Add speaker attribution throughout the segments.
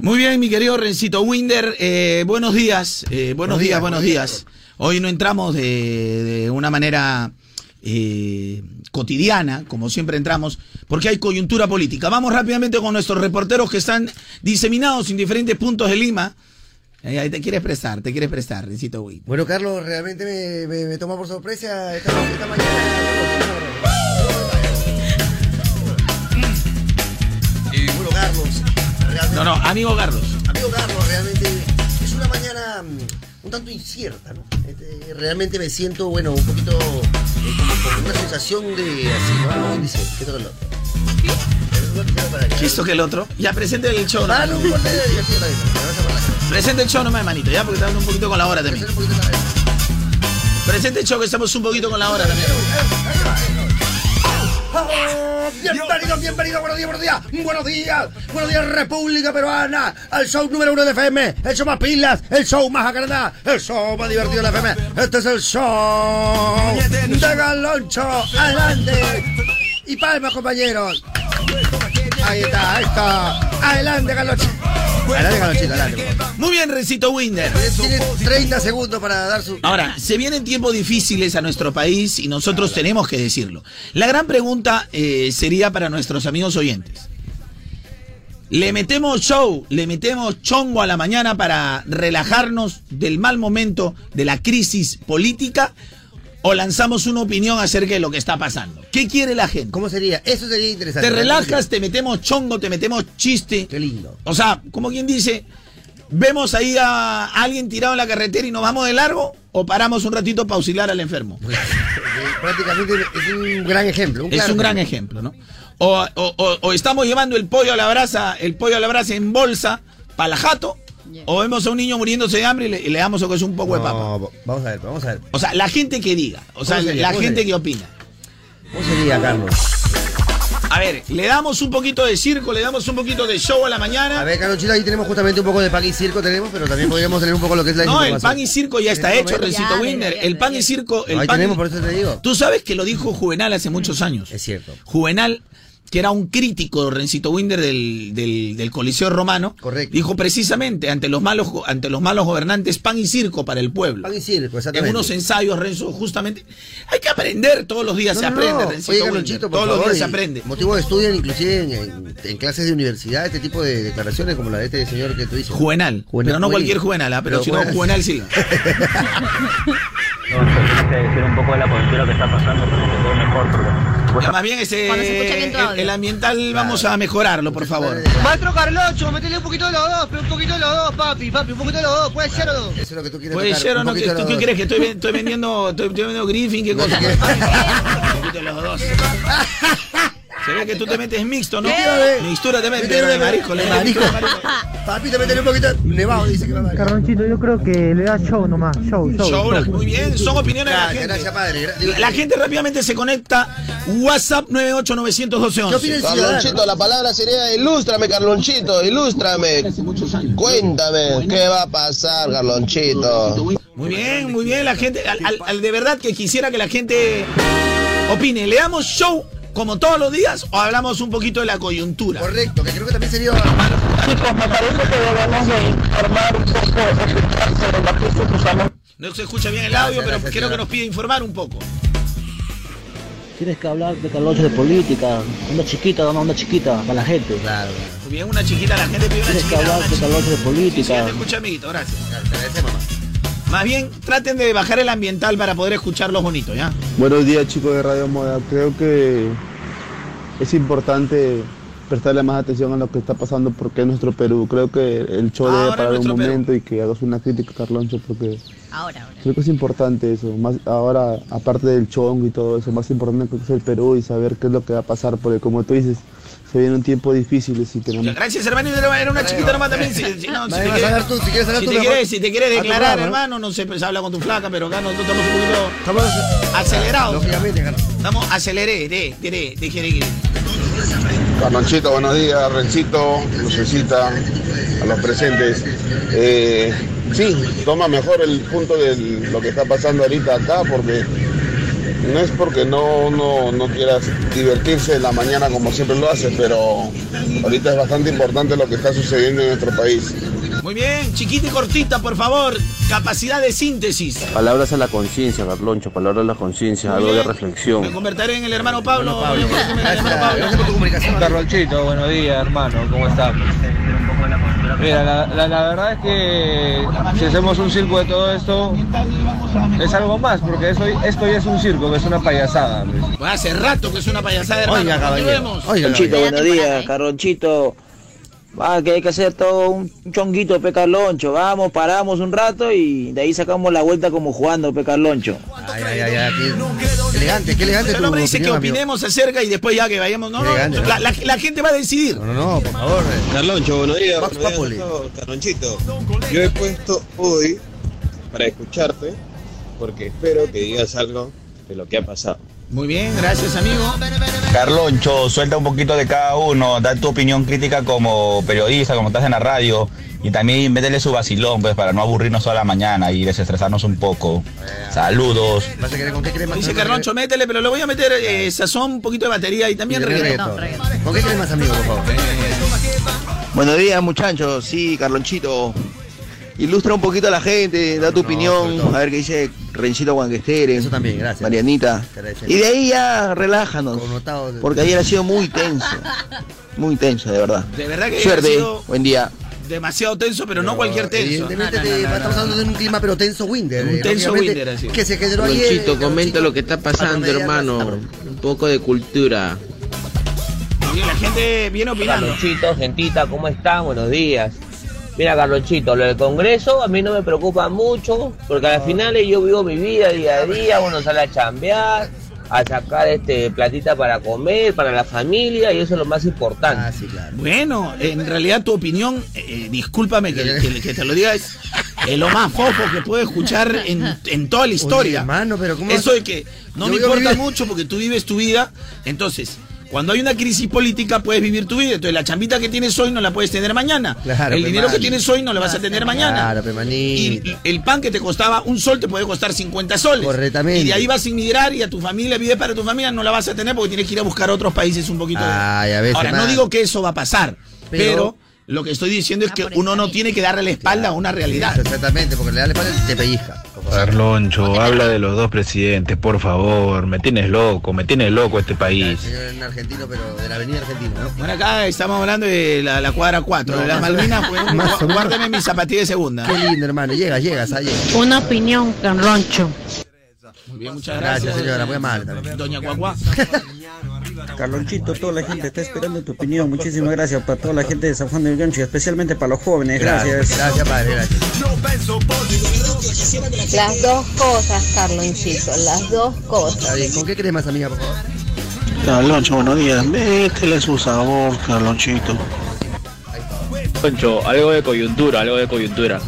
Speaker 1: Muy bien, mi querido Rencito Winder, eh, buenos días, eh, buenos, días, buenos días. Hoy no entramos de, de una manera eh, cotidiana, como siempre entramos, porque hay coyuntura política. Vamos rápidamente con nuestros reporteros que están diseminados en diferentes puntos de Lima. Eh, ahí te quieres prestar, te quieres prestar, Rencito Winder.
Speaker 2: Bueno, Carlos, realmente me, me, me toma por sorpresa esta, esta mañana. Realmente,
Speaker 1: No, no, amigo Carlos.
Speaker 2: amigo Carlos, realmente es una mañana mm, un tanto incierta, ¿no? Este, realmente me siento, bueno, un poquito eh, como con una sensación de así, ¿no? ¿Qué toca el otro?
Speaker 1: ¿Qué hizo que el otro? Ya presente el show,
Speaker 2: Ah, no.
Speaker 1: Presente el show nomás, manito, ya, porque estamos un poquito con la hora también. Presente el show que estamos un poquito con la hora también.
Speaker 2: Bienvenidos, bienvenidos, buenos días, buenos días, buenos días, buenos días República Peruana, al show número uno de FM, el show más pilas, el show más acarnada, el show más divertido de FM, este es el show de Galoncho, adelante, y palmas compañeros, ahí está, ahí está, adelante Galoncho, adelante adelante.
Speaker 1: Muy bien, Rencito Winder.
Speaker 2: Tiene 30 segundos para dar su...
Speaker 1: Ahora, se vienen tiempos difíciles a nuestro país y nosotros tenemos que decirlo. La gran pregunta eh, sería para nuestros amigos oyentes. ¿Le metemos show, le metemos chongo a la mañana para relajarnos del mal momento de la crisis política o lanzamos una opinión acerca de lo que está pasando? ¿Qué quiere la gente?
Speaker 2: ¿Cómo sería? Eso sería interesante.
Speaker 1: ¿Te relajas, te metemos chongo, te metemos chiste?
Speaker 2: Qué lindo.
Speaker 1: O sea, como quien dice, vemos ahí a alguien tirado en la carretera y nos vamos de largo o paramos un ratito para auxiliar al enfermo.
Speaker 2: Prácticamente es un gran ejemplo. Un
Speaker 1: Es un gran ejemplo, ¿no? O, o- o- o estamos llevando el pollo a la brasa, el pollo a la brasa en bolsa para la jato, o vemos a un niño muriéndose de hambre y le, y le damos o que es un poco de papa.
Speaker 2: No, vamos a ver, vamos a ver.
Speaker 1: O sea, la gente que diga, o sea, la
Speaker 2: ¿Cómo
Speaker 1: gente
Speaker 2: sería?
Speaker 1: que opina.
Speaker 2: ¿Cómo sería, Carlos?
Speaker 1: A ver, le damos un poquito de circo, le damos un poquito de show a la mañana.
Speaker 2: A ver, Carlonchito, ahí tenemos justamente un poco de pan y circo, tenemos, pero también podríamos tener un poco lo que es la
Speaker 1: No, el pan y circo ya está hecho, Rencito
Speaker 3: ya,
Speaker 1: El pan y circo, el
Speaker 2: Ahí
Speaker 1: pan y-
Speaker 2: tenemos, por eso te digo.
Speaker 1: Tú sabes que lo dijo Juvenal hace muchos años.
Speaker 2: Es cierto.
Speaker 1: Juvenal, que era un crítico, Rencito Winder, del, del, del Coliseo Romano,
Speaker 2: Correcto.
Speaker 1: dijo precisamente ante los malos ante los malos gobernantes pan y circo para el pueblo.
Speaker 2: Pan y circo,
Speaker 1: en
Speaker 2: exactamente.
Speaker 1: unos ensayos, Renzo, justamente. Hay que aprender, todos los días
Speaker 2: No,
Speaker 1: se
Speaker 2: no,
Speaker 1: aprende,
Speaker 2: no.
Speaker 1: Rencito
Speaker 2: Oye,
Speaker 1: Winder, Todos los días se aprende.
Speaker 2: Motivo de estudio, inclusive en, en- en clases de universidad, este tipo de declaraciones como la de este señor que tú dices.
Speaker 1: Juvenal,
Speaker 2: Juvenal,
Speaker 1: pero no cualquier Juvenal, ¿ah? pero,
Speaker 2: Pero
Speaker 1: si no,
Speaker 2: Juvenal-
Speaker 1: Juvenal sí.
Speaker 4: No, tienes que decir un poco de la coyuntura que está pasando para que quede mejor, porque
Speaker 1: Ya, más bien ese,
Speaker 3: bien
Speaker 1: el, ambiental vamos a mejorarlo, por favor.
Speaker 5: Maestro Carlocho, métele un poquito de los dos, pero un poquito de los dos, papi, papi, un poquito de los dos, puede ser o no.
Speaker 2: Eso es lo que tú quieres
Speaker 1: Puede
Speaker 2: tocar,
Speaker 1: ser o
Speaker 2: un
Speaker 1: no,
Speaker 2: poquito
Speaker 1: ¿tú qué crees? Que estoy, ven- estoy vendiendo, estoy, estoy vendiendo griffin, qué
Speaker 2: No
Speaker 1: cosa. Un poquito de los dos. Se ve que tú te metes mixto, ¿no?
Speaker 2: ¿Qué?
Speaker 1: Mixtura te metes, pero de marisco, le
Speaker 2: marisco. Papito, métele un poquito. Nevado, dice que va a dar.
Speaker 5: Carlonchito, yo creo que le da show nomás, show, show.
Speaker 1: Show, muy bien, son opiniones de la
Speaker 2: Gracias,
Speaker 1: gente.
Speaker 2: gracias, padre.
Speaker 1: La gente rápidamente se conecta. WhatsApp 98912
Speaker 2: ¿Qué opina el ciudadano?
Speaker 6: Carlonchito, la palabra sería ilústrame, Carlonchito, ilústrame. Cuéntame, ¿qué va a pasar, Carlonchito?
Speaker 1: Muy bien, muy bien, la gente, al, al- al de verdad que quisiera que la gente opine. ¿Le damos show como todos los días o hablamos un poquito de la coyuntura?
Speaker 2: Correcto, que creo que también sería...
Speaker 4: Chicos, me parece que debemos de informar un poco sobre la crisis que estamos
Speaker 1: No se escucha bien el audio,
Speaker 2: Gracias,
Speaker 1: pero
Speaker 2: gracias,
Speaker 1: creo que nos pide informar un poco.
Speaker 7: Tienes que hablar de Carlos de política, una chiquita, una onda chiquita para la gente.
Speaker 2: Claro,
Speaker 1: Muy bien, una chiquita, la gente pide una
Speaker 7: Tienes que
Speaker 1: chiquita.
Speaker 7: hablar
Speaker 1: una
Speaker 7: de
Speaker 1: chiquita.
Speaker 7: Carlos de
Speaker 1: Sí, sí,
Speaker 7: política.
Speaker 1: ya te escucha, amiguito, gracias.
Speaker 2: te agradecemos, mamá.
Speaker 1: Más bien, traten de bajar el ambiental para poder escucharlos bonitos, ¿ya?
Speaker 8: Buenos días chicos de Radio Moda. Creo que es importante prestarle más atención a lo que está pasando porque es nuestro Perú. Creo que el show
Speaker 1: Ahora
Speaker 8: debe parar un
Speaker 1: Perú.
Speaker 8: momento y que hagas una crítica, Carloncho, porque
Speaker 3: Ahora, ahora.
Speaker 8: creo que es importante eso. Más ahora, aparte del chongo y todo eso, más importante creo que es el Perú y saber qué es lo que va a pasar, porque como tú dices, se viene un tiempo difícil y tenemos
Speaker 1: Gracias, hermano. Era una chiquita nomás también. Si, si no, si te quieres-
Speaker 2: tú, si quieres hablar
Speaker 1: si
Speaker 2: tú,
Speaker 1: te quieres, si te quieres declarar, hermano, no sé, pues habla con tu flaca, pero acá nosotros estamos un poquito
Speaker 2: Estamos
Speaker 1: acelerados.
Speaker 2: Lógicamente, Carlos.
Speaker 1: Estamos aceleré, de, de, de, de, de,
Speaker 6: Carlonchito, buenos días, Rencito, Lucecita, a los presentes. Eh, sí, toma mejor el punto de lo que está pasando ahorita acá, porque
Speaker 8: no es porque no, no, no quieras divertirse en la mañana como siempre lo haces, pero ahorita es bastante importante lo que está sucediendo en nuestro país.
Speaker 1: Muy bien, chiquita y cortita, por favor. Capacidad de síntesis.
Speaker 3: Palabras a la conciencia, Carloncho, palabras a la conciencia, algo de
Speaker 1: Me
Speaker 3: reflexión.
Speaker 1: convertiré en el hermano Pablo.
Speaker 2: Pablo.
Speaker 1: En el hermano Pablo.
Speaker 2: Gracias por tu comunicación.
Speaker 9: Carlonchito, buenos días, hermano, ¿cómo estamos? Mira, la, la- la verdad es que si hacemos un circo de todo esto, es algo más, porque eso, esto ya es un circo, es una payasada. pues.
Speaker 1: Bueno, hace rato que es una payasada, hermano.
Speaker 2: Oiga, caballero. Oiga,
Speaker 7: Carlonchito, buenos días, Carlonchito. Va, que hay que hacer todo un chonguito, pe Carloncho. Vamos, paramos un rato y de ahí sacamos la vuelta como jugando, pe Carloncho.
Speaker 2: Ay, ay, ay, ay, qué, elegante, qué elegante
Speaker 1: no me dice que
Speaker 2: opinión, amigo.
Speaker 1: opinemos acerca y después ya que vayamos. No, no,
Speaker 2: Elegante, ¿no?
Speaker 1: la, la- la gente va a decidir.
Speaker 2: No, no, no, por favor. eh.
Speaker 6: Carloncho, buenos días. Carlonchito, yo he puesto hoy para escucharte porque espero que digas algo de lo que ha pasado.
Speaker 1: Muy bien, gracias, amigo.
Speaker 10: Carloncho, suelta un poquito de cada uno, da tu opinión crítica como periodista, como estás en la radio, y también métele su vacilón, pues, para no aburrirnos toda la mañana y desestresarnos un poco. Saludos.
Speaker 1: Dice Carloncho, métele, pero le voy a meter eh, sazón, un poquito de batería y también reggaetón.
Speaker 2: ¿Con qué cremas, amigo, por favor?
Speaker 6: Buenos días, muchachos. Sí, Carlonchito. Ilustra un poquito a la gente, da tu opinión, a ver qué dice Rencito Guanguestere,
Speaker 2: Eso también, gracias.
Speaker 6: Marianita. Y de ahí ya relájanos,
Speaker 2: Connotado de-
Speaker 6: porque ayer ha sido muy tenso. Muy tenso, de verdad.
Speaker 1: De verdad que ha
Speaker 6: Suerte,
Speaker 1: sido
Speaker 6: buen día.
Speaker 1: demasiado tenso, pero no cualquier tenso.
Speaker 2: Evidentemente te- estamos hablando de un clima pero tenso Winder.
Speaker 1: Un
Speaker 2: eh,
Speaker 1: tenso Winder, así.
Speaker 2: Que se generó ayer. Eh,
Speaker 3: comenta lo que está pasando, hermano. Un poco de cultura.
Speaker 1: Muy bien, la gente viene opinando.
Speaker 9: Carlonchito, gentita, ¿cómo están? Buenos días. Mira, Carlonchito, lo del Congreso a mí no me preocupa mucho, porque al final yo vivo mi vida día a día, uno sale a chambear, a sacar este platita para comer, para la familia, y eso es lo más importante.
Speaker 2: Ah, sí, claro.
Speaker 1: Bueno, en realidad tu opinión, eh, discúlpame que, que- que te lo diga, es eh, lo más fofo que puedo escuchar en, en toda la historia.
Speaker 2: Oye, hermano, pero ¿cómo
Speaker 1: Eso de que no
Speaker 2: Yo
Speaker 1: me importa mucho porque tú vives tu vida, entonces... Cuando hay una crisis política puedes vivir tu vida, entonces la chambita que tienes hoy no la puedes tener mañana.
Speaker 2: Claro,
Speaker 1: el dinero que tienes hoy no lo vas a tener mañana.
Speaker 2: Claro.
Speaker 1: Y el pan que te costaba un sol te puede costar 50 soles.
Speaker 2: Correctamente.
Speaker 1: Y de ahí vas a inmigrar y a tu familia, vives para tu familia, no la vas a tener porque tienes que ir a buscar a otros países un poquito.
Speaker 2: Ay, a veces
Speaker 1: Ahora, no digo que eso va a pasar, pero,
Speaker 2: Pero-
Speaker 1: lo que estoy diciendo es que uno no tiene que darle la espalda a una realidad.
Speaker 2: Exactamente, porque le da la espalda y te pellizca.
Speaker 10: Carloncho, habla de los dos presidentes, por favor. Me tienes loco, me tiene loco este país.
Speaker 2: señor en argentino, pero de la avenida argentina, ¿no?
Speaker 1: Bueno, acá estamos hablando de la, la cuadra 4,
Speaker 2: No,
Speaker 1: de las Malvinas, pues,
Speaker 2: más
Speaker 1: guárdame mi zapatilla de segunda.
Speaker 2: Qué lindo, hermano. Llega, llegas, allá.
Speaker 11: Una opinión, Carloncho.
Speaker 1: Muy bien, muchas gracias.
Speaker 2: Gracias, señora. Muy amable también.
Speaker 1: Doña Cuacuá.
Speaker 7: Carlonchito, toda la gente está esperando tu opinión. Muchísimas gracias para toda la gente de San Juan del Gancho y especialmente para los jóvenes. Gracias.
Speaker 2: Gracias, padre, gracias.
Speaker 11: Las dos cosas, Carlonchito, las dos cosas.
Speaker 2: Está bien. ¿Con qué cremas, amiga, por favor?
Speaker 3: Carloncho, buenos días. Métele su sabor, Carlonchito.
Speaker 9: Concho, algo de coyuntura, algo de coyuntura.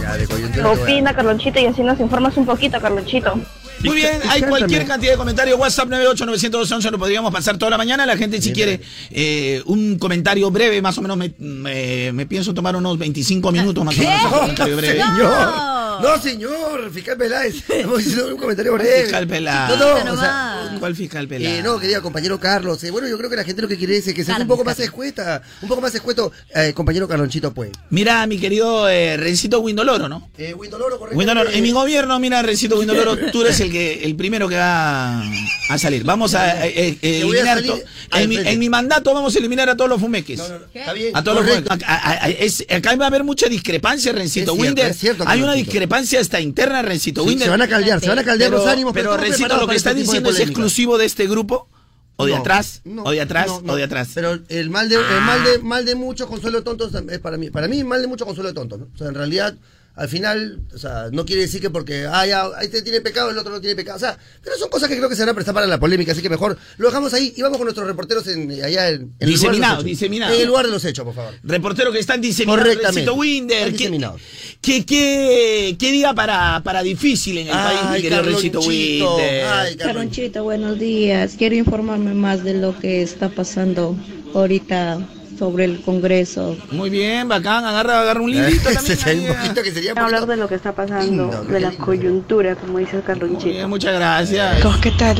Speaker 2: Ya, de coyuntura.
Speaker 4: Opina, Carlonchito, y así nos informas un poquito, Carlonchito.
Speaker 1: Muy bien, hay cualquier cantidad de comentarios. WhatsApp 98911 lo podríamos pasar toda la mañana. La gente, si quiere eh, un comentario breve, más o menos me, me- me pienso tomar unos 25 minutos más o menos. un comentario breve.
Speaker 2: Señor. No, señor. Fiscal Peláez. Estamos diciendo un comentario breve.
Speaker 1: Fiscal Peláez.
Speaker 2: No, no, o sea,
Speaker 1: ¿Cuál fiscal?
Speaker 2: Eh, no, querido compañero Carlos. eh, bueno, yo creo que la gente lo que quiere es que sea un poco más escueta. Un poco más escueto, eh, compañero Carlonchito, pues.
Speaker 1: Mira, mi querido Rencito Windoloro, ¿no?
Speaker 2: Eh, Windoloro, correcto.
Speaker 1: Windoloro, en mi gobierno, mira, Rencito Windoloro, tú eres el que el primero que va a salir. Vamos a
Speaker 2: a
Speaker 1: eliminar to-
Speaker 2: al
Speaker 1: en, mi, en mi mandato vamos a eliminar a todos los fumeques.
Speaker 2: Está bien.
Speaker 1: A todos los fumeques. A- a- a- es- acá va a haber mucha discrepancia, Rencito Winder.
Speaker 2: es cierto,
Speaker 1: Hay una
Speaker 2: Carlosito.
Speaker 1: Discrepancia hasta interna, Rencito
Speaker 2: Sí,
Speaker 1: Winder.
Speaker 2: se van a caldear, se van a caldear
Speaker 1: pero,
Speaker 2: los ánimos.
Speaker 1: Pero,
Speaker 2: estamos
Speaker 1: Rencito, lo que
Speaker 2: este de
Speaker 1: diciendo es exclusivo de este grupo. O de
Speaker 2: No,
Speaker 1: atrás,
Speaker 2: no,
Speaker 1: o de atrás,
Speaker 2: no,
Speaker 1: o de atrás.
Speaker 2: Pero el mal de, el mal de, mal de muchos consuelo tontos es para mí. Para mí, mal de muchos consuelo de tontos, ¿no? O sea, en realidad, al final, o sea, no quiere decir que porque, ah, ya, este tiene pecado, el otro no tiene pecado. O sea, pero son cosas que creo que se van a prestar para la polémica, así que mejor lo dejamos ahí y vamos con nuestros reporteros en, allá en, en el lugar de los
Speaker 1: Diseminados,
Speaker 2: hechos.
Speaker 1: diseminados.
Speaker 2: En el lugar de los hechos, por favor.
Speaker 1: Reportero que están diseminados,
Speaker 2: Correctamente.
Speaker 1: Winder.
Speaker 2: Están
Speaker 1: ¿Qué,
Speaker 2: diseminados.
Speaker 1: qué, qué, qué día para, para difícil en el país, mi querido
Speaker 2: Carlonchito.
Speaker 1: Winder?
Speaker 2: Ay. Carlonchito,
Speaker 11: buenos días. Quiero informarme más de lo que está pasando ahorita sobre el Congreso.
Speaker 1: Muy bien, bacán, agarra, agarra un librito también.
Speaker 2: Ese
Speaker 1: ahí,
Speaker 2: un poquito que sería
Speaker 11: Hablar de lo que está pasando,
Speaker 2: Lindo,
Speaker 11: de la coyuntura, como dice el
Speaker 1: Muy
Speaker 11: Carlonchito.
Speaker 1: bien, muchas gracias.
Speaker 11: ¿Qué tal?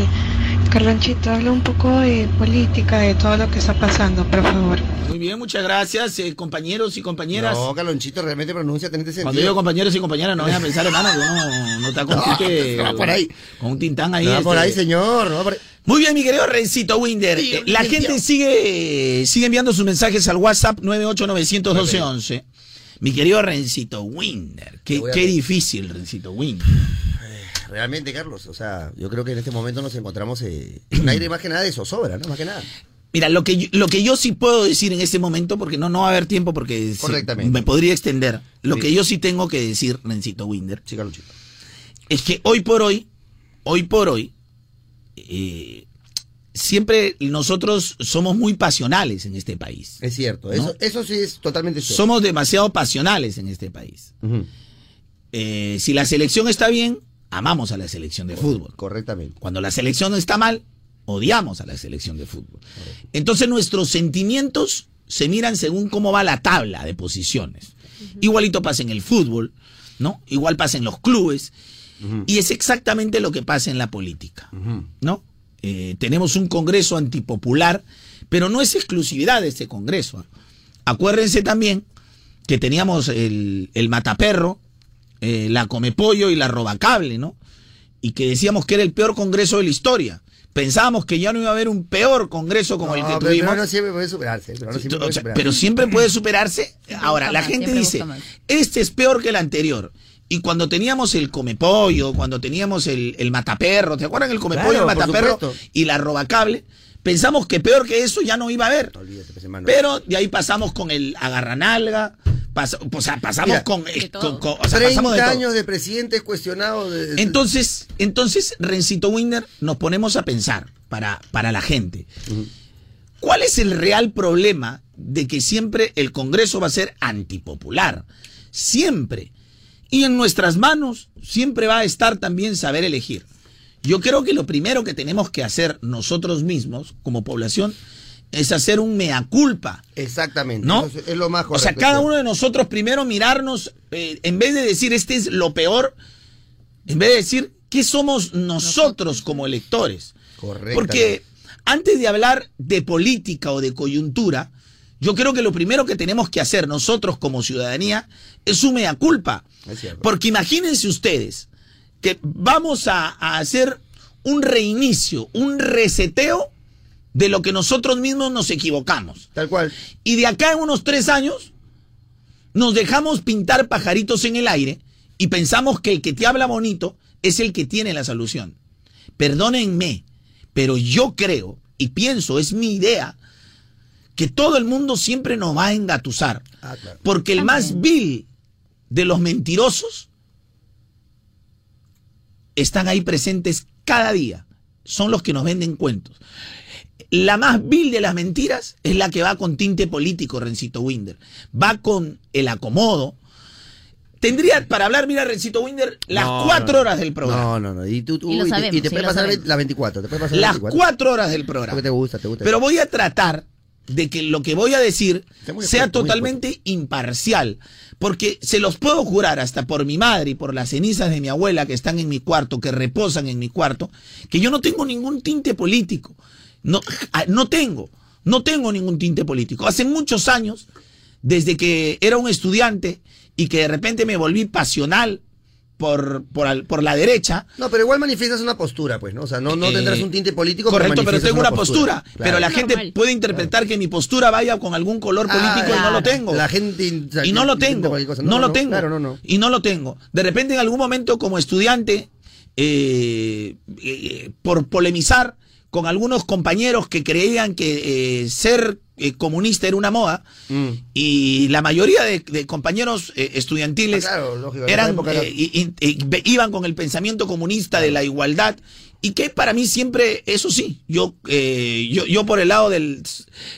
Speaker 11: Carlonchito, habla un poco de política, de todo lo que está pasando, por favor.
Speaker 1: Muy bien, muchas gracias, eh, compañeros y compañeras.
Speaker 2: No, Calonchito realmente pronuncia en este sentido.
Speaker 1: Cuando digo compañeros y compañeras, no vayan a pensar, hermano, que uno no está con,
Speaker 2: No,
Speaker 1: tinte-
Speaker 2: no va por ahí.
Speaker 1: con un tintán ahí.
Speaker 2: No va por
Speaker 1: este.
Speaker 2: ahí, señor. No va por ahí.
Speaker 1: Muy bien, mi querido Rencito Winder.
Speaker 2: Sí,
Speaker 1: Eh, la gente sigue, sigue enviando sus mensajes al WhatsApp 9891211. Mi querido Rencito Winder. Qué,
Speaker 2: Te voy
Speaker 1: qué difícil, Rencito Winder.
Speaker 2: Realmente, Carlos, o sea, yo creo que en este momento nos encontramos eh, en un aire más que nada de zozobra, ¿no? Más que nada.
Speaker 1: Mira, lo que, yo, lo que yo sí puedo decir en este momento, porque no, no va a haber tiempo porque me podría extender. Lo
Speaker 2: Sí.
Speaker 1: que yo sí tengo que decir, Rencito Winder,
Speaker 2: Sí, Carlonchito.
Speaker 1: es que hoy por hoy, hoy por hoy, eh, siempre nosotros somos muy pasionales en este país.
Speaker 2: Es cierto,
Speaker 1: ¿No?
Speaker 2: eso, eso sí es totalmente cierto.
Speaker 1: Somos demasiado pasionales en este país. Eh, si la selección está bien, amamos a la selección de fútbol.
Speaker 2: Correctamente.
Speaker 1: Cuando la selección está mal, odiamos a la selección de fútbol. Entonces nuestros sentimientos se miran según cómo va la tabla de posiciones. Igualito pasa en el fútbol, ¿no? Igual pasa en los clubes. Y es exactamente lo que pasa en la política, ¿no? Eh, tenemos un Congreso antipopular, pero no es exclusividad de este Congreso. ¿ah? Acuérdense también que teníamos el, el mataperro, eh, la comepollo y la robacable, ¿no? Y que decíamos que era el peor Congreso de la historia. Pensábamos que ya no iba a haber un peor Congreso como el que
Speaker 2: pero,
Speaker 1: tuvimos.
Speaker 2: pero no siempre puede superarse. Pero, no siempre
Speaker 1: O
Speaker 2: puede
Speaker 1: sea,
Speaker 2: superarse.
Speaker 1: pero siempre puede superarse. Ahora, la gente dice, este es peor que el anterior. Y cuando teníamos el comepollo, cuando teníamos el, el mataperro, ¿te acuerdan el comepollo,
Speaker 2: Claro,
Speaker 1: el mataperro y la robacable? Pensamos que peor que eso ya no iba a haber.
Speaker 2: Olvídate, pues.
Speaker 1: Pero de ahí pasamos con el agarranalga, pas- o sea, pasamos
Speaker 2: Mira,
Speaker 1: con, eh,
Speaker 12: todo.
Speaker 1: con- con- o sea,
Speaker 2: 30
Speaker 1: pasamos de todo.
Speaker 2: años de presidentes cuestionados. De,
Speaker 1: Entonces, entonces, Rencito Winder, nos ponemos a pensar para, para la gente. ¿Cuál es el real problema de que siempre el Congreso va a ser antipopular? Siempre. Y en nuestras manos siempre va a estar también saber elegir. Yo creo que lo primero que tenemos que hacer nosotros mismos, como población, es hacer un mea culpa.
Speaker 2: Exactamente.
Speaker 1: ¿No?
Speaker 2: Eso Es lo más
Speaker 1: O
Speaker 2: correcto.
Speaker 1: sea, cada uno de nosotros primero mirarnos, eh, en vez de decir este es lo peor, en vez de decir qué somos nosotros como electores.
Speaker 2: Correcto.
Speaker 1: Porque antes de hablar de política o de coyuntura, yo creo que lo primero que tenemos que hacer nosotros como ciudadanía es un mea culpa.
Speaker 2: Es cierto.
Speaker 1: Porque imagínense ustedes que vamos a, a hacer un reinicio, un reseteo de lo que nosotros mismos nos equivocamos.
Speaker 2: Tal cual.
Speaker 1: Y de acá en unos tres años nos dejamos pintar pajaritos en el aire y pensamos que el que te habla bonito es el que tiene la solución. Perdónenme, pero yo creo y pienso, es mi idea, que todo el mundo siempre nos va a engatusar.
Speaker 2: Ah, claro.
Speaker 1: Porque el más vil de los mentirosos están ahí presentes cada día. Son los que nos venden cuentos. La más vil de las mentiras es la que va con tinte político, Rencito Winder. Va con el acomodo. Tendría, para hablar, mira, Rencito Winder, las
Speaker 2: No,
Speaker 1: cuatro
Speaker 2: no,
Speaker 1: horas del programa.
Speaker 2: No, no, no. Y, tú, tú-
Speaker 12: Y lo
Speaker 2: y te-
Speaker 12: sabemos,
Speaker 2: y te
Speaker 12: sí,
Speaker 2: puede pasar las 24. Te puede pasar
Speaker 1: Las
Speaker 2: 24.
Speaker 1: cuatro horas del programa.
Speaker 2: Porque te gusta, te gusta.
Speaker 1: Pero voy a tratar de que lo que voy a decir sea
Speaker 2: expuesto,
Speaker 1: totalmente imparcial. Porque se los puedo jurar hasta por mi madre y por las cenizas de mi abuela que están en mi cuarto, que reposan en mi cuarto, que yo no tengo ningún tinte político. No, ah, no tengo, no tengo ningún tinte político. Hace muchos años, desde que era un estudiante y que de repente me volví pasional por, por, al- por la derecha,
Speaker 2: No, pero igual manifiestas una postura, pues, ¿no? O sea, no, no
Speaker 1: Eh,
Speaker 2: tendrás un tinte político.
Speaker 1: Correcto, pero tengo una postura.
Speaker 2: Claro.
Speaker 1: Pero la gente
Speaker 12: Normal.
Speaker 1: puede interpretar que mi postura vaya con algún color político y no lo tengo.
Speaker 2: La gente. o sea,
Speaker 1: y no lo tengo. No, lo tengo.
Speaker 2: Claro, no, no.
Speaker 1: Y no lo tengo. De repente, en algún momento, como estudiante, eh, eh, por polemizar con algunos compañeros que creían que eh, ser eh, comunista era una moda,
Speaker 2: Mm.
Speaker 1: y la mayoría de, de compañeros eh, estudiantiles
Speaker 2: Ah, claro, lógico,
Speaker 1: eran,
Speaker 2: era-
Speaker 1: iban con el pensamiento comunista de la igualdad Y que para mí siempre, eso sí, yo, eh, yo, yo por el lado del,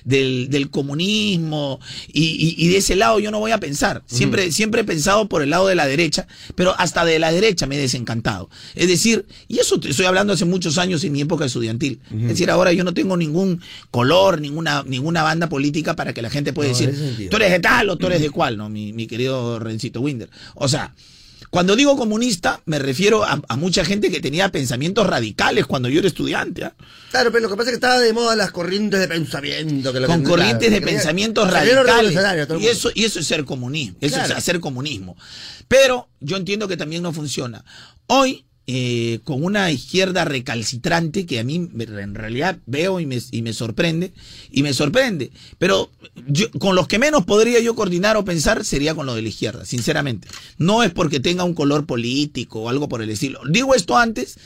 Speaker 1: del, del comunismo y, y- y de ese lado yo no voy a pensar. Siempre, siempre he pensado por el lado de la derecha, pero hasta de la derecha me he desencantado. Es decir, y eso te estoy hablando hace muchos años en mi época estudiantil. Es decir, ahora yo no tengo ningún color, ninguna, ninguna banda política para que la gente pueda
Speaker 2: No,
Speaker 1: decir, tú eres de tal o tú eres de cual, ¿no? Mi, mi querido Rencito Winder. O sea, cuando digo comunista, me refiero a, a mucha gente que tenía pensamientos radicales cuando yo era estudiante. ¿ah?
Speaker 2: Claro, pero lo que pasa es que estaba de moda las corrientes de pensamiento. Que lo
Speaker 1: Con
Speaker 2: que-
Speaker 1: corrientes
Speaker 2: claro,
Speaker 1: de pensamientos radicales. Y eso, y eso es ser comunismo. Eso
Speaker 2: Claro.
Speaker 1: es hacer comunismo. Pero yo entiendo que también no funciona. Hoy, eh, con una izquierda recalcitrante que a mí en realidad veo y me, y me sorprende, y me sorprende. Pero con los que menos podría yo coordinar o pensar sería con lo de la izquierda, sinceramente. No es porque tenga un color político o algo por el estilo. Digo esto antes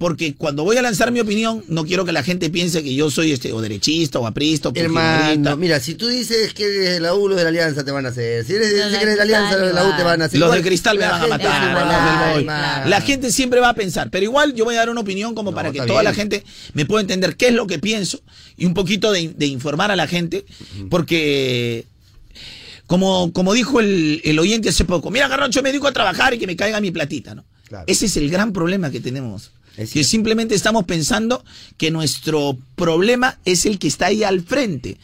Speaker 1: porque cuando voy a lanzar mi opinión, no quiero que la gente piense que yo soy este o derechista o aprista o
Speaker 2: Hermano, mira, si tú dices que eres de la U, los de la Alianza te van a hacer. Si eres, dices que eres de la Alianza, los de la U te van a hacer.
Speaker 1: Los de cristal me van a matar. del Boy. La gente siempre va a pensar, pero igual yo voy a dar una opinión como para que toda
Speaker 2: bien.
Speaker 1: la gente me pueda entender qué es lo que pienso y un poquito de, de informar a la gente, porque como, como dijo el, el oyente hace poco, mira Garroncho, me dedico a trabajar y que me caiga mi platita, ¿no? Ese es el gran problema que tenemos. Que simplemente estamos pensando que nuestro problema es el que está ahí al frente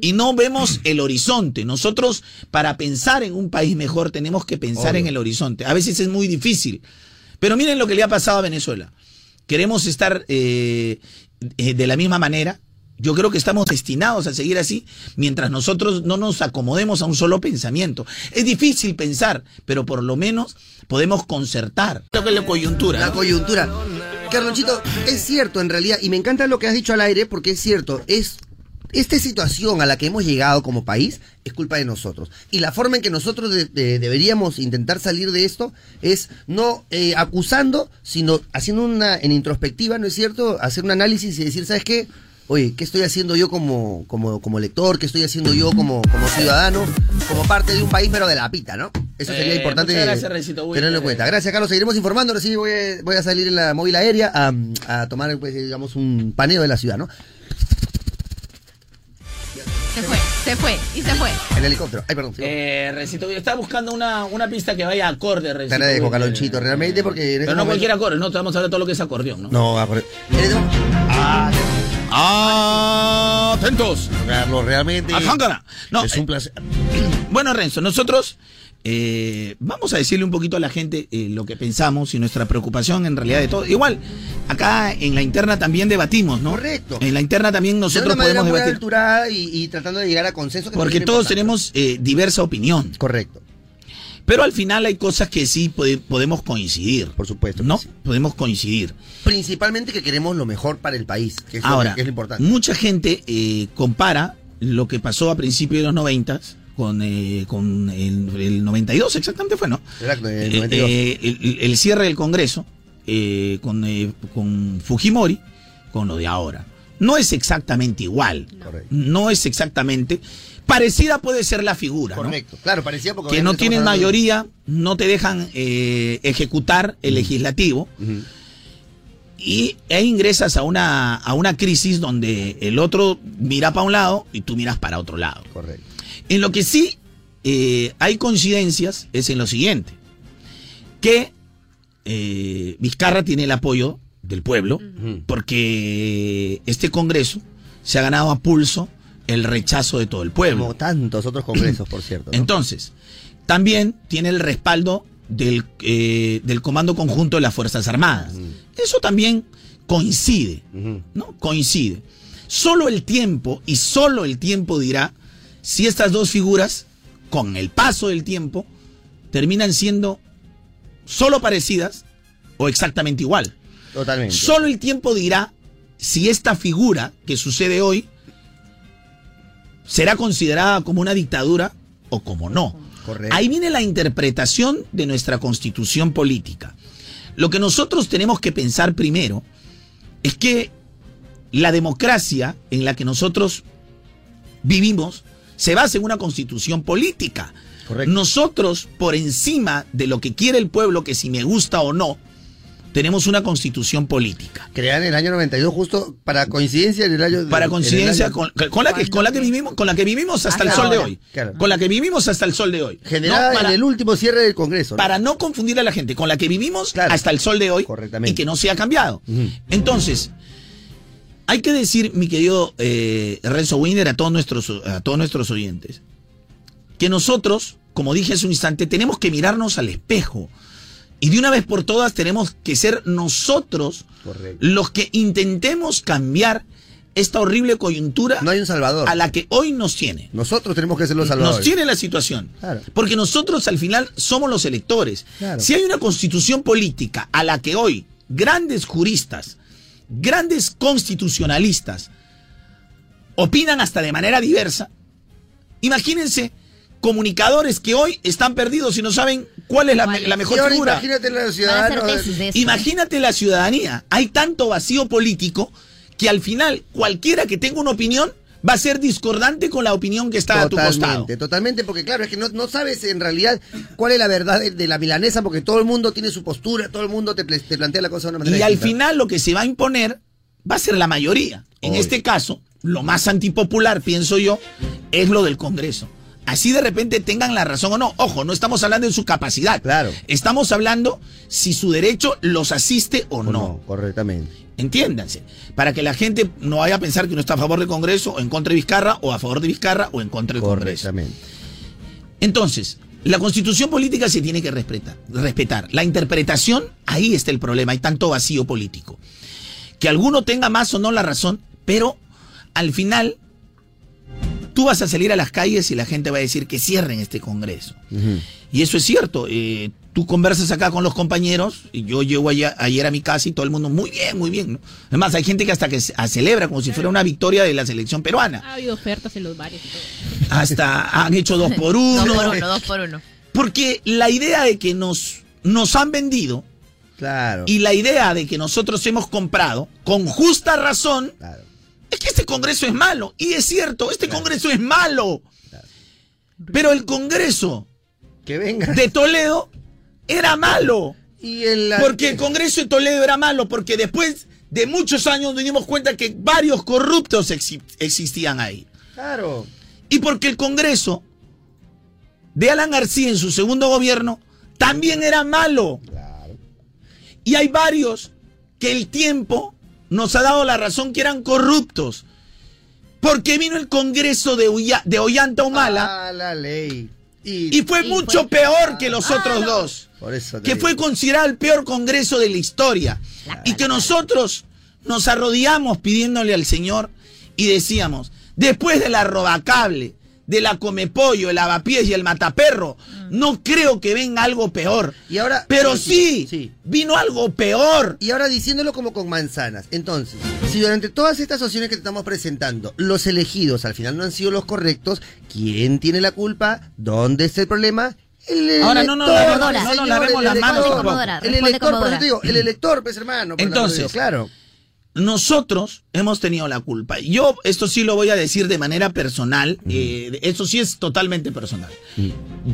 Speaker 1: y no vemos el horizonte. Nosotros, para pensar en un país mejor, tenemos que pensar
Speaker 2: Obvio.
Speaker 1: en el horizonte. A veces es muy difícil. Pero miren lo que le ha pasado a Venezuela. Queremos estar eh, eh, de la misma manera. Yo creo que estamos destinados a seguir así mientras nosotros no nos acomodemos a un solo pensamiento. Es difícil pensar, pero por lo menos podemos concertar. Creo que es la coyuntura.
Speaker 2: La
Speaker 1: ¿no?
Speaker 2: coyuntura. Carlonchito, es cierto en realidad, y me encanta lo que has dicho al aire, porque es cierto, es esta situación a la que hemos llegado como país es culpa de nosotros. Y la forma en que nosotros de- de- deberíamos intentar salir de esto es no eh, acusando, sino haciendo una en introspectiva, ¿no es cierto? Hacer un análisis y decir, ¿sabes qué? Oye, ¿qué estoy haciendo yo como, como, como lector? ¿Qué estoy haciendo yo como, como ciudadano? Como parte de un país, pero de la pita, ¿no? Eso sería
Speaker 1: Eh,
Speaker 2: importante
Speaker 1: gracias,
Speaker 2: tenerlo en cuenta. Gracias, Carlos. Seguiremos informando. Ahora sí voy, voy a salir en la móvil aérea a, a tomar, pues, digamos, un paneo de la ciudad, ¿no?
Speaker 12: Se fue, se fue y se fue.
Speaker 2: El helicóptero. Ay, perdón.
Speaker 1: Eh, Rencito, está buscando una, una pista que vaya acorde,
Speaker 2: Te
Speaker 1: Rencito.
Speaker 2: agradezco. Calonchito, realmente, porque... en este
Speaker 1: Pero no
Speaker 2: momento-
Speaker 1: cualquier acorde, no, te vamos a hablar de todo lo que es acordeón, ¿no?
Speaker 2: No, acorde-
Speaker 1: Ah, atentos.
Speaker 2: Carlos, realmente...
Speaker 1: No,
Speaker 2: Es un placer.
Speaker 1: Bueno, Renzo, nosotros eh, vamos a decirle un poquito a la gente eh, lo que pensamos y nuestra preocupación en realidad de todo. Igual, acá en la interna también debatimos, ¿no?
Speaker 2: Correcto.
Speaker 1: En la interna también
Speaker 2: de
Speaker 1: nosotros
Speaker 2: una
Speaker 1: podemos
Speaker 2: muy
Speaker 1: debatir.
Speaker 2: alturada y, y tratando de llegar a consenso. que
Speaker 1: Porque todos
Speaker 2: importante.
Speaker 1: tenemos eh, diversa opinión.
Speaker 2: Correcto.
Speaker 1: Pero al final hay cosas que sí pode- podemos coincidir.
Speaker 2: Por supuesto.
Speaker 1: ¿No? Podemos coincidir.
Speaker 2: Principalmente que queremos lo mejor para el país, que es, lo,
Speaker 1: Ahora,
Speaker 2: que es lo importante.
Speaker 1: mucha gente eh, compara lo que pasó a principios de los 90 con, eh, con el, el 92, exactamente fue, ¿no?
Speaker 2: Exacto, el
Speaker 1: Eh,
Speaker 2: 92.
Speaker 1: eh, el, el cierre del Congreso eh, con, eh, con Fujimori con lo de ahora. No es exactamente igual. No es exactamente. Parecida puede ser la figura. ¿no?
Speaker 2: Correcto. Claro, parecía porque...
Speaker 1: Que no tienen mayoría, no te dejan eh, ejecutar el legislativo. Y e ingresas a una, a una crisis donde el otro mira para un lado y tú miras para otro lado.
Speaker 2: Correcto.
Speaker 1: En lo que sí eh, hay coincidencias es en lo siguiente, que eh, Vizcarra tiene el apoyo del pueblo, porque este Congreso se ha ganado a pulso el rechazo de todo el pueblo.
Speaker 2: Como tantos otros congresos, por cierto. ¿no?
Speaker 1: Entonces, también tiene el respaldo del, eh, del Comando Conjunto de las Fuerzas Armadas. Eso también coincide, ¿no? Coincide. Solo el tiempo, y solo el tiempo dirá si estas dos figuras, con el paso del tiempo, terminan siendo solo parecidas o exactamente igual.
Speaker 2: Totalmente.
Speaker 1: Solo el tiempo dirá si esta figura que sucede hoy será considerada como una dictadura o como no.
Speaker 2: Correcto.
Speaker 1: Ahí viene la interpretación de nuestra constitución política. Lo que nosotros tenemos que pensar primero es que la democracia en la que nosotros vivimos se basa en una constitución política. Nosotros, por encima de lo que quiere el pueblo, que si me gusta o no, tenemos una constitución política.
Speaker 2: Creada en el año 92, justo para coincidencia en el año.
Speaker 1: Para coincidencia
Speaker 2: año-
Speaker 1: con, con la que, con la que vivimos, con la que vivimos hasta el sol de hoy.
Speaker 2: Claro.
Speaker 1: Con la que vivimos hasta el sol de hoy.
Speaker 2: Generada
Speaker 1: No, para-
Speaker 2: en el último cierre del Congreso. ¿no?
Speaker 1: para no confundir a la gente, con la que vivimos hasta el sol de hoy y que no se ha cambiado. Entonces, hay que decir, mi querido eh, Renzo Winder, a todos, nuestros, a todos nuestros oyentes, que nosotros, como dije hace un instante, tenemos que mirarnos al espejo. Y de una vez por todas tenemos que ser nosotros los que intentemos cambiar esta horrible coyuntura
Speaker 2: No hay un salvador.
Speaker 1: a la que hoy nos tiene.
Speaker 2: Nosotros tenemos que ser los salvadores.
Speaker 1: Nos tiene la situación.
Speaker 2: Claro.
Speaker 1: Porque nosotros al final somos los electores.
Speaker 2: Claro.
Speaker 1: Si hay una constitución política a la que hoy grandes juristas, grandes constitucionalistas opinan hasta de manera diversa, imagínense comunicadores que hoy están perdidos y no saben cuál es la, me- la mejor figura.
Speaker 2: Imagínate los ciudadanos. del-
Speaker 1: Imagínate la ciudadanía. Hay tanto vacío político que al final cualquiera que tenga una opinión va a ser discordante con la opinión que está a tu costado.
Speaker 2: Totalmente, totalmente, porque claro, es que no, no sabes en realidad cuál es la verdad de, de la milanesa, porque todo el mundo tiene su postura, todo el mundo te, plantea la cosa de una manera
Speaker 1: Y al final lo que se va a imponer va a ser la mayoría. En este caso, lo más antipopular, pienso yo, es lo del Congreso. Así de repente tengan la razón o no. Ojo, no estamos hablando de su capacidad.
Speaker 2: Claro.
Speaker 1: Estamos hablando si su derecho los asiste o, no.
Speaker 2: Correctamente.
Speaker 1: Entiéndanse. Para que la gente no vaya a pensar que uno está a favor del Congreso o en contra de Vizcarra o a favor de Vizcarra o en contra del Congreso.
Speaker 2: Correctamente.
Speaker 1: Entonces, la constitución política se tiene que respetar, respetar. La interpretación, ahí está el problema, hay tanto vacío político. Que alguno tenga más o no la razón, pero al final tú vas a salir a las calles y la gente va a decir que cierren este Congreso. Y eso es cierto. eh, tú conversas acá con los compañeros y yo llego allá- ayer a mi casa y todo el mundo, muy bien, muy bien. ¿no? Además, hay gente que hasta que celebra como si fuera una victoria de la selección peruana.
Speaker 12: Ha habido ofertas en los bares y todo.
Speaker 1: Hasta han hecho dos por uno.
Speaker 12: Dos por uno, dos por uno.
Speaker 1: Porque la idea de que nos, nos han vendido
Speaker 2: Claro.
Speaker 1: y la idea de que nosotros hemos comprado, con justa razón, es que este Congreso es malo. Y es cierto, este Congreso es malo. Pero el Congreso
Speaker 2: que venga.
Speaker 1: de Toledo era malo.
Speaker 2: Y el,
Speaker 1: Porque el Congreso de Toledo era malo, porque después de muchos años nos dimos cuenta que varios corruptos exi- existían ahí.
Speaker 2: Claro.
Speaker 1: Y porque el Congreso de Alan García en su segundo gobierno también era malo. Y hay varios que el tiempo nos ha dado la razón que eran corruptos. Porque vino el Congreso de, Ulla- de Ollanta Humala
Speaker 2: Ah, la ley.
Speaker 1: y fue mucho peor que los otros dos.
Speaker 2: Por eso
Speaker 1: Que
Speaker 2: digo.
Speaker 1: fue considerado el peor Congreso de la historia. Y que nosotros nos arrodillamos pidiéndole al Señor y decíamos, después de la robacable, de la comepollo, el lavapiés y el mataperro, no creo que venga algo peor.
Speaker 2: Y ahora.
Speaker 1: Pero sí, vino algo peor.
Speaker 2: Y ahora diciéndolo como con manzanas. Entonces, si durante todas estas opciones que te estamos presentando, los elegidos al final no han sido los correctos, ¿quién tiene la culpa? ¿Dónde está el problema? El
Speaker 1: Ahora, no, no,
Speaker 2: elector,
Speaker 1: no, no, no, no
Speaker 2: señor,
Speaker 1: lavemos
Speaker 2: el
Speaker 1: las manos
Speaker 2: elector.
Speaker 1: tampoco.
Speaker 12: Dora,
Speaker 2: El
Speaker 12: responde
Speaker 2: elector,
Speaker 12: como
Speaker 2: por eso
Speaker 12: Dora.
Speaker 2: te digo, el elector, pues hermano. por el amor de
Speaker 1: Entonces,
Speaker 2: Dios, claro.
Speaker 1: Nosotros hemos tenido la culpa. Yo esto sí lo voy a decir de manera personal. eh, eso sí es totalmente personal.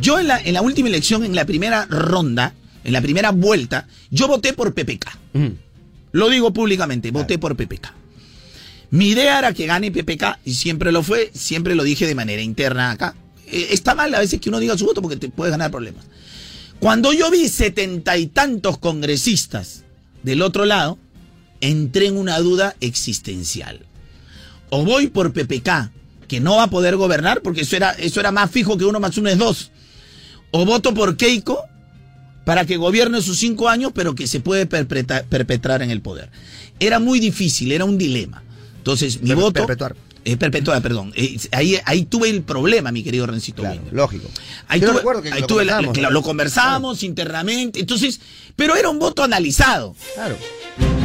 Speaker 1: Yo en la, en la última elección, en la primera ronda, en la primera vuelta, yo voté por PPK. Lo digo públicamente, voté por PPK. Mi idea era que gane PPK y siempre lo fue, siempre lo dije de manera interna acá. Eh, está mal a veces que uno diga su voto porque te puede ganar problemas. Cuando yo vi setenta y tantos congresistas del otro lado, entré en una duda existencial. O voy por PPK, que no va a poder gobernar porque eso era, eso era más fijo que uno más uno es dos. O voto por Keiko para que gobierne sus cinco años, pero que se puede perpetra- perpetrar en el poder. Era muy difícil, era un dilema. Entonces, mi
Speaker 2: Per-
Speaker 1: voto...
Speaker 2: perpetuar.
Speaker 1: Eh, perpetuar, perdón. Eh, ahí, ahí tuve el problema, mi querido Rencito. Winder.
Speaker 2: Lógico.
Speaker 1: Ahí
Speaker 2: Yo
Speaker 1: tuve,
Speaker 2: recuerdo que
Speaker 1: ahí
Speaker 2: lo
Speaker 1: tuve la-
Speaker 2: conversamos,
Speaker 1: que
Speaker 2: ¿no?
Speaker 1: lo, lo conversamos internamente. Entonces, pero era un voto analizado.
Speaker 2: Claro.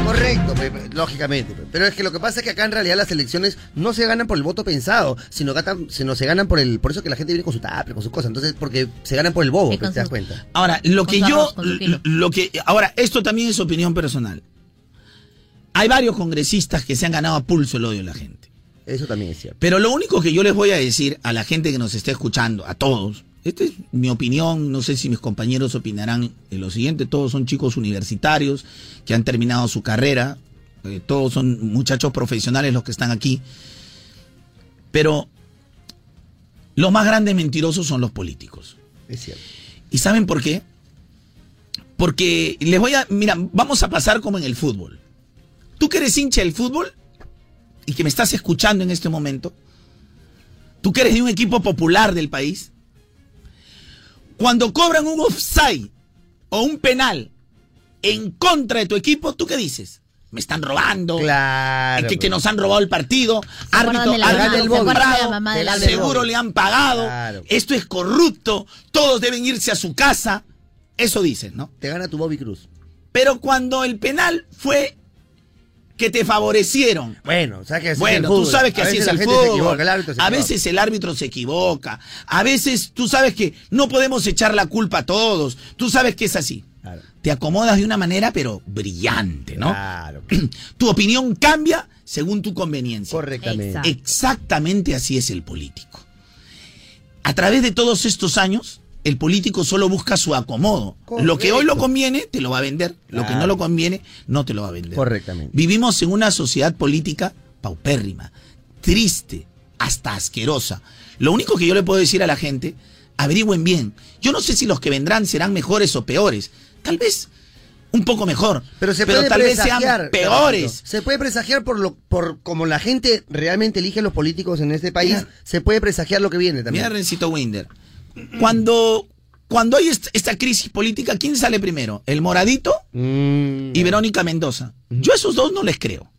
Speaker 2: Correcto, lógicamente. Pero es que lo que pasa es que acá en realidad las elecciones no se ganan por el voto pensado, sino, gatan- sino se ganan por el. Por eso que la gente viene con su tapre, con sus cosas. Entonces, porque se ganan por el bobo,
Speaker 12: Sí,
Speaker 2: te das cuenta.
Speaker 1: Ahora, lo que yo, lo que, ahora, esto también es opinión personal. Hay varios congresistas que se han ganado a pulso el odio de la gente.
Speaker 2: Eso también es cierto.
Speaker 1: Pero lo único que yo les voy a decir a la gente que nos está escuchando, a todos, esta es mi opinión, no sé si mis compañeros opinarán en lo siguiente, todos son chicos universitarios que han terminado su carrera, eh, todos son muchachos profesionales los que están aquí, pero los más grandes mentirosos son los políticos.
Speaker 2: Es cierto.
Speaker 1: ¿Y saben por qué? Porque les voy a, mira, vamos a pasar como en el fútbol. Tú que eres hincha del fútbol y que me estás escuchando en este momento, tú que eres de un equipo popular del país, cuando cobran un offside o un penal en contra de tu equipo, ¿tú qué dices? Me están robando.
Speaker 2: Claro.
Speaker 1: Que, que nos han robado el partido. Árbitro,
Speaker 12: la
Speaker 1: árbitro
Speaker 12: mamá del
Speaker 1: seguro le han pagado.
Speaker 2: Claro.
Speaker 1: Esto es corrupto. Todos deben irse a su casa. Eso dicen, ¿no?
Speaker 2: Te gana tu Bobby Cruz.
Speaker 1: Pero cuando el penal fue que te favorecieron.
Speaker 2: Bueno, o sea que así es
Speaker 1: Bueno, tú sabes que
Speaker 2: A
Speaker 1: así
Speaker 2: veces
Speaker 1: es el fútbol.
Speaker 2: equivoca, el árbitro se
Speaker 1: a
Speaker 2: equivoca.
Speaker 1: veces el árbitro se equivoca. A veces tú sabes que no podemos echar la culpa a todos. Tú sabes que es así.
Speaker 2: Claro.
Speaker 1: Te acomodas de una manera, pero brillante, ¿no?
Speaker 2: Claro.
Speaker 1: tu opinión cambia según tu conveniencia.
Speaker 2: Correctamente.
Speaker 1: Exactamente así es el político. A través de todos estos años, el político solo busca su acomodo. Lo que hoy lo conviene, te lo va a vender. Lo que no lo conviene, no te lo va a vender.
Speaker 2: Correctamente.
Speaker 1: Vivimos en una sociedad política paupérrima, triste, hasta asquerosa. Lo único que yo le puedo decir a la gente, averigüen bien. Yo no sé si los que vendrán serán mejores o peores. Tal vez un poco mejor.
Speaker 2: Pero se puede
Speaker 1: tal vez sean
Speaker 2: presagiar,
Speaker 1: peores.
Speaker 2: Se puede presagiar por lo por como la gente realmente elige a los políticos en este país,
Speaker 1: Mira.
Speaker 2: se puede presagiar lo que viene también.
Speaker 1: Mira, Rencito Winder. Cuando, cuando hay est- esta crisis política, ¿quién sale primero? ¿El Moradito
Speaker 2: Mm,
Speaker 1: y Verónica Mendoza? Yo a esos dos no les creo.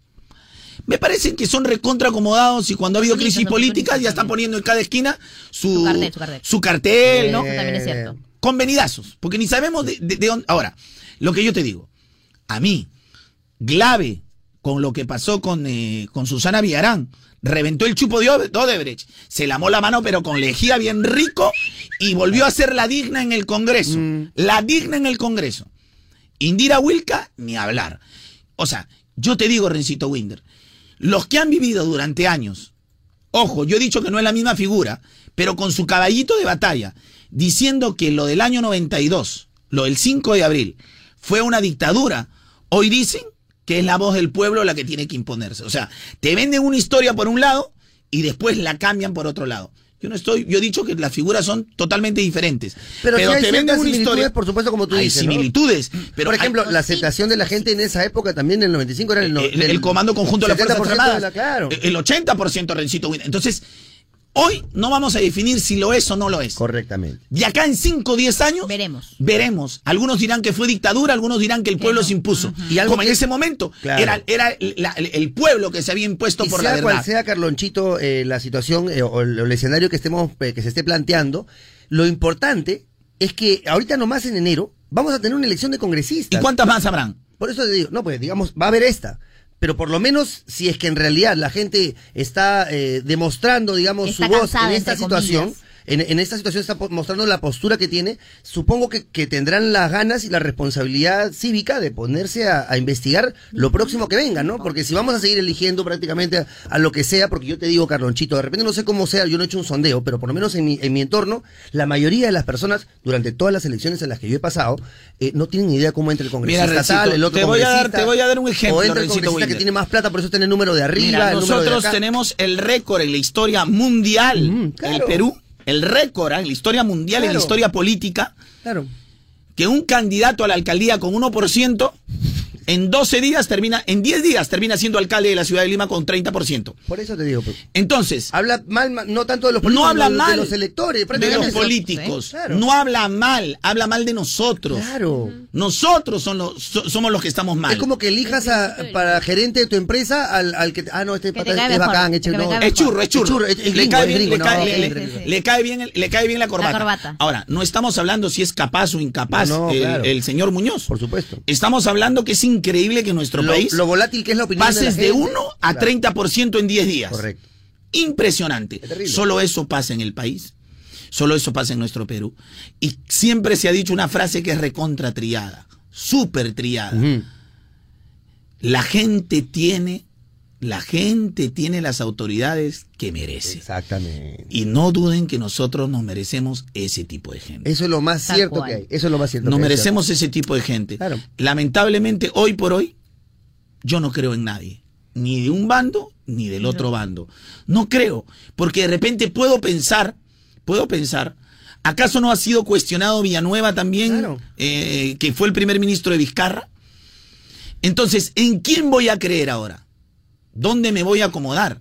Speaker 1: Me parecen que son recontra acomodados y cuando ha habido crisis políticas ya están poniendo en cada esquina su,
Speaker 12: Su cartel, su cartel.
Speaker 1: su cartel, ¿no?
Speaker 12: No, también es cierto.
Speaker 1: Convenidazos, porque ni sabemos de, de- de dónde. Ahora, lo que yo te digo, a mí, Glave, con lo que pasó con, eh, con Susana Villarán, reventó el chupo de Ode- de Odebrecht, se lamó la mano pero con lejía bien rico y volvió a ser la digna en el Congreso. La digna en el Congreso. Indira Wilka, ni hablar. O sea, yo te digo, Rencito Winder, los que han vivido durante años, ojo, yo he dicho que no es la misma figura, pero con su caballito de batalla, diciendo que lo del año 92, lo del 5 de abril, fue una dictadura, hoy dicen que es la voz del pueblo la que tiene que imponerse. O sea, te venden una historia por un lado y después la cambian por otro lado. Yo no estoy, yo he dicho que las figuras son totalmente diferentes.
Speaker 2: Pero,
Speaker 1: Pero,
Speaker 2: sí hay
Speaker 1: te venden una
Speaker 2: similitudes,
Speaker 1: historia.
Speaker 2: por supuesto, como tú
Speaker 1: hay
Speaker 2: dices. ¿no?
Speaker 1: similitudes. Pero
Speaker 2: por
Speaker 1: hay-
Speaker 2: ejemplo, la aceptación de la gente en esa época también en el 95 era el, no-
Speaker 1: el,
Speaker 2: del
Speaker 1: el Comando Conjunto de las Fuerzas
Speaker 2: 70%
Speaker 1: Armadas.
Speaker 2: la- claro.
Speaker 1: El 80% Rencito. Entonces, hoy no vamos a definir si lo es o no lo es.
Speaker 2: Correctamente.
Speaker 1: De acá en 5 o 10 años.
Speaker 12: Veremos.
Speaker 1: Veremos. Algunos dirán que fue dictadura, algunos dirán que el pueblo se impuso.
Speaker 2: Y algo
Speaker 1: Como en
Speaker 2: que-
Speaker 1: ese momento.
Speaker 2: Claro.
Speaker 1: Era, era la- el, el pueblo que se había impuesto
Speaker 2: Y
Speaker 1: por
Speaker 2: sea
Speaker 1: la verdad.
Speaker 2: cual sea, Carlonchito, eh, la situación eh, o el, escenario que estemos eh, que se esté planteando, lo importante es que ahorita nomás en enero vamos a tener una elección de
Speaker 1: ¿Y
Speaker 2: congresistas.
Speaker 1: cuántas más habrán?
Speaker 2: Por eso te digo, no, pues digamos, va a haber esta. Pero por lo menos, si es que en realidad la gente está eh, demostrando, digamos,
Speaker 12: Está
Speaker 2: su voz en esta situación,
Speaker 12: comillas.
Speaker 2: En, en esta situación está mostrando la postura que tiene, supongo que, que tendrán las ganas y la responsabilidad cívica de ponerse a, a investigar lo próximo que venga, ¿no? Porque si vamos a seguir eligiendo prácticamente a, a lo que sea, porque yo te digo, Carlonchito, de repente no sé cómo sea, yo no he hecho un sondeo, pero por lo menos en mi, en mi entorno, la mayoría de las personas, durante todas las elecciones en las que yo he pasado, eh, no tienen ni idea cómo entra el Congreso estatal, el otro
Speaker 1: te voy a dar- te voy a dar un ejemplo,
Speaker 2: O entra el
Speaker 1: Rencito
Speaker 2: congresista que tiene más plata, por eso tiene el número de arriba,
Speaker 1: Mira,
Speaker 2: el número de
Speaker 1: nosotros
Speaker 2: acá.
Speaker 1: tenemos el récord en la historia mundial
Speaker 2: Mm, claro.
Speaker 1: Perú. El récord ¿ah? en la historia mundial, en la historia política,
Speaker 2: Claro.
Speaker 1: que un candidato a la alcaldía con 1%, en 12 días termina, en 10 días termina siendo alcalde de la ciudad de Lima con 30%.
Speaker 2: Por eso te digo. pues.
Speaker 1: Entonces,
Speaker 2: Habla mal, ma- no tanto de los políticos,
Speaker 1: no habla mal
Speaker 2: de los electores.
Speaker 1: de los políticos,
Speaker 2: Claro.
Speaker 1: no habla mal, habla mal de nosotros.
Speaker 2: Claro.
Speaker 1: Nosotros son los, so- somos los que estamos mal.
Speaker 2: Es como que elijas a, para gerente de tu empresa al, al que. Ah, no, este pata es
Speaker 12: mejor,
Speaker 2: bacán, no,
Speaker 1: Es churro, es churro.
Speaker 2: es- es
Speaker 1: le, cae
Speaker 2: es
Speaker 1: bien,
Speaker 2: es
Speaker 1: cae bien la corbata.
Speaker 12: corbata.
Speaker 1: Ahora, no estamos hablando si es capaz o incapaz
Speaker 2: No, no,
Speaker 1: el,
Speaker 2: claro.
Speaker 1: el señor Muñoz.
Speaker 2: Por supuesto.
Speaker 1: Estamos hablando que es increíble que en nuestro
Speaker 2: Lo,
Speaker 1: país
Speaker 2: lo volátil que es la opinión de la
Speaker 1: pases de
Speaker 2: gente.
Speaker 1: 1 a
Speaker 2: Claro.
Speaker 1: 30% en 10 días.
Speaker 2: Correcto.
Speaker 1: Impresionante.
Speaker 2: Es.
Speaker 1: Solo eso pasa en el país. Solo eso pasa en nuestro Perú. Y siempre se ha dicho una frase que es recontra triada. Súper triada. La gente tiene La gente tiene las autoridades que merece.
Speaker 2: Exactamente.
Speaker 1: Y no duden que nosotros nos merecemos ese tipo de gente.
Speaker 2: Eso es lo más
Speaker 1: Tal
Speaker 2: cierto
Speaker 1: cual.
Speaker 2: que hay. Eso es lo más cierto.
Speaker 1: Nos
Speaker 2: que hay,
Speaker 1: merecemos ese tipo de gente.
Speaker 2: Claro.
Speaker 1: Lamentablemente, hoy por hoy, yo no creo en nadie. Ni de un bando, ni del otro bando. No creo. Porque de repente puedo pensar, puedo pensar, ¿acaso no ha sido cuestionado Villanueva también, eh, que fue el primer ministro de Vizcarra? Entonces, ¿en quién voy a creer ahora? ¿Dónde me voy a acomodar?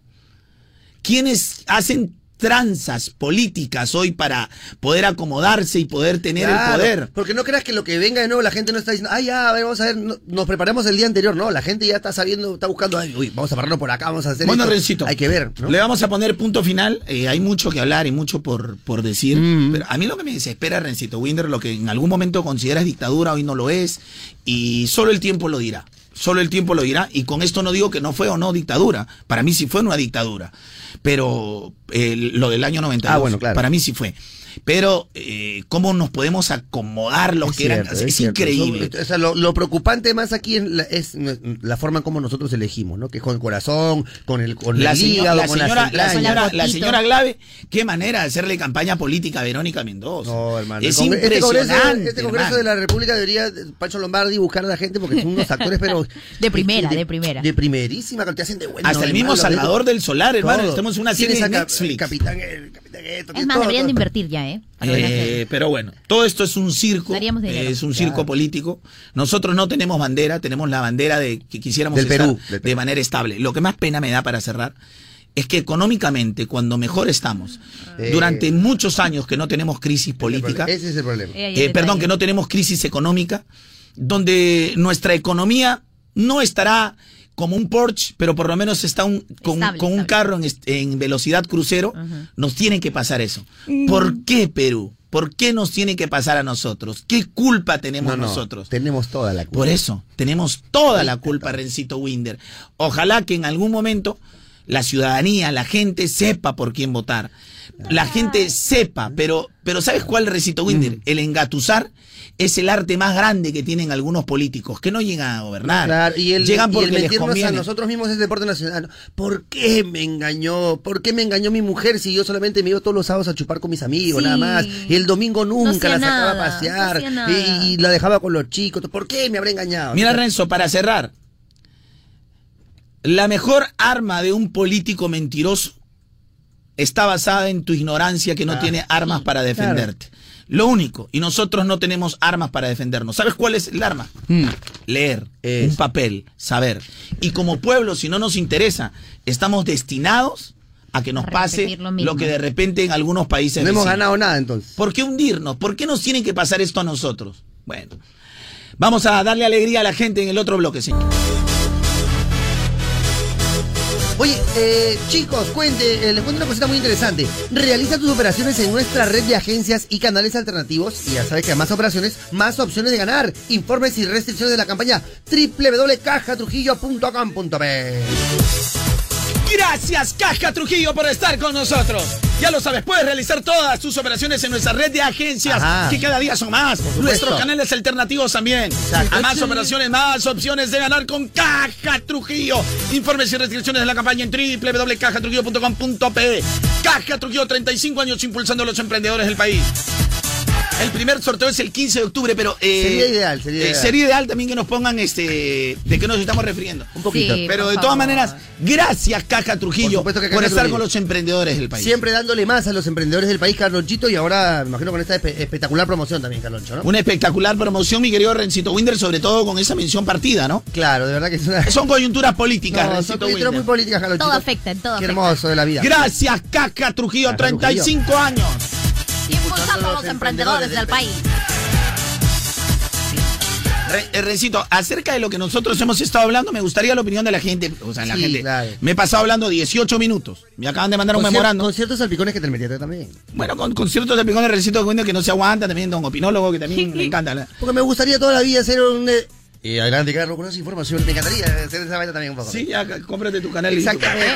Speaker 1: ¿Quiénes hacen tranzas políticas hoy para poder acomodarse y poder tener el poder?
Speaker 2: Porque no creas que lo que venga de nuevo la gente no está diciendo, ay, ya, a ver, vamos a ver, no- nos preparamos el día anterior. No, la gente ya está sabiendo, está buscando, ay, uy, vamos a pararnos por acá, vamos a hacer
Speaker 1: Bueno,
Speaker 2: esto.
Speaker 1: Rencito,
Speaker 2: Hay que ver, ¿no?
Speaker 1: le vamos a poner punto final. Eh, hay mucho que hablar y mucho por, por decir.
Speaker 2: Mm.
Speaker 1: Pero a mí lo que me desespera, Rencito Winder, lo que en algún momento consideras dictadura, hoy no lo es. Y solo el tiempo lo dirá. Solo el tiempo lo dirá. Y con esto no digo que no fue o no dictadura. Para mí sí fue una dictadura. Pero eh, lo del año 92,
Speaker 2: Ah, bueno, claro.
Speaker 1: para mí sí fue. Pero, eh, ¿cómo nos podemos acomodar los
Speaker 2: Es
Speaker 1: que eran? Es,
Speaker 2: cierto.
Speaker 1: increíble.
Speaker 2: O sea, lo, lo preocupante más aquí la- es la forma en como nosotros elegimos, ¿no? Que es con el corazón, con el, con
Speaker 1: la,
Speaker 2: el
Speaker 1: señora,
Speaker 2: hígado,
Speaker 1: la
Speaker 2: con
Speaker 1: señora, la señora, la señora Glave, qué manera de hacerle campaña política a Verónica Mendoza.
Speaker 2: No, hermano.
Speaker 1: Es
Speaker 2: este congreso,
Speaker 1: impresionante.
Speaker 2: este congreso
Speaker 1: hermano.
Speaker 2: de la República debería Pancho Lombardi buscar a la gente porque son unos actores, pero.
Speaker 12: De primera, de primera.
Speaker 2: De primerísima, que te hacen de bueno.
Speaker 1: Hasta el mismo Salvador del Solar, hermano.
Speaker 2: Todo.
Speaker 1: Estamos en una serie de Netflix.
Speaker 2: Capitán, el Capitán esto,
Speaker 12: Es más,
Speaker 2: todo,
Speaker 12: deberían de invertir ya, ¿eh?
Speaker 1: Eh, pero bueno, todo esto es un circo, eh, es un circo
Speaker 12: Claro.
Speaker 1: político. Nosotros no tenemos bandera, tenemos la bandera de que quisiéramos
Speaker 2: Del
Speaker 1: estar
Speaker 2: Perú, del
Speaker 1: de manera estable. Lo que más pena me da para cerrar es que económicamente, cuando mejor estamos,
Speaker 2: Eh.
Speaker 1: durante muchos años que no tenemos crisis política,
Speaker 2: Ese es el problema.
Speaker 1: eh, perdón, que no tenemos crisis económica, donde nuestra economía no estará como un Porsche, pero por lo menos está un, con,
Speaker 12: Estable,
Speaker 1: con un carro en, velocidad crucero, nos tiene que pasar eso. ¿Por qué Perú? ¿Por qué nos tiene que pasar a nosotros? ¿Qué culpa tenemos
Speaker 2: No, no,
Speaker 1: nosotros?
Speaker 2: Tenemos toda la culpa.
Speaker 1: Por eso, tenemos toda la culpa, Rencito Winder. Ojalá que en algún momento la ciudadanía, la gente sepa por quién votar. La gente sepa, pero, pero ¿sabes cuál, Rencito Winder? El engatusar es el arte más grande que tienen algunos políticos, que no llegan a gobernar.
Speaker 2: Claro, y el,
Speaker 1: Llegan
Speaker 2: y
Speaker 1: porque
Speaker 2: el
Speaker 1: les
Speaker 2: a nosotros mismos es deporte nacional. ¿Por qué me engañó? ¿Por qué me engañó mi mujer si yo solamente me iba todos los sábados a chupar con mis amigos,
Speaker 12: Sí.
Speaker 2: nada más? Y el domingo nunca la sacaba
Speaker 12: nada,
Speaker 2: a pasear
Speaker 12: no
Speaker 2: y, y la dejaba con los chicos. ¿Por qué me habrá engañado?
Speaker 1: Mira, Renzo, para cerrar. La mejor arma de un político mentiroso está basada en tu ignorancia que no
Speaker 2: Ah,
Speaker 1: tiene armas para defenderte. Lo único, y nosotros no tenemos armas para defendernos. ¿Sabes cuál es el arma?
Speaker 2: Mm.
Speaker 1: Leer, un papel, saber. Y como pueblo, si no nos interesa, estamos destinados a que nos
Speaker 12: A
Speaker 1: pase
Speaker 12: lo
Speaker 1: que de repente en algunos países
Speaker 2: No hemos
Speaker 1: vecinos.
Speaker 2: ganado nada entonces.
Speaker 1: ¿Por qué hundirnos? ¿Por qué nos tiene que pasar esto a nosotros? Bueno, vamos a darle alegría a la gente en el otro bloque, señor.
Speaker 2: Oye, eh, chicos, cuente, eh, les cuento una cosita muy interesante. Realiza tus operaciones en nuestra red de agencias y canales alternativos y ya sabes que a más operaciones, más opciones de ganar. Informes y restricciones de la campaña www.cajatrujillo.com.p
Speaker 1: Gracias, Caja Trujillo, por estar con nosotros. Ya lo sabes, puedes realizar todas tus operaciones en nuestra red de agencias,
Speaker 2: Ajá.
Speaker 1: que cada día son más. Nuestros canales alternativos también. A más operaciones, más opciones de ganar con Caja Trujillo. Informes y restricciones de la campaña en www.cajatrujillo.com.p. Caja Trujillo, 35 años impulsando a los emprendedores del país. El primer sorteo es el 15 de octubre, pero... eh,
Speaker 2: Sería ideal, sería
Speaker 1: eh,
Speaker 2: ideal.
Speaker 1: sería ideal también que nos pongan este... ¿De qué nos estamos refiriendo?
Speaker 2: Un poquito.
Speaker 12: Sí,
Speaker 1: Pero de todas
Speaker 12: favor.
Speaker 1: maneras, gracias Caja Trujillo
Speaker 2: Por que Caja
Speaker 1: estar
Speaker 2: Trujillo.
Speaker 1: con los emprendedores del país.
Speaker 2: Siempre dándole más a los emprendedores del país, Carlonchito, y ahora me imagino con esta espe- espectacular promoción también, Carloncho, ¿no?
Speaker 1: Una espectacular promoción, mi querido Rencito Winder, sobre todo con esa mención partida, ¿no?
Speaker 2: Claro, de verdad que es una...
Speaker 1: Son coyunturas políticas,
Speaker 2: No, son
Speaker 1: Rencito
Speaker 2: coyunturas muy políticas, Carlonchito.
Speaker 12: Todo afecta, en todo
Speaker 2: Qué
Speaker 12: afecta.
Speaker 2: hermoso de la vida.
Speaker 1: Gracias, Caja Trujillo,
Speaker 2: Caja
Speaker 1: 35 años.
Speaker 12: Impulsando a los emprendedores del país.
Speaker 1: Re- eh, acerca de lo que nosotros hemos estado hablando, me gustaría la opinión de la gente. O sea, la
Speaker 2: Sí,
Speaker 1: gente.
Speaker 2: claro.
Speaker 1: Me he pasado hablando 18 minutos. Me acaban de mandar un memorando.
Speaker 2: Con ciertos salpicones que te metiste también.
Speaker 1: Bueno, con, con ciertos Rencito Winder que no se aguanta, también don opinólogo, que también me encanta.
Speaker 2: Porque me gustaría toda la vida hacer un... Y adelante, Carlos, con esa información. Me encantaría hacer esa vaina también un poco.
Speaker 1: Sí, ya, cómprate tu canal. y-
Speaker 2: Exactamente.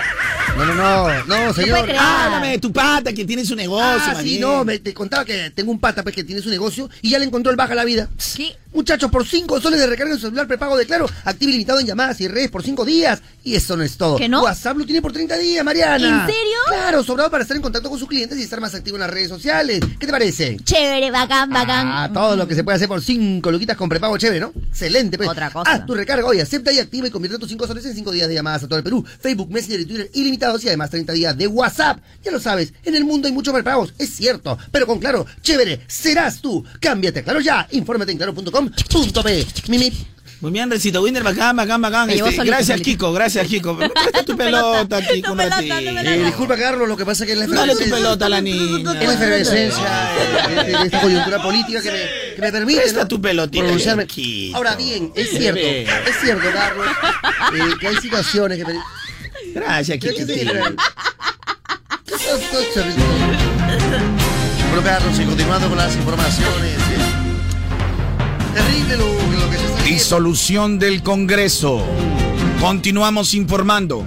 Speaker 2: No, no, no, no, señor.
Speaker 12: creer.
Speaker 1: Háblame de tu pata que tiene su negocio,
Speaker 2: Ah, sí, no, me, te contaba que tengo un pata pues, que tiene su negocio y ya le encontró el baja a la vida.
Speaker 12: ¿Qué?
Speaker 2: Muchachos, por 5 soles de recarga en su celular prepago de Claro, active ilimitado en llamadas y redes por 5 días. Y eso no es todo.
Speaker 12: ¿Que no?
Speaker 2: WhatsApp lo tiene por 30 días, Mariana.
Speaker 12: ¿En serio?
Speaker 2: Claro, sobrado para estar en contacto con sus clientes y estar más activo en las redes sociales. ¿Qué te parece?
Speaker 12: Chévere, bacán, bacán.
Speaker 2: Ah, todo lo que se puede hacer por 5 luquitas con prepago chévere, ¿no? Excelente, pues.
Speaker 12: Otra cosa.
Speaker 2: Haz tu recarga hoy, acepta y activa y convierte tus 5 soles en 5 días de llamadas a todo el Perú. Facebook, Messenger y Twitter ilimitados y además 30 días de WhatsApp. Ya lo sabes, en el mundo hay muchos prepagos, es cierto. Pero con Claro, chévere, serás tú. Cámbiate Claro ya. Infórmate en claro.com.p. Mimi.
Speaker 1: Muy bien, Recito Winder, bacán, bacán, bacán. Este,
Speaker 12: solito,
Speaker 1: gracias,
Speaker 12: solito.
Speaker 1: Kiko, gracias, Kiko. Presta tu pelota, Kiko,
Speaker 12: pelota, pelota.
Speaker 2: Eh, disculpa, Carlos, lo que pasa es que es la
Speaker 1: Dale tu
Speaker 2: efervescencia-
Speaker 1: pelota a la niña.
Speaker 2: Es la efervescencia de, esta coyuntura política que me, que me permite
Speaker 1: Presta
Speaker 2: ¿no?
Speaker 1: tu pelotita,
Speaker 2: pronunciarme.
Speaker 1: Kiko.
Speaker 2: Ahora bien, es cierto, es cierto, Carlos, eh, que hay situaciones que me...
Speaker 1: Gracias,
Speaker 2: ¿Qué-
Speaker 1: Kiko.
Speaker 2: Bueno, Carlos, y continuando con las informaciones. Terrible lo, lo que se está.
Speaker 1: Disolución del Congreso. Continuamos informando.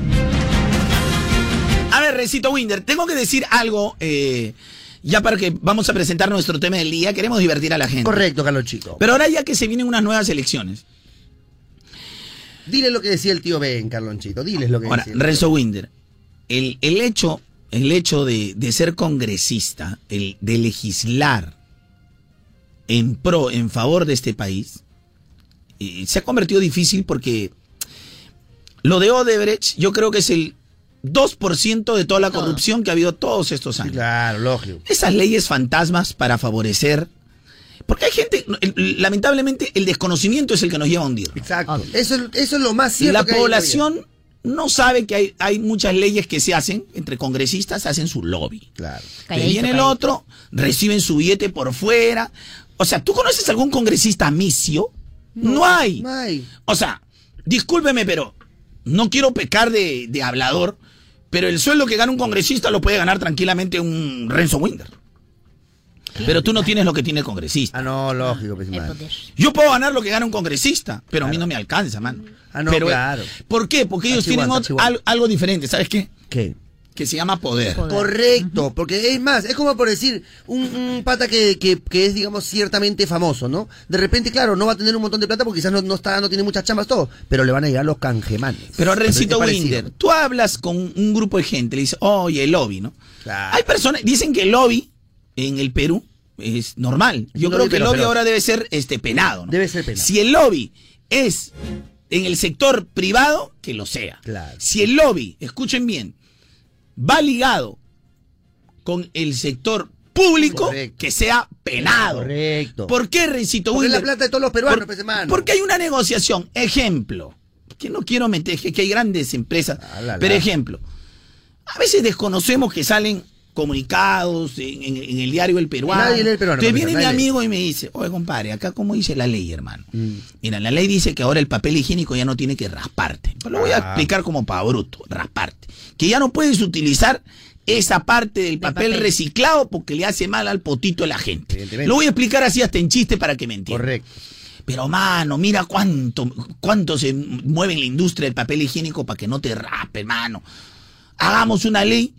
Speaker 1: A ver, Recito Winder, tengo que decir algo, eh, ya para que vamos a presentar nuestro tema del día. Queremos divertir a la gente.
Speaker 2: Correcto, Carlos Chico.
Speaker 1: Pero ahora ya que se vienen unas nuevas elecciones.
Speaker 2: Dile lo que decía el tío Ben, Carlonchito. Diles lo que
Speaker 1: Ahora,
Speaker 2: decía.
Speaker 1: Renzo Winder, el, el hecho, el hecho de, de ser congresista, el de legislar en pro, en favor de este país, eh, se ha convertido difícil porque lo de Odebrecht yo creo que es el 2% de toda la corrupción que ha habido todos estos años.
Speaker 2: Claro, lógico.
Speaker 1: Esas leyes fantasmas para favorecer... Porque hay gente, lamentablemente, el desconocimiento es el que nos lleva a hundir.
Speaker 2: Exacto. Eso es, eso es lo más cierto
Speaker 1: La
Speaker 2: que hay en
Speaker 1: población no sabe que hay, hay muchas leyes que se hacen entre congresistas, hacen su lobby.
Speaker 2: Claro.
Speaker 12: Calladito,
Speaker 1: viene el otro, reciben su billete por fuera. O sea, ¿tú conoces algún congresista misio? No, hay.
Speaker 2: No hay.
Speaker 1: O sea, discúlpeme, pero no quiero pecar de, de hablador, pero el sueldo que gana un congresista lo puede ganar tranquilamente un Renzo Winder. Pero tú no tienes lo que tiene el congresista.
Speaker 2: Ah, no, lógico, pues.
Speaker 1: Yo puedo ganar lo que gana un congresista, pero a mí no me alcanza, man.
Speaker 2: Ah, no,
Speaker 1: Pero,
Speaker 2: claro.
Speaker 1: ¿Por qué? Porque ellos tienen
Speaker 2: igual,
Speaker 1: ot-
Speaker 2: está igual.
Speaker 1: al- algo diferente, ¿sabes qué?
Speaker 2: ¿Qué?
Speaker 1: Que se llama poder.
Speaker 12: Poder.
Speaker 2: Correcto, porque es más, es como por decir, un, un pata que, que, que es, digamos, ciertamente famoso, ¿no? De repente, claro, no va a tener un montón de plata porque quizás no, no está, no tiene muchas chambas, todo, pero le van a llegar los canjemanes.
Speaker 1: Pero Rencito. Winder, tú hablas con un grupo de gente, le dices, oye, el lobby, ¿no?
Speaker 2: Claro.
Speaker 1: Hay personas, dicen que el lobby en el Perú es normal. Yo creo que el lobby ahora debe ser este penado, ¿no?
Speaker 2: Debe ser penado.
Speaker 1: Si el lobby es en el sector privado, que lo sea.
Speaker 2: Claro.
Speaker 1: Si el lobby, escuchen bien, va ligado con el sector público,
Speaker 2: Correcto.
Speaker 1: que sea penado.
Speaker 2: Correcto.
Speaker 1: ¿Por qué, Rencito
Speaker 2: Porque es la plata de todos los peruanos,
Speaker 1: Por-
Speaker 2: pues.
Speaker 1: Porque hay una negociación. Ejemplo, que no quiero meter, que que hay grandes empresas,
Speaker 2: Ah, la, la.
Speaker 1: pero ejemplo, a veces desconocemos que salen comunicados en, en- en el diario El Peruano.
Speaker 2: Nadie lee El Peruano,
Speaker 1: Entonces viene mi amigo y me dice, oye compadre, acá cómo dice la ley, hermano.
Speaker 2: Mm.
Speaker 1: Mira, la ley dice que ahora el papel higiénico ya no tiene que rasparte. Pues lo voy a
Speaker 2: Ah.
Speaker 1: explicar como para bruto, rasparte. Que ya no puedes utilizar esa parte del papel,
Speaker 12: papel.
Speaker 1: reciclado porque le hace mal al potito de la gente. Lo voy a explicar así hasta en chiste para que me entiendan.
Speaker 2: Correcto.
Speaker 1: Pero mano, mira cuánto, cuánto se mueve en la industria del papel higiénico para que no te raspe, mano. Hagamos una ley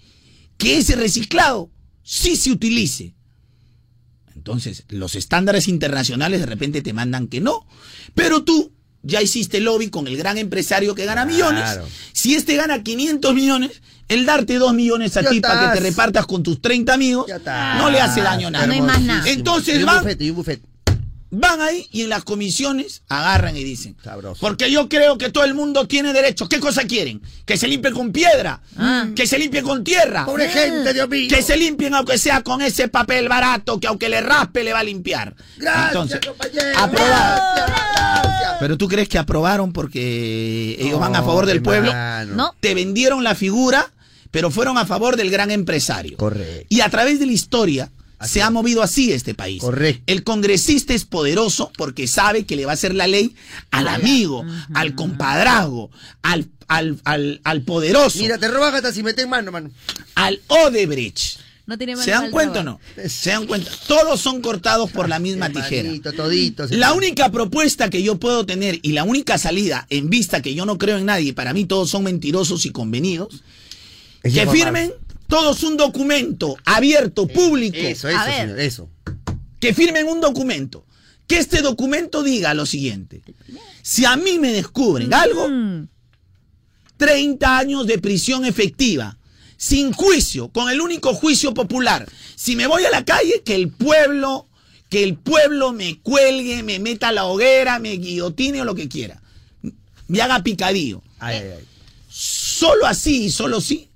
Speaker 1: que ese reciclado sí se utilice. Entonces, los estándares internacionales de repente te mandan que no. Pero tú ya hiciste lobby con el gran empresario que gana
Speaker 2: Claro.
Speaker 1: millones. Si este gana 500 millones, el darte 2 millones a
Speaker 2: Ya
Speaker 1: ti para que te repartas con tus 30 amigos,
Speaker 2: Ya está.
Speaker 1: no le hace daño a nadie.
Speaker 12: No hay más nada.
Speaker 1: Entonces
Speaker 2: y un y un bufete.
Speaker 1: Van ahí y en las comisiones agarran y dicen,
Speaker 2: Sabroso.
Speaker 1: porque yo creo que todo el mundo tiene derecho. ¿Qué cosa quieren? Que se limpie con piedra, que se limpie con tierra,
Speaker 2: Pobre gente, Dios mío.
Speaker 1: que se limpien aunque sea con ese papel barato que aunque le raspe le va a limpiar.
Speaker 2: Gracias,
Speaker 1: Entonces,
Speaker 2: compañero.
Speaker 1: aprobado.
Speaker 2: Gracias, gracias.
Speaker 1: Pero tú crees que aprobaron porque ellos van a favor del
Speaker 2: No,
Speaker 1: pueblo.
Speaker 12: No.
Speaker 1: Te vendieron la figura, pero fueron a favor del gran empresario.
Speaker 2: Correcto.
Speaker 1: Y a través de la historia
Speaker 2: Así
Speaker 1: se
Speaker 2: es.
Speaker 1: ha movido así este país.
Speaker 2: Correcto.
Speaker 1: El congresista es poderoso porque sabe que le va a hacer la ley al amigo, al compadrazgo, al, al, al, al poderoso,
Speaker 2: Mira, te robas hasta si metes mano, mano.
Speaker 1: al Odebrecht.
Speaker 12: No tiene
Speaker 1: ¿Se dan cuenta o no? Se dan cuenta. Todos son cortados por la misma tijera.
Speaker 2: Hermanito, toditos.
Speaker 1: La única propuesta que yo puedo tener y la única salida en vista que yo no creo en nadie, para mí todos son mentirosos y convenidos,
Speaker 2: Es
Speaker 1: que firmen todos un documento abierto, público.
Speaker 2: Eso, eso, señor, eso.
Speaker 1: Que firmen un documento. Que este documento diga lo siguiente. Si a mí me descubren algo, 30 años de prisión efectiva, sin juicio, con el único juicio popular. Si me voy a la calle, que el pueblo, que el pueblo me cuelgue, me meta a la hoguera, me guillotine o lo que quiera. Me haga picadillo.
Speaker 2: Ay, ay, ay.
Speaker 1: Solo así y solo sí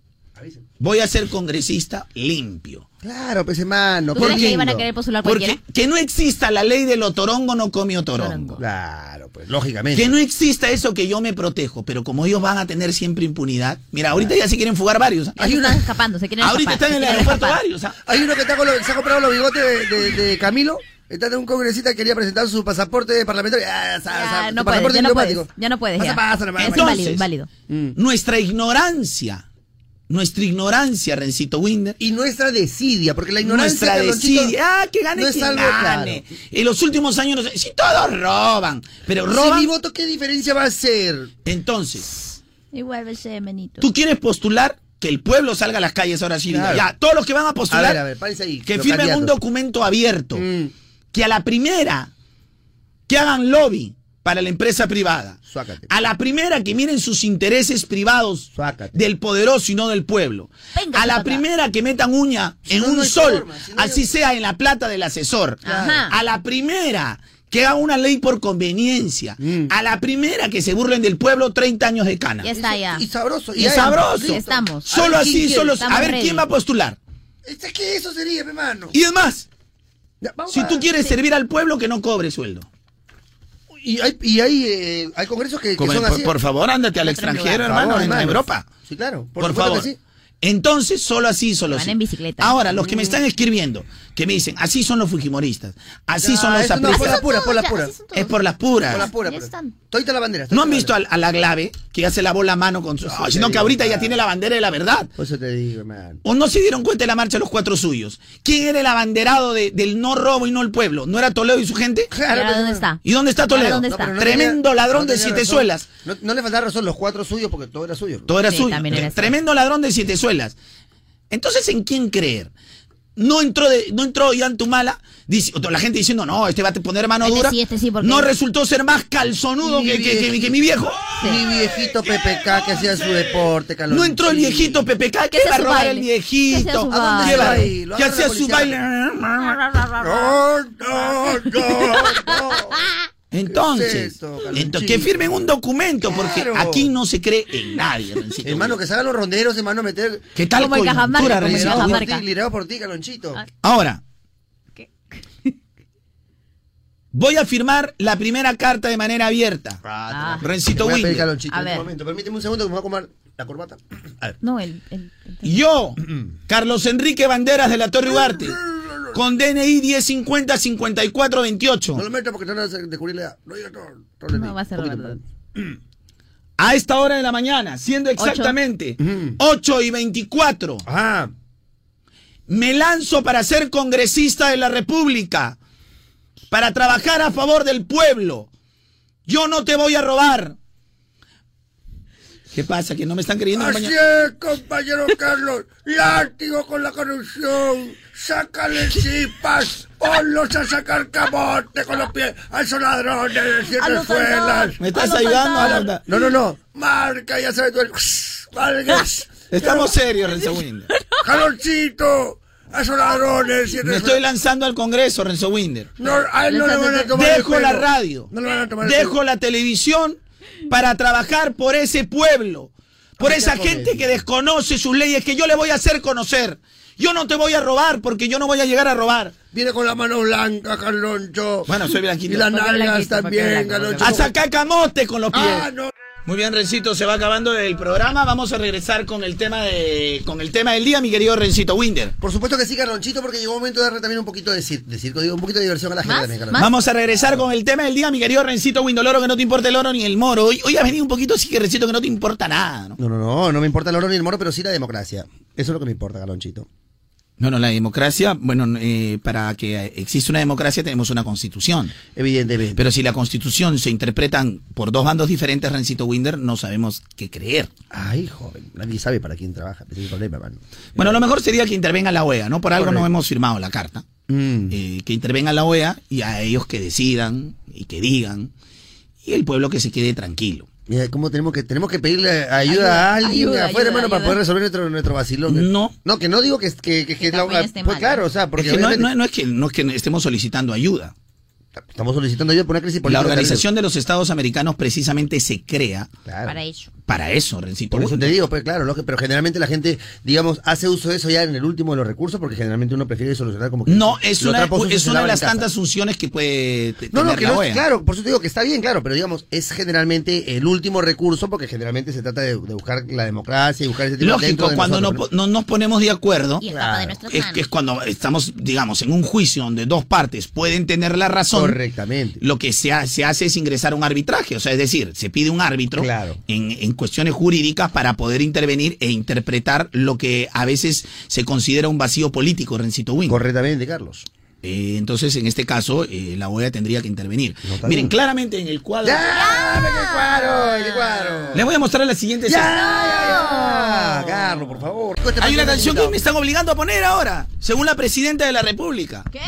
Speaker 1: voy a ser congresista limpio.
Speaker 2: Claro, pues hermano.
Speaker 12: ¿Tú crees que
Speaker 2: lindo.
Speaker 12: iban a querer postular
Speaker 1: Porque
Speaker 12: cualquiera?
Speaker 1: que no exista la ley del otorongo no come otorongo.
Speaker 2: Claro, pues lógicamente.
Speaker 1: Que no exista eso que yo me protejo, pero como ellos van a tener siempre impunidad. Mira, ahorita ya se quieren fugar varios. ¿ah?
Speaker 12: Hay están escapando, se quieren
Speaker 1: Ahorita
Speaker 12: escapar,
Speaker 1: están en el aeropuerto
Speaker 12: escapar.
Speaker 1: varios. ¿ah?
Speaker 2: Hay uno que está con los- se ha comprado los bigotes de, de- de Camilo. Está de un congresista que quería presentar su pasaporte parlamentario. Ah,
Speaker 12: Ya, no
Speaker 2: su
Speaker 12: puedes,
Speaker 2: pasaporte
Speaker 12: ya no puedes,
Speaker 2: diplomático.
Speaker 12: ya no puedes.
Speaker 2: Pasa,
Speaker 12: ya.
Speaker 2: pasa, nomás,
Speaker 12: es
Speaker 2: hermano.
Speaker 12: inválido, inválido.
Speaker 1: Nuestra ignorancia, nuestra ignorancia, Rencito Winder.
Speaker 2: Y nuestra desidia, porque la ignorancia.
Speaker 1: Nuestra
Speaker 2: Carlonchito,
Speaker 1: desidia. Ah, que gane
Speaker 2: no es
Speaker 1: quien
Speaker 2: algo
Speaker 1: gane. En los últimos años, no sé, si todos roban, pero
Speaker 2: Si
Speaker 1: roban.
Speaker 2: mi voto, ¿qué diferencia va a hacer?
Speaker 1: Entonces,
Speaker 12: Igual ese menito.
Speaker 1: tú quieres postular que el pueblo salga a las calles ahora sí.
Speaker 2: Claro.
Speaker 1: Ya, todos los que van a postular.
Speaker 2: A ver, a ver, párense ahí.
Speaker 1: que firmen un documento abierto.
Speaker 2: Mm.
Speaker 1: Que a la primera que hagan lobby para la empresa privada.
Speaker 2: Suácate.
Speaker 1: A la primera que miren sus intereses privados
Speaker 2: Suácate.
Speaker 1: del poderoso y no del pueblo.
Speaker 12: Venga,
Speaker 1: a la
Speaker 12: papá.
Speaker 1: primera que metan uña en
Speaker 2: no,
Speaker 1: un
Speaker 2: no
Speaker 1: sol,
Speaker 2: forma, si no hay-
Speaker 1: así sea en la plata del asesor.
Speaker 12: Ajá.
Speaker 1: A la primera que haga una ley por conveniencia.
Speaker 2: Mm.
Speaker 1: A la primera que se burlen del pueblo 30 años de cana.
Speaker 12: Ya está, ya.
Speaker 2: Y sabroso.
Speaker 1: Y sabroso.
Speaker 12: Estamos.
Speaker 1: Solo
Speaker 2: A ver, ¿quién
Speaker 1: así, solo A ver quién va a postular.
Speaker 2: Es que eso sería, mi hermano.
Speaker 1: Y es más,
Speaker 2: Ya,
Speaker 1: si
Speaker 2: a-
Speaker 1: tú quieres servir al pueblo, que no cobre sueldo.
Speaker 2: Y hay, y hay, eh, hay congresos que, que
Speaker 1: Como-
Speaker 2: son
Speaker 1: por,
Speaker 2: así.
Speaker 1: por favor, ándate al extranjero, hermano,
Speaker 2: favor,
Speaker 1: en
Speaker 2: hermano.
Speaker 1: Europa.
Speaker 2: Sí, claro.
Speaker 1: Por, favor.
Speaker 2: que sí.
Speaker 1: Entonces, solo así, solo
Speaker 12: Van
Speaker 1: así.
Speaker 12: en bicicleta.
Speaker 1: Ahora, los que me están escribiendo, que me dicen, así son los fujimoristas, así
Speaker 2: Ya,
Speaker 1: son los
Speaker 2: no, por
Speaker 1: apristas.
Speaker 2: la pura, por la
Speaker 12: Ya,
Speaker 2: pura.
Speaker 12: así son todos.
Speaker 1: Es por las puras.
Speaker 2: Por la pura.
Speaker 12: Ya
Speaker 2: pura.
Speaker 12: están.
Speaker 2: Todita la bandera.
Speaker 1: ¿No han visto a, la Glave que ya se lavó la mano con su... Ah, sino que
Speaker 2: digo,
Speaker 1: ahorita ya tiene la bandera de la verdad.
Speaker 2: Por eso te digo, hermano.
Speaker 1: ¿O no se dieron cuenta de la marcha de los cuatro suyos? ¿Quién era el abanderado de- del no robo y no el pueblo? ¿No era Toledo y su gente?
Speaker 12: ¿Y
Speaker 2: Claro, pero-
Speaker 12: dónde está?
Speaker 1: ¿Y dónde está
Speaker 12: ¿Y ahora
Speaker 1: Toledo?
Speaker 12: dónde
Speaker 2: No,
Speaker 12: está?
Speaker 2: pero no
Speaker 1: Tremendo
Speaker 2: tenía-
Speaker 1: ladrón
Speaker 2: no
Speaker 1: de siete
Speaker 2: razón.
Speaker 1: suelas.
Speaker 2: No, no le faltaba razón, los cuatro suyos, porque todo era suyo.
Speaker 1: Todo era
Speaker 12: Sí,
Speaker 1: suyo. Tremendo ladrón de siete suelas. Entonces, ¿en quién creer? No entró, de, no entró Yantumala, dice, la gente diciendo, no, este va a poner mano
Speaker 12: Este
Speaker 1: dura.
Speaker 12: sí, este sí, porque-
Speaker 1: No resultó ser más calzonudo
Speaker 2: Mi
Speaker 1: que, que- que-
Speaker 2: viejito.
Speaker 1: que mi viejo.
Speaker 2: Mi viejito PPK que hacía su deporte, Carlos.
Speaker 1: No entró el viejito PPK, que iba a robar
Speaker 12: baile.
Speaker 1: el
Speaker 12: Que
Speaker 1: viejito. Que hacía su baile. Entonces,
Speaker 2: ¿Qué es esto,
Speaker 1: que firmen un documento, porque
Speaker 2: Claro.
Speaker 1: aquí no se cree en nadie. Rencito.
Speaker 2: Hermano, que salgan los ronderos, hermano, a meter.
Speaker 1: ¿Qué tal
Speaker 12: Como el Cajamarca,
Speaker 1: Rencito?
Speaker 2: Liderado por ti, liderado por ti, Calonchito.
Speaker 1: Ahora, voy a firmar la primera carta de manera abierta.
Speaker 12: Ah.
Speaker 1: Rencito
Speaker 2: Te voy a pedir,
Speaker 1: Winder.
Speaker 2: Calonchito,
Speaker 12: A
Speaker 2: en
Speaker 12: ver.
Speaker 2: este momento. Permíteme un segundo que me voy a comer la corbata. A ver.
Speaker 12: No, el, el- el-
Speaker 1: Yo, Carlos Enrique Banderas de la Torre Ugarte, con DNI 1050 5428,
Speaker 2: No lo metas porque te van a descubrir la edad. No digas todo. todo
Speaker 12: no va a ser verdad.
Speaker 1: a esta hora de la mañana, siendo exactamente
Speaker 2: Ujú.
Speaker 1: 8 y 24,
Speaker 2: Ajá.
Speaker 1: me lanzo para ser congresista de la República, para trabajar a favor del pueblo. Yo no te voy a robar. ¿Qué pasa? ¿Que no me están creyendo?
Speaker 2: Así es, compañero Carlos. Látigo con la corrupción. Sácale chispas. Ponlos a sacar camote con los pies a esos ladrones de suelas.
Speaker 1: ¿Me estás ayudando?
Speaker 2: No, no, no. Marca, ya sabes tú. el- Vargas.
Speaker 1: Estamos serios, Renzo Winder.
Speaker 2: Jaloncito. A esos ladrones de siete
Speaker 1: Me estoy
Speaker 2: suelas.
Speaker 1: lanzando al Congreso, Renzo Winder.
Speaker 2: No, a él no le van a tomar el
Speaker 1: Dejo la radio,
Speaker 2: No le van a tomar
Speaker 1: dejo la televisión para trabajar por ese pueblo, por esa gente que desconoce sus leyes que yo le voy a hacer conocer. Yo no te voy a robar porque yo no voy a llegar a robar.
Speaker 2: Viene con la mano blanca, Carloncho.
Speaker 1: Bueno, soy blanquito.
Speaker 2: Y las nalgas también, Carloncho.
Speaker 1: A sacar camote con los pies.
Speaker 2: Ah, no.
Speaker 1: Muy bien, Rencito, se va acabando el programa. Vamos a regresar con el tema de con el tema del día, mi querido Rencito Winder.
Speaker 2: Por supuesto que sí, Carlonchito, porque llegó un momento de darle también un poquito de, cir- de circo, digo, un poquito de diversión a la gente también,
Speaker 12: ¿Más?
Speaker 2: Carlonchito.
Speaker 1: Vamos a regresar con el tema del día, mi querido Rencito Windoloro, que no te importa el oro ni el moro. Hoy, hoy has venido un poquito así que Rencito que no te importa nada, ¿no?
Speaker 2: No, no, no, no me importa el oro ni el moro, pero sí la democracia. Eso es lo que me importa, Galonchito.
Speaker 1: Bueno, la democracia, bueno, eh, para que exista una democracia tenemos una constitución.
Speaker 2: Evidentemente.
Speaker 1: Pero si la constitución se interpretan por dos bandos diferentes, Rencito Winder, no sabemos qué creer.
Speaker 2: Ay, joven, nadie sabe para quién trabaja. Ese es el problema, mano.
Speaker 1: Bueno, lo mejor sería que intervenga la OEA, ¿no? Por algo
Speaker 2: Correcto.
Speaker 1: no hemos firmado la carta.
Speaker 2: Mm.
Speaker 1: Eh, que intervenga la OEA y a ellos que decidan y que digan. Y el pueblo que se quede tranquilo.
Speaker 2: Mira, ¿cómo tenemos que tenemos que pedirle ayuda,
Speaker 1: Ayuda,
Speaker 2: a alguien
Speaker 1: ayuda,
Speaker 2: de afuera,
Speaker 1: ayuda,
Speaker 2: hermano, para poder resolver nuestro, nuestro vacilón?
Speaker 1: No.
Speaker 2: No, que no digo que, que, que, que la- pues
Speaker 1: mal,
Speaker 2: claro, o sea, porque
Speaker 1: Es que no, no- no es que, no es que estemos solicitando ayuda.
Speaker 2: Estamos solicitando ayuda por una crisis política.
Speaker 1: La Organización de los Estados Americanos precisamente se crea
Speaker 2: Claro.
Speaker 12: Para ello.
Speaker 1: para eso, Rencito.
Speaker 2: Por eso te digo, pues claro, que- pero generalmente la gente, digamos, hace uso de eso ya en el último de los recursos porque generalmente uno prefiere solucionar como que...
Speaker 1: No, es una, es una de las tantas funciones que puede
Speaker 2: No, no,
Speaker 1: tener
Speaker 2: que
Speaker 1: la
Speaker 2: no,
Speaker 1: OEA.
Speaker 2: claro, por eso te digo que está bien, claro, pero digamos, es generalmente el último recurso porque generalmente se trata de, de buscar la democracia y buscar ese tipo
Speaker 1: Lógico,
Speaker 2: de
Speaker 1: cuando no,
Speaker 2: nosotros,
Speaker 1: po- no nos ponemos de acuerdo,
Speaker 12: Y de
Speaker 1: es, que es cuando estamos, digamos, en un juicio donde dos partes pueden tener la razón.
Speaker 2: Correctamente.
Speaker 1: Lo que se, ha- se hace es ingresar a un arbitraje, o sea, es decir, se pide un árbitro
Speaker 2: Claro.
Speaker 1: en, en cuestiones jurídicas para poder intervenir e interpretar lo que a veces se considera un vacío político, Rencito Win.
Speaker 2: Correctamente, Carlos.
Speaker 1: Eh, entonces, en este caso, eh, la OEA tendría que intervenir. Miren, claramente en el cuadro.
Speaker 2: ¡Ya! ¡Qué cuadro!
Speaker 1: Les voy a mostrar la siguiente.
Speaker 2: ¡Ya! ya! Carlos, por favor.
Speaker 1: Hay una canción que me están obligando a poner ahora, según la presidenta de la República.
Speaker 12: ¿Qué?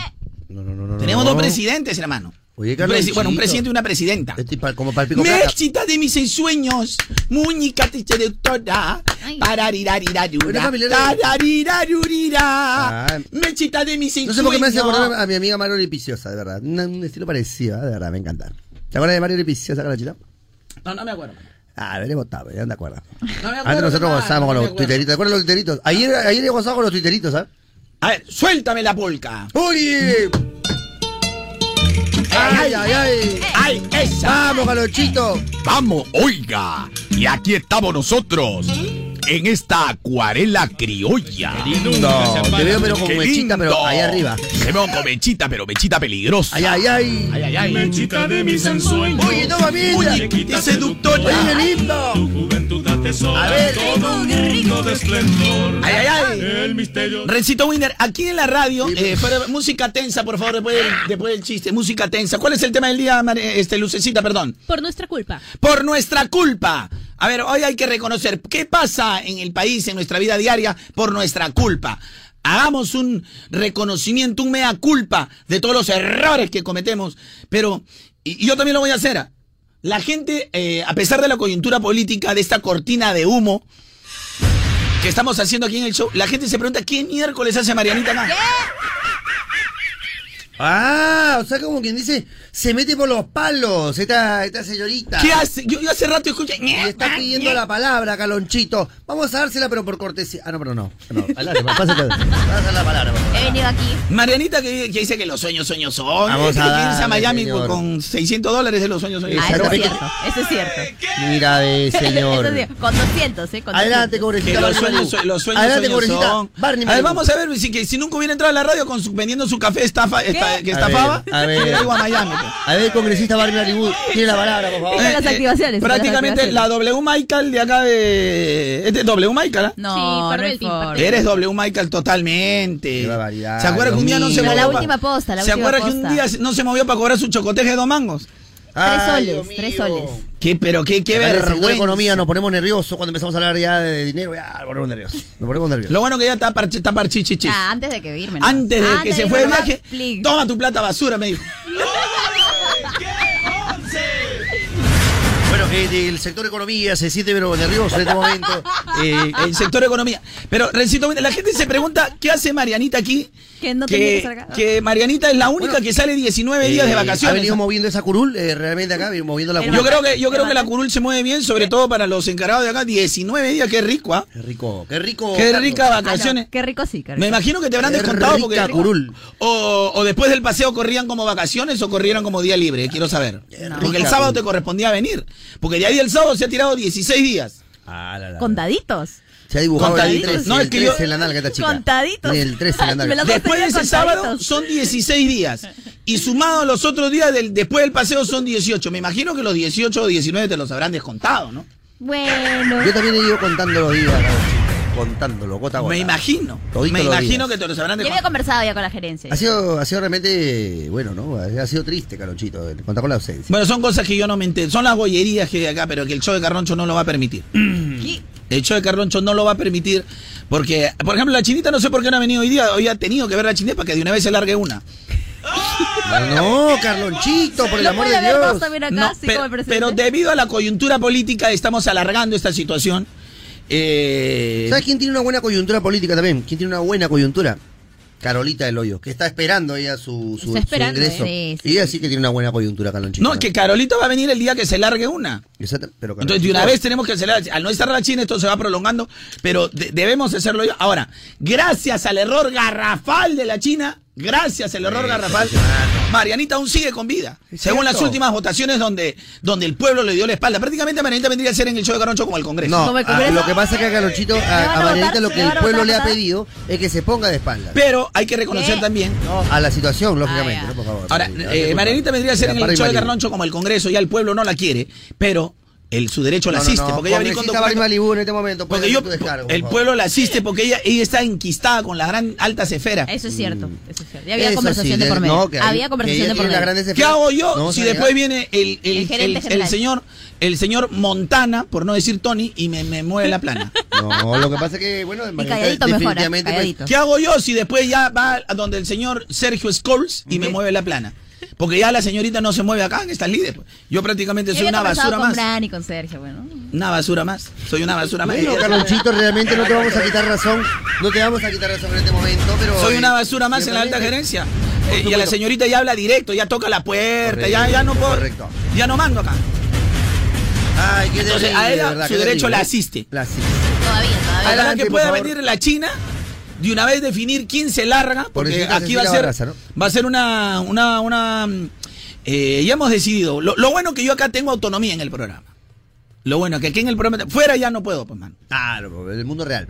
Speaker 2: No, no, no, no.
Speaker 1: Tenemos
Speaker 2: no.
Speaker 1: dos presidentes, hermano.
Speaker 2: Oye,
Speaker 1: presi- bueno, un presidente y una presidenta.
Speaker 2: Este pa- como para el pico.
Speaker 1: Mechita de mis ensueños, muñeca seductora,
Speaker 2: de-
Speaker 1: tararirarurira,
Speaker 2: Ah.
Speaker 1: mechita de mis
Speaker 2: No
Speaker 1: ensueños.
Speaker 2: sé por qué me hace acordar a mi amiga Mario Lipiciosa, de verdad. Un, un estilo parecido, de verdad, me encanta. ¿Te acuerdas de Mario Lipiciosa, Carlachita?
Speaker 1: No, no me acuerdo.
Speaker 2: Ah, veremos, votado, ya no te acuerdas.
Speaker 1: No me acuerdo
Speaker 2: Antes nosotros gozábamos
Speaker 1: no
Speaker 2: con
Speaker 1: me
Speaker 2: los tuiteritos. ¿Te acuerdas de los tuiteritos? Ayer, ayer he gozado con los tuiteritos, ¿sabes?
Speaker 1: A ver, suéltame la polca.
Speaker 2: ¡Uy! ¡Ay, ay, ay!
Speaker 1: ¡Ay, esa!
Speaker 2: ¡Vamos, Galochito!
Speaker 13: Vamos, oiga. Y aquí estamos nosotros. En esta acuarela criolla.
Speaker 2: No, te veo pero con
Speaker 13: Qué
Speaker 2: mechita, pero
Speaker 13: lindo.
Speaker 2: ahí arriba.
Speaker 13: Te veo con mechita, pero mechita peligrosa.
Speaker 2: ¡Ay, ay, ay!
Speaker 1: Ay, ay, ay.
Speaker 14: Mechita de mis ensueños.
Speaker 2: ¡Oye, no, familia!
Speaker 1: Muñequita seductora.
Speaker 2: ¡Oye, qué lindo!
Speaker 14: Atesora
Speaker 2: A ver.
Speaker 14: todo un mundo de esplendor.
Speaker 1: Ay, ay, ay.
Speaker 14: El misterio
Speaker 1: Rencito Winder, aquí en la radio, eh, fuera- música tensa, por favor, después del, después del chiste, música tensa. ¿Cuál es el tema del día, este, Lucecita, perdón?
Speaker 15: Por nuestra culpa.
Speaker 1: Por nuestra culpa. A ver, hoy hay que reconocer qué pasa en el país, en nuestra vida diaria, por nuestra culpa. Hagamos un reconocimiento, un mea culpa de todos los errores que cometemos. Pero, y, y yo también lo voy a hacer. La gente, eh, a pesar de la coyuntura política, de esta cortina de humo que estamos haciendo aquí en el show, la gente se pregunta, ¿qué miércoles hace Marianita acá?
Speaker 2: Ah, o sea, como quien dice, se mete por los palos esta, esta señorita.
Speaker 1: ¿Qué hace? Yo, yo hace rato escuché.
Speaker 2: Y está pidiendo la palabra, Calonchito. Vamos a dársela, pero por cortesía. Ah, no, pero no. No, adelante, pásate. Pásate la palabra.
Speaker 12: He venido aquí.
Speaker 1: Marianita que, que dice que los sueños, sueños son.
Speaker 2: Vamos
Speaker 1: que
Speaker 2: a darle,
Speaker 1: a Miami
Speaker 2: señor.
Speaker 1: con 600 dólares de los sueños, sueños.
Speaker 12: Ah, eso es cierto. Eso es cierto.
Speaker 2: Mira de señor.
Speaker 12: Eso es cierto. Con 200, ¿eh? Con
Speaker 2: Adelante,
Speaker 12: 200.
Speaker 2: cobrecita.
Speaker 1: Los sueños, los sueños,
Speaker 2: Adelante,
Speaker 1: sueños son.
Speaker 2: Barney
Speaker 1: a ver, vamos a ver si, que, si nunca hubiera entrado a la radio con su- vendiendo su café estafa, esta- que
Speaker 2: A
Speaker 1: estafaba.
Speaker 2: ver, a ver.
Speaker 1: hubiera ido a Miami. pues.
Speaker 2: A ver, congresista Barney Malibu, tiene la palabra, por favor.
Speaker 12: Con las activaciones, con las
Speaker 1: prácticamente
Speaker 12: activaciones.
Speaker 1: la W Michael de acá de. ¿Este es W Michael? ¿ah?
Speaker 12: No,
Speaker 15: Sí,
Speaker 12: no.
Speaker 1: Eres W Michael totalmente.
Speaker 2: Qué barbaridad,
Speaker 1: ¿Se acuerda que un día no se movió?
Speaker 12: La última posta, la
Speaker 1: ¿Se acuerda que un día no se movió para cobrar su chocoteje de dos mangos?
Speaker 12: Tres soles, tres soles.
Speaker 1: ¿Qué, pero qué, qué
Speaker 2: el
Speaker 1: vergüenza.
Speaker 2: economía nos ponemos nerviosos cuando empezamos a hablar ya de dinero. Ya, nos ponemos nerviosos. Nos ponemos nerviosos.
Speaker 1: Lo bueno que ya está, parche, está parchichichis.
Speaker 12: Ah, antes de que irme. ¿no?
Speaker 1: Antes de que se fue de
Speaker 12: irme,
Speaker 1: viaje,
Speaker 12: please.
Speaker 1: toma tu plata basura, me dijo.
Speaker 2: Bueno, eh, del sector economía se siente pero nervioso en este momento. Eh,
Speaker 1: El sector economía. Pero, Rencito, la gente se pregunta, ¿qué hace Marianita aquí?
Speaker 12: Que no tenía que
Speaker 1: Que, Marianita es la única que sale 19 días de
Speaker 2: eh,
Speaker 1: vacaciones.
Speaker 2: Ha venido moviendo esa curul, eh, realmente acá, moviendo la curul.
Speaker 1: Yo creo que, yo creo
Speaker 12: ¿Qué
Speaker 1: que la curul se mueve bien, sobre todo para los encargados de acá. 19 días, qué rico, ¿ah?
Speaker 2: Qué rico, qué rico.
Speaker 1: Qué
Speaker 2: Carlos.
Speaker 1: ricas
Speaker 12: Ah, no,
Speaker 1: vacaciones.
Speaker 12: Qué rico sí, qué rico.
Speaker 1: Me imagino que te habrán
Speaker 2: Qué
Speaker 1: descontado
Speaker 2: rica
Speaker 1: porque.
Speaker 2: curul.
Speaker 1: O, o después del paseo corrían como vacaciones o corrieron como día libre, quiero saber. Porque el
Speaker 2: rica
Speaker 1: sábado
Speaker 2: curul.
Speaker 1: te correspondía venir. Porque de ahí el sábado se ha tirado 16 días.
Speaker 2: Ah, la, la.
Speaker 12: Contaditos.
Speaker 2: Se ha dibujado el
Speaker 1: Contaditos.
Speaker 2: 13,
Speaker 1: No,
Speaker 2: el
Speaker 1: es que
Speaker 2: 13
Speaker 1: yo-
Speaker 2: en la nalga esta chica.
Speaker 12: Contaditos.
Speaker 2: El 13 en la nalga.
Speaker 1: Después de ese
Speaker 12: contaditos.
Speaker 1: sábado son 16 días. Y sumado a los otros días del, después del paseo son 18. Me imagino que los 18 o 19 te los habrán descontado, ¿no?
Speaker 12: Bueno.
Speaker 2: Yo también he ido contando los días. Carlos. Contándolo, gota a gota.
Speaker 1: Me imagino.
Speaker 2: Todito
Speaker 1: me
Speaker 2: los
Speaker 1: imagino
Speaker 2: días.
Speaker 1: que te lo sabrán de
Speaker 12: Yo había conversado ya con la gerencia.
Speaker 2: Ha sido, ha sido realmente, bueno, ¿no? Ha sido triste, Carlonchito, contar con la ausencia.
Speaker 1: Bueno, son cosas que yo no me entero. Son las bollerías que hay acá, pero que el show de Carroncho no lo va a permitir. El show de Carroncho no lo va a permitir porque, por ejemplo, la chinita no sé por qué no ha venido hoy día. Hoy ha tenido que ver la chinita para que de una vez se largue una.
Speaker 2: No, Carlonchito, por el amor de Dios.
Speaker 12: acá,
Speaker 1: No, pero debido a la coyuntura política estamos alargando esta situación. Eh,
Speaker 2: ¿Sabes quién tiene una buena coyuntura política también? ¿Quién tiene una buena coyuntura? Carolita del Hoyo, que está esperando ella su, su,
Speaker 12: Está esperando,
Speaker 2: su ingreso.
Speaker 12: sí, sí.
Speaker 2: Y ella sí que tiene una buena coyuntura, Carlonchito.
Speaker 1: no, es que Carolita va a venir el día que se largue una.
Speaker 2: Exacto, pero
Speaker 1: Entonces, de una vez tenemos que acelerar. Al no estar la China, esto se va prolongando, pero de- debemos hacerlo yo. Ahora, gracias al error garrafal de la China, gracias al error garrafal, Marianita aún sigue con vida. Según las últimas votaciones donde, donde el pueblo le dio la espalda. Prácticamente Marianita vendría a ser en el show de Caroncho como el Congreso.
Speaker 2: No, a- lo que pasa es que a Carlonchito, a, Marianita lo
Speaker 1: ¿Le
Speaker 2: que el pueblo le ha pedido es que se ponga de espaldas.
Speaker 1: Pero hay que reconocer también.
Speaker 2: A la situación, lógicamente, ¿no? Por favor.
Speaker 1: Ahora, eh, Marianita vendría a ser en el
Speaker 2: y
Speaker 1: show de. Carnoncho como el Congreso, ya el pueblo no la quiere, pero el, su derecho la
Speaker 2: No,
Speaker 1: asiste.
Speaker 2: no,
Speaker 1: porque ella venía con
Speaker 2: Malibu en este momento. puede
Speaker 1: Porque yo,
Speaker 2: descargo,
Speaker 1: el pueblo la asiste porque ella, ella está enquistada con la gran alta esfera.
Speaker 12: Eso es cierto, eso es cierto. Ya había
Speaker 2: Eso
Speaker 12: conversación
Speaker 2: sí,
Speaker 12: de por medio.
Speaker 2: no, que ahí-
Speaker 12: había
Speaker 2: que
Speaker 12: conversación de por medio.
Speaker 1: ¿Qué hago yo
Speaker 2: No,
Speaker 1: si después viene el, el-
Speaker 12: El gerente
Speaker 1: el- el
Speaker 12: general.
Speaker 1: señor el señor Montana, por no decir Tony, y me, me mueve la plana?
Speaker 2: No, lo que pasa es que, bueno, Marianita
Speaker 12: calladito mejor, ¿ah?
Speaker 2: definitivamente, pues,
Speaker 12: Calladito.
Speaker 1: ¿Qué hago yo si después ya va a donde el señor Sergio Scholes y me mueve la plana? Porque ya la señorita no se mueve acá en estas líderes. pues. Yo prácticamente soy una basura
Speaker 12: con
Speaker 1: más.
Speaker 12: Bran y con Sergio, bueno.
Speaker 1: Una basura más. Soy una basura más.
Speaker 2: Bueno, Carlonchito, realmente no te vamos a quitar razón. No te vamos a quitar razón en este momento, pero.
Speaker 1: Soy
Speaker 2: eh,
Speaker 1: una basura más en la alta gerencia. Eh, y a la señorita ya habla directo, ya toca la puerta, ya, ya no puedo.
Speaker 2: Correcto.
Speaker 1: Ya no mando acá.
Speaker 2: Ay, qué
Speaker 1: Entonces
Speaker 2: terrible,
Speaker 1: a
Speaker 2: de
Speaker 1: ella
Speaker 2: verdad,
Speaker 1: su derecho
Speaker 2: terrible,
Speaker 1: la
Speaker 2: ¿eh?
Speaker 1: asiste.
Speaker 2: La asiste.
Speaker 12: Todavía, todavía.
Speaker 1: Ojalá
Speaker 2: Adelante,
Speaker 1: que pueda venir la China de una vez definir quién se larga, porque aquí va a ser, va a ser una, una, una mm, eh, ya hemos decidido. Lo, lo bueno que yo acá tengo autonomía en el programa. Lo bueno que aquí en el programa, fuera ya no puedo, pues, man.
Speaker 2: Claro, en el mundo real.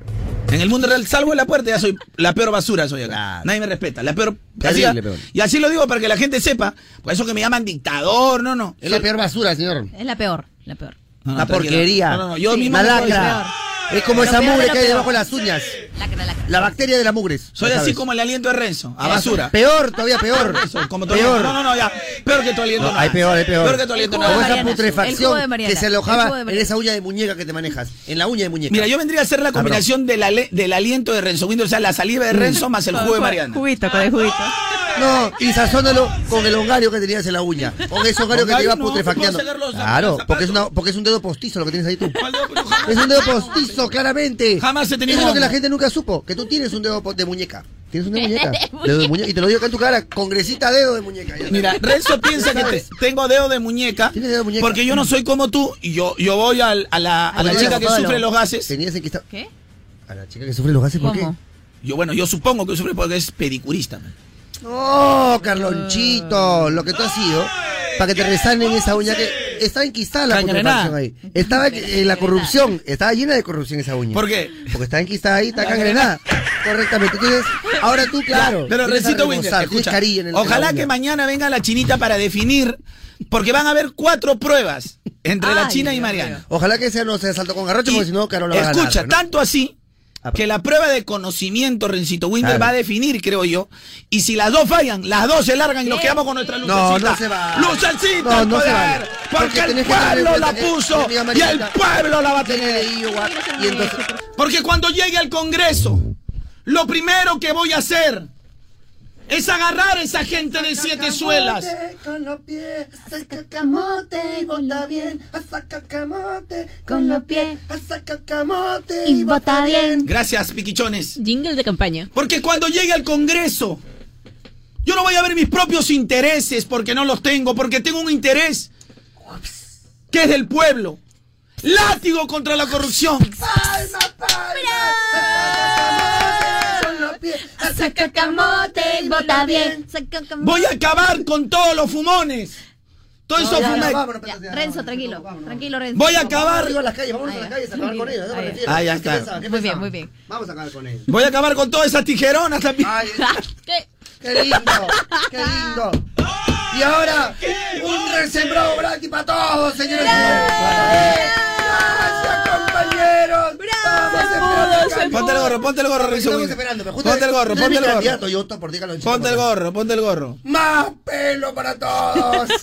Speaker 1: En el mundo real, salvo en la puerta, ya soy la peor basura, soy acá. Nadie me respeta. La peor. así-
Speaker 2: peor.
Speaker 1: y así lo digo para que la gente sepa. Por eso que me llaman dictador, no, no.
Speaker 2: Es la peor basura, señor.
Speaker 12: Es la peor, la peor.
Speaker 1: No, no, tranquila.
Speaker 2: porquería.
Speaker 1: No, no, no, yo
Speaker 12: Sí,
Speaker 1: mismo
Speaker 2: lacra. Es como esa
Speaker 12: peor
Speaker 2: mugre que hay debajo de las uñas.
Speaker 12: Lacra, lacra.
Speaker 2: La bacteria de la mugres.
Speaker 1: Soy así como el aliento de Renzo, a basura.
Speaker 2: Peor, todavía peor.
Speaker 1: Eso, como tu
Speaker 2: Peor.
Speaker 1: aliento. No, no, no, ya. Peor que tu aliento.
Speaker 2: No, hay peor, hay peor.
Speaker 1: Peor que tu aliento.
Speaker 2: Como esa putrefacción que se alojaba en esa uña de muñeca que te manejas. En la uña de muñeca.
Speaker 1: Mira, yo vendría a ser la
Speaker 2: Cabrón.
Speaker 1: combinación del, ale- del aliento de Renzo Windows, o sea, la saliva de Renzo más el jugo de Mariana.
Speaker 12: Juguito, con el juguito.
Speaker 2: No, y sazónalo con el hongario que tenías en la uña. Con ese hongario que te iba putrefacteando.
Speaker 1: ¿cómo sacar los
Speaker 2: Claro, porque es, una, porque es un dedo postizo lo que tienes ahí tú. Es un dedo postizo, claramente.
Speaker 1: Jamás he tenido
Speaker 2: Eso es lo que la gente nunca supo. Que tú tienes un dedo de muñeca. Tienes un dedo de muñeca. Dedo de muñeca. Y te lo digo acá en tu cara. Congresita dedo de muñeca. Ya
Speaker 1: Mira. Renzo piensa que tengo dedo de muñeca,
Speaker 2: Tienes dedo de muñeca.
Speaker 1: porque yo no soy como tú y yo, yo voy al- a la, a la chica que sufre los gases.
Speaker 2: Tenías enquistado.
Speaker 12: ¿Qué?
Speaker 2: A la chica que sufre los gases, ¿por qué?
Speaker 1: Yo, bueno, yo supongo que sufre porque es pedicurista. man.
Speaker 2: No, Carlonchito, lo que tú has sido, para que te resanen esa uña que estaba enquistada la putrefacción ahí. Estaba en la corrupción, estaba llena de corrupción esa uña.
Speaker 1: ¿Por qué?
Speaker 2: Porque está enquistada ahí, está cangrenada. Correctamente. Entonces, ahora tú, claro.
Speaker 1: Pero Recito escucha,
Speaker 2: en el- la
Speaker 1: ojalá que mañana venga la chinita para definir, porque van a haber cuatro pruebas entre la China y Mariana.
Speaker 2: Ojalá que sea no sea salto con garrocho, porque si no, Carola va a ganar.
Speaker 1: escucha,
Speaker 2: ¿no?
Speaker 1: tanto así que la prueba de conocimiento, Rencito Winder,
Speaker 2: Claro.
Speaker 1: va a definir, creo yo. Y si las dos fallan, las dos se largan y nos quedamos con nuestra lucecita.
Speaker 2: No, no se va.
Speaker 1: Lucecita
Speaker 2: No, no se
Speaker 1: poder,
Speaker 2: vale.
Speaker 1: Porque,
Speaker 2: Porque
Speaker 1: el
Speaker 2: que
Speaker 1: pueblo la
Speaker 2: que-
Speaker 1: puso y el pueblo la va a tener.
Speaker 2: y entonces,
Speaker 1: Porque cuando llegue al Congreso, lo primero que voy a hacer es agarrar a esa gente de siete suelas.
Speaker 2: Con los pies, saca camote y bota bien. Saca camote
Speaker 12: Con los pies.
Speaker 2: saca camote
Speaker 12: Y bota bien.
Speaker 1: Gracias, piquichones.
Speaker 11: Jingle de campaña.
Speaker 1: Porque cuando llegue al Congreso, yo no voy a ver mis propios intereses porque no los tengo, porque tengo un interés que es del pueblo. Látigo contra la corrupción.
Speaker 2: Palma, pies,
Speaker 12: Saca camote y bota bien. Saca camote.
Speaker 1: Voy a acabar con todos los fumones. Todos
Speaker 2: No,
Speaker 1: esos
Speaker 2: ya, ya,
Speaker 1: fumex.
Speaker 2: vámonos,
Speaker 12: Ya,
Speaker 2: ya,
Speaker 12: Renzo,
Speaker 2: vámonos,
Speaker 12: tranquilo.
Speaker 2: vámonos,
Speaker 12: Tranquilo, Renzo.
Speaker 1: Voy a
Speaker 2: Vamos
Speaker 1: acabar.
Speaker 2: arriba a las calles, vamos
Speaker 12: Ah,
Speaker 2: a las calles a acabar con ellos. ¿no?
Speaker 12: Ah,
Speaker 2: Me
Speaker 12: ya.
Speaker 2: refiero.
Speaker 1: Ah, ya
Speaker 2: ¿Qué
Speaker 1: está.
Speaker 12: Muy bien, muy bien.
Speaker 2: Vamos a acabar con ellos.
Speaker 1: Voy a acabar con todas esas tijeronas también.
Speaker 2: Ay,
Speaker 12: ¿Qué?
Speaker 2: qué lindo, qué lindo. Y ahora, un resembrado Brati para todos, señores. Gracias, compañeros.
Speaker 1: Ponte el gorro, ponte el gorro, Renzo
Speaker 2: Estamos
Speaker 1: Winter.
Speaker 2: esperando, pero justo
Speaker 1: Ponte el gorro, ponte el gorro.
Speaker 2: yo por ti,
Speaker 1: Ponte el
Speaker 2: por
Speaker 1: gorro, ponte el gorro.
Speaker 2: Más pelo para todos.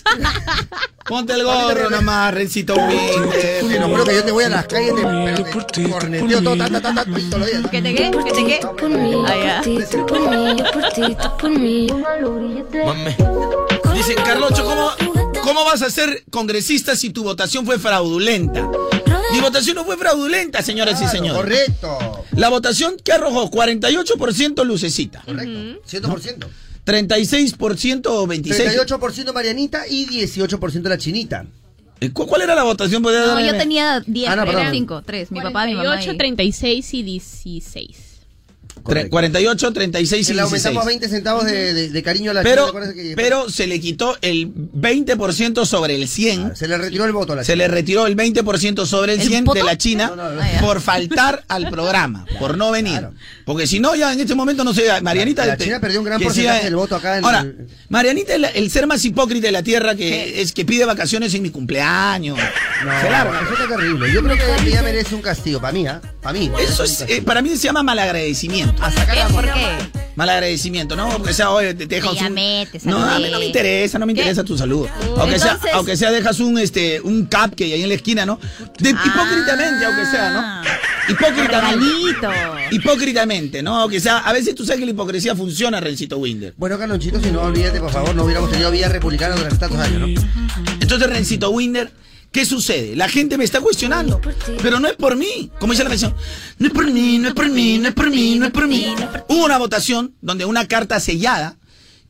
Speaker 1: Ponte el gorro nomás, Rencito Winter.
Speaker 2: Te lo juro que yo te voy a las calles, te, te corneteo todo, ta, ta, ta, ta, todos los días.
Speaker 12: ¿Qué te qué? ¿Qué te qué? Ah, ya.
Speaker 1: Dicen, Carlocho, ¿cómo, ¿cómo vas a ser congresista si tu votación fue fraudulenta? Mi votación no fue fraudulenta, señoras y señores.
Speaker 2: Correcto.
Speaker 1: La votación que arrojó 48% lucecita.
Speaker 2: Correcto. 100%.
Speaker 1: 36% o 26%.
Speaker 2: 38% Marianita y 18% la chinita.
Speaker 1: Eh, ¿Cu- ¿Cuál era la votación? ¿Podría
Speaker 12: No,
Speaker 1: darme-
Speaker 12: yo tenía 10,
Speaker 2: Ah, no, perdón.
Speaker 12: 5, 3. Mi papá, mi mamá.
Speaker 15: 48,
Speaker 12: y-
Speaker 15: 36 y 16.
Speaker 1: Tre- 48, 36 y
Speaker 2: Le aumentamos
Speaker 1: 16.
Speaker 2: 20 centavos de, de- de cariño a la
Speaker 1: Pero,
Speaker 2: china. ¿te acuerdas que-
Speaker 1: pero se le quitó el 20% sobre el 100.
Speaker 2: Se le retiró el voto a la
Speaker 1: Se
Speaker 2: china.
Speaker 1: le retiró el 20% sobre el
Speaker 12: ¿El
Speaker 1: 100
Speaker 12: voto?
Speaker 1: de la China
Speaker 2: No, no, no.
Speaker 12: Ah,
Speaker 1: por faltar al programa, por no venir.
Speaker 2: Claro.
Speaker 1: Porque si no, ya en este momento no sé, Marianita...
Speaker 2: La- la
Speaker 1: te-
Speaker 2: China perdió un gran porcentaje del voto acá en
Speaker 1: Ahora,
Speaker 2: el-
Speaker 1: Marianita es la- el ser más hipócrita de la tierra que es que pide vacaciones en mi cumpleaños.
Speaker 2: No,
Speaker 1: Se larga.
Speaker 2: eso está terrible. Yo creo que ella merece un castigo. Para mí, ¿ah? Para mí.
Speaker 1: Eso es, eh, para mí se llama malagradecimiento.
Speaker 2: A sacar la
Speaker 12: ¿Por qué?
Speaker 1: Malagradecimiento, ¿no? Porque sea, oye, te, te dejas un... No, a mí no me interesa, no me
Speaker 12: ¿Qué?
Speaker 1: interesa tu saludo. Aunque sea, aunque sea dejas un este un cupcake ahí en la esquina, ¿no? De-
Speaker 12: Ah.
Speaker 1: hipócritamente, aunque sea, ¿no? Hipócritamente.
Speaker 12: Regalito.
Speaker 1: Hipócritamente, ¿no? Aunque sea, a veces tú sabes que la hipocresía funciona, Rencito Winder.
Speaker 2: Bueno, Carlonchito, si no olvídate, por favor, no hubiéramos tenido vía republicana durante tantos años, ¿no?
Speaker 1: Entonces, Rencito Winder, ¿qué sucede? La gente me está cuestionando, pero no es por mí. Como dice la canción, no es por mí, no es por mí, no es por mí, no es por mí. Hubo una votación donde una carta sellada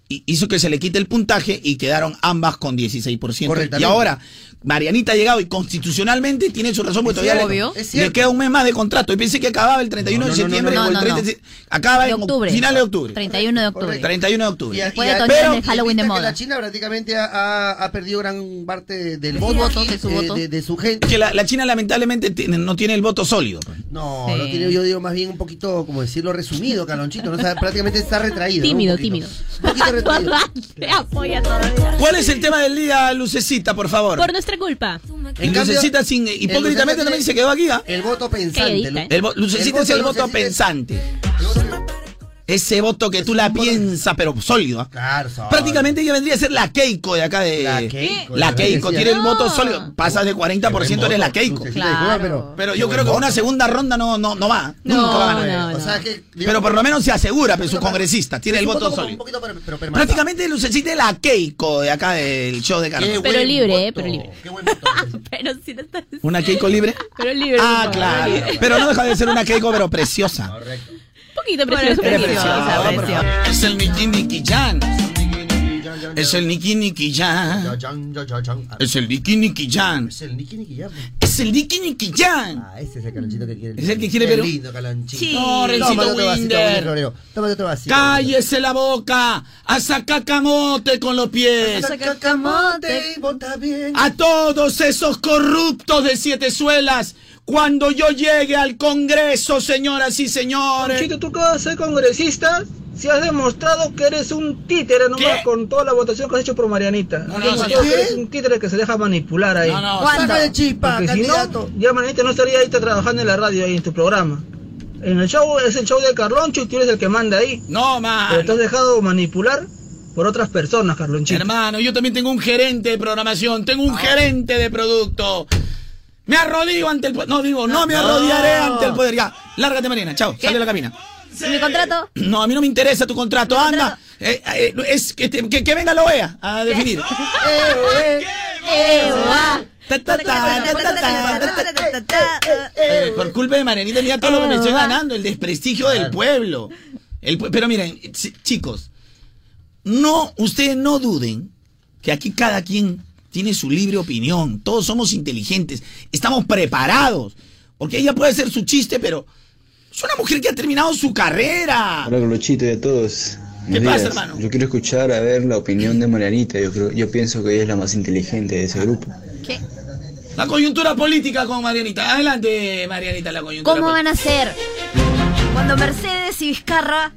Speaker 1: hi- hizo que se le quite el puntaje y quedaron ambas con 16%. Y ahora, Marianita ha llegado y constitucionalmente tiene su razón, porque todavía
Speaker 12: obvio.
Speaker 1: le, queda un mes más de contrato. Y pensé que acababa el 31
Speaker 2: No, no,
Speaker 1: de septiembre
Speaker 12: no, no,
Speaker 1: o el
Speaker 12: no,
Speaker 1: 30
Speaker 12: no.
Speaker 1: de Acaba
Speaker 12: De
Speaker 1: en
Speaker 12: octubre.
Speaker 1: finales de octubre.
Speaker 12: 31 de octubre.
Speaker 2: Correcto.
Speaker 1: 31 de octubre.
Speaker 2: Y,
Speaker 12: Después
Speaker 2: y-
Speaker 12: de
Speaker 2: pero-
Speaker 12: Halloween de moda.
Speaker 2: La China prácticamente ha, perdido gran parte del voto,
Speaker 12: voto,
Speaker 2: aquí,
Speaker 12: de su voto.
Speaker 2: de, de su gente.
Speaker 1: Que la, la China lamentablemente tiene- no tiene el voto sólido. pues.
Speaker 2: No,
Speaker 12: Sí.
Speaker 2: no tiene, yo digo más bien un poquito, como decirlo, resumido, Calonchito. ¿no? O sea, prácticamente está retraído. ¿no? Un
Speaker 15: Tímido, tímido.
Speaker 2: Un poquito retraído.
Speaker 15: Te apoya todavía.
Speaker 1: ¿Cuál es el tema del día, Lucecita, por favor?
Speaker 15: Por nuestra culpa.
Speaker 2: En cambio,
Speaker 1: Lucecita sin,
Speaker 2: el
Speaker 1: hipócritamente también se quedó aquí, ¿ah?
Speaker 2: El voto pensante.
Speaker 15: ¿eh?
Speaker 1: El vo- Lucecita es el voto
Speaker 2: es-
Speaker 1: pensante.
Speaker 2: el voto-
Speaker 1: Ese voto que tú la piensas, pero sólido. ¿ah?
Speaker 2: Claro, son-
Speaker 1: Prácticamente ella vendría a ser la Keiko de acá de.
Speaker 2: La Keiko,
Speaker 1: La Keiko, tiene el voto
Speaker 12: No.
Speaker 1: sólido. Pasas de 40%, eres la Keiko.
Speaker 12: Claro.
Speaker 2: pero,
Speaker 1: Pero yo creo que una segunda ronda no, no, no va.
Speaker 15: No,
Speaker 1: Nunca va a ganar.
Speaker 15: no,
Speaker 2: O sea que, digamos,
Speaker 1: Pero por lo menos se asegura, pero su congresista tiene
Speaker 2: es
Speaker 1: el voto
Speaker 2: Un
Speaker 1: sólido.
Speaker 2: poquito, pero, pero permanente.
Speaker 1: Prácticamente Lucecita es la Keiko de acá del show de Carlos.
Speaker 15: Pero libre, eh, pero libre.
Speaker 2: Qué buen voto.
Speaker 15: Pero si no estás.
Speaker 1: ¿Una Keiko libre?
Speaker 15: Pero libre.
Speaker 1: Ah, claro. Pero no deja de ser una Keiko, pero preciosa.
Speaker 2: Correcto.
Speaker 15: Poquito precioso.
Speaker 1: Preciosa,
Speaker 12: preciosa.
Speaker 1: Es el Niki Niki Jan. Es el Niki Niki Jan. Es el Niki Niki Jan.
Speaker 2: Es el Niki ya. pues.
Speaker 1: Es el Niki Niki Jan.
Speaker 2: Ah, ese es el calonchito que quiere.
Speaker 1: Es el que quiere ver-
Speaker 2: lindo calonchito.
Speaker 12: Sí.
Speaker 1: No, Rencito
Speaker 2: Tómate otro vasito,
Speaker 1: Winder.
Speaker 2: Floreo. Tómate otro vasito.
Speaker 1: Cállese la boca. A sacar camote con los pies.
Speaker 2: Saca camote y vota bien.
Speaker 1: A todos esos corruptos de siete suelas. Cuando yo llegue al Congreso, señoras y señores.
Speaker 5: Chito, tú que vas a ser congresista, si has demostrado que eres un títere nomás
Speaker 1: ¿Qué?
Speaker 5: con toda la votación que has hecho por Marianita.
Speaker 1: No, no,
Speaker 5: que eres un títere que se deja manipular ahí.
Speaker 1: No, no,
Speaker 2: de chispa,
Speaker 5: Porque si
Speaker 2: candidato.
Speaker 5: no, ya Marianita no estaría ahí trabajando en la radio ahí en tu programa. En el show es el show de Carloncho y tú eres el que manda ahí.
Speaker 1: No,
Speaker 5: Pero te
Speaker 1: man.
Speaker 5: has dejado manipular por otras personas, Carlonchito.
Speaker 1: Hermano, yo también tengo un gerente de programación, tengo un gerente de producto. Me arrodillo ante el poder. No, digo, no me arrodillaré ante el poder. Ya, lárgate, Marina. Chao, sale de la cabina.
Speaker 12: ¿Y mi contrato?
Speaker 1: No, a mí no me interesa tu contrato. Anda. Eh, eh, es que, que, que venga la OEA a definir. Eh, Por culpa de Marianita, mira todo lo que me estoy ganando, el desprestigio del pueblo. El pero miren, ch- chicos, no, ustedes no duden que aquí cada quien tiene su libre opinión. Todos somos inteligentes, estamos preparados. Porque ella puede hacer su chiste, pero es una mujer que ha terminado su carrera.
Speaker 16: Hola Carlochito y a todos.
Speaker 1: ¿Qué pasa, hermano?
Speaker 16: Yo quiero escuchar a ver la opinión de Marianita. Yo creo, yo pienso que ella es la más inteligente de ese grupo.
Speaker 12: ¿Qué?
Speaker 1: La coyuntura política con Marianita. Adelante, Marianita, la coyuntura
Speaker 12: ¿Cómo
Speaker 1: política.
Speaker 12: van a ser? Cuando Mercedes y Vizcarra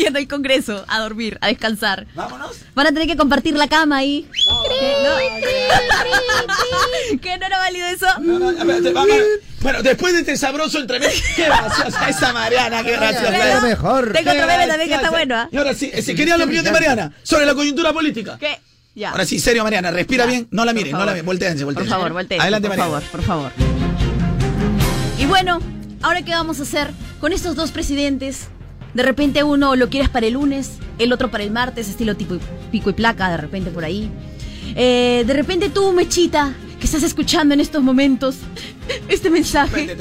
Speaker 17: No hay congreso. A dormir, a descansar.
Speaker 1: Vámonos.
Speaker 17: Van a tener que compartir la cama ahí. ¿Qué? ¿Qué no era válido eso?
Speaker 1: Bueno, después de este sabroso entremés, qué graciosa esa Mariana, qué graciosa. Es.
Speaker 2: mejor.
Speaker 17: Tengo otro meme también que está bueno, ¿ah?
Speaker 1: Y ahora sí, eh, si quería la opinión de Mariana sobre la coyuntura política.
Speaker 17: ¿Qué? Ya.
Speaker 1: Ahora sí, serio, Mariana, respira
Speaker 17: Ya.
Speaker 1: bien, no la
Speaker 17: Por
Speaker 1: miren, no la miren, volteense,
Speaker 17: Por
Speaker 1: volteense.
Speaker 17: favor, volteen.
Speaker 1: Adelante,
Speaker 17: por
Speaker 1: Mariana.
Speaker 17: favor, por favor. Y bueno, ahora qué vamos a hacer con estos dos presidentes. De repente uno lo quieres para el lunes, el otro para el martes, estilo tipo pico y placa, de repente por ahí. Eh, de repente tú, Mechita, que estás escuchando en estos momentos este mensaje.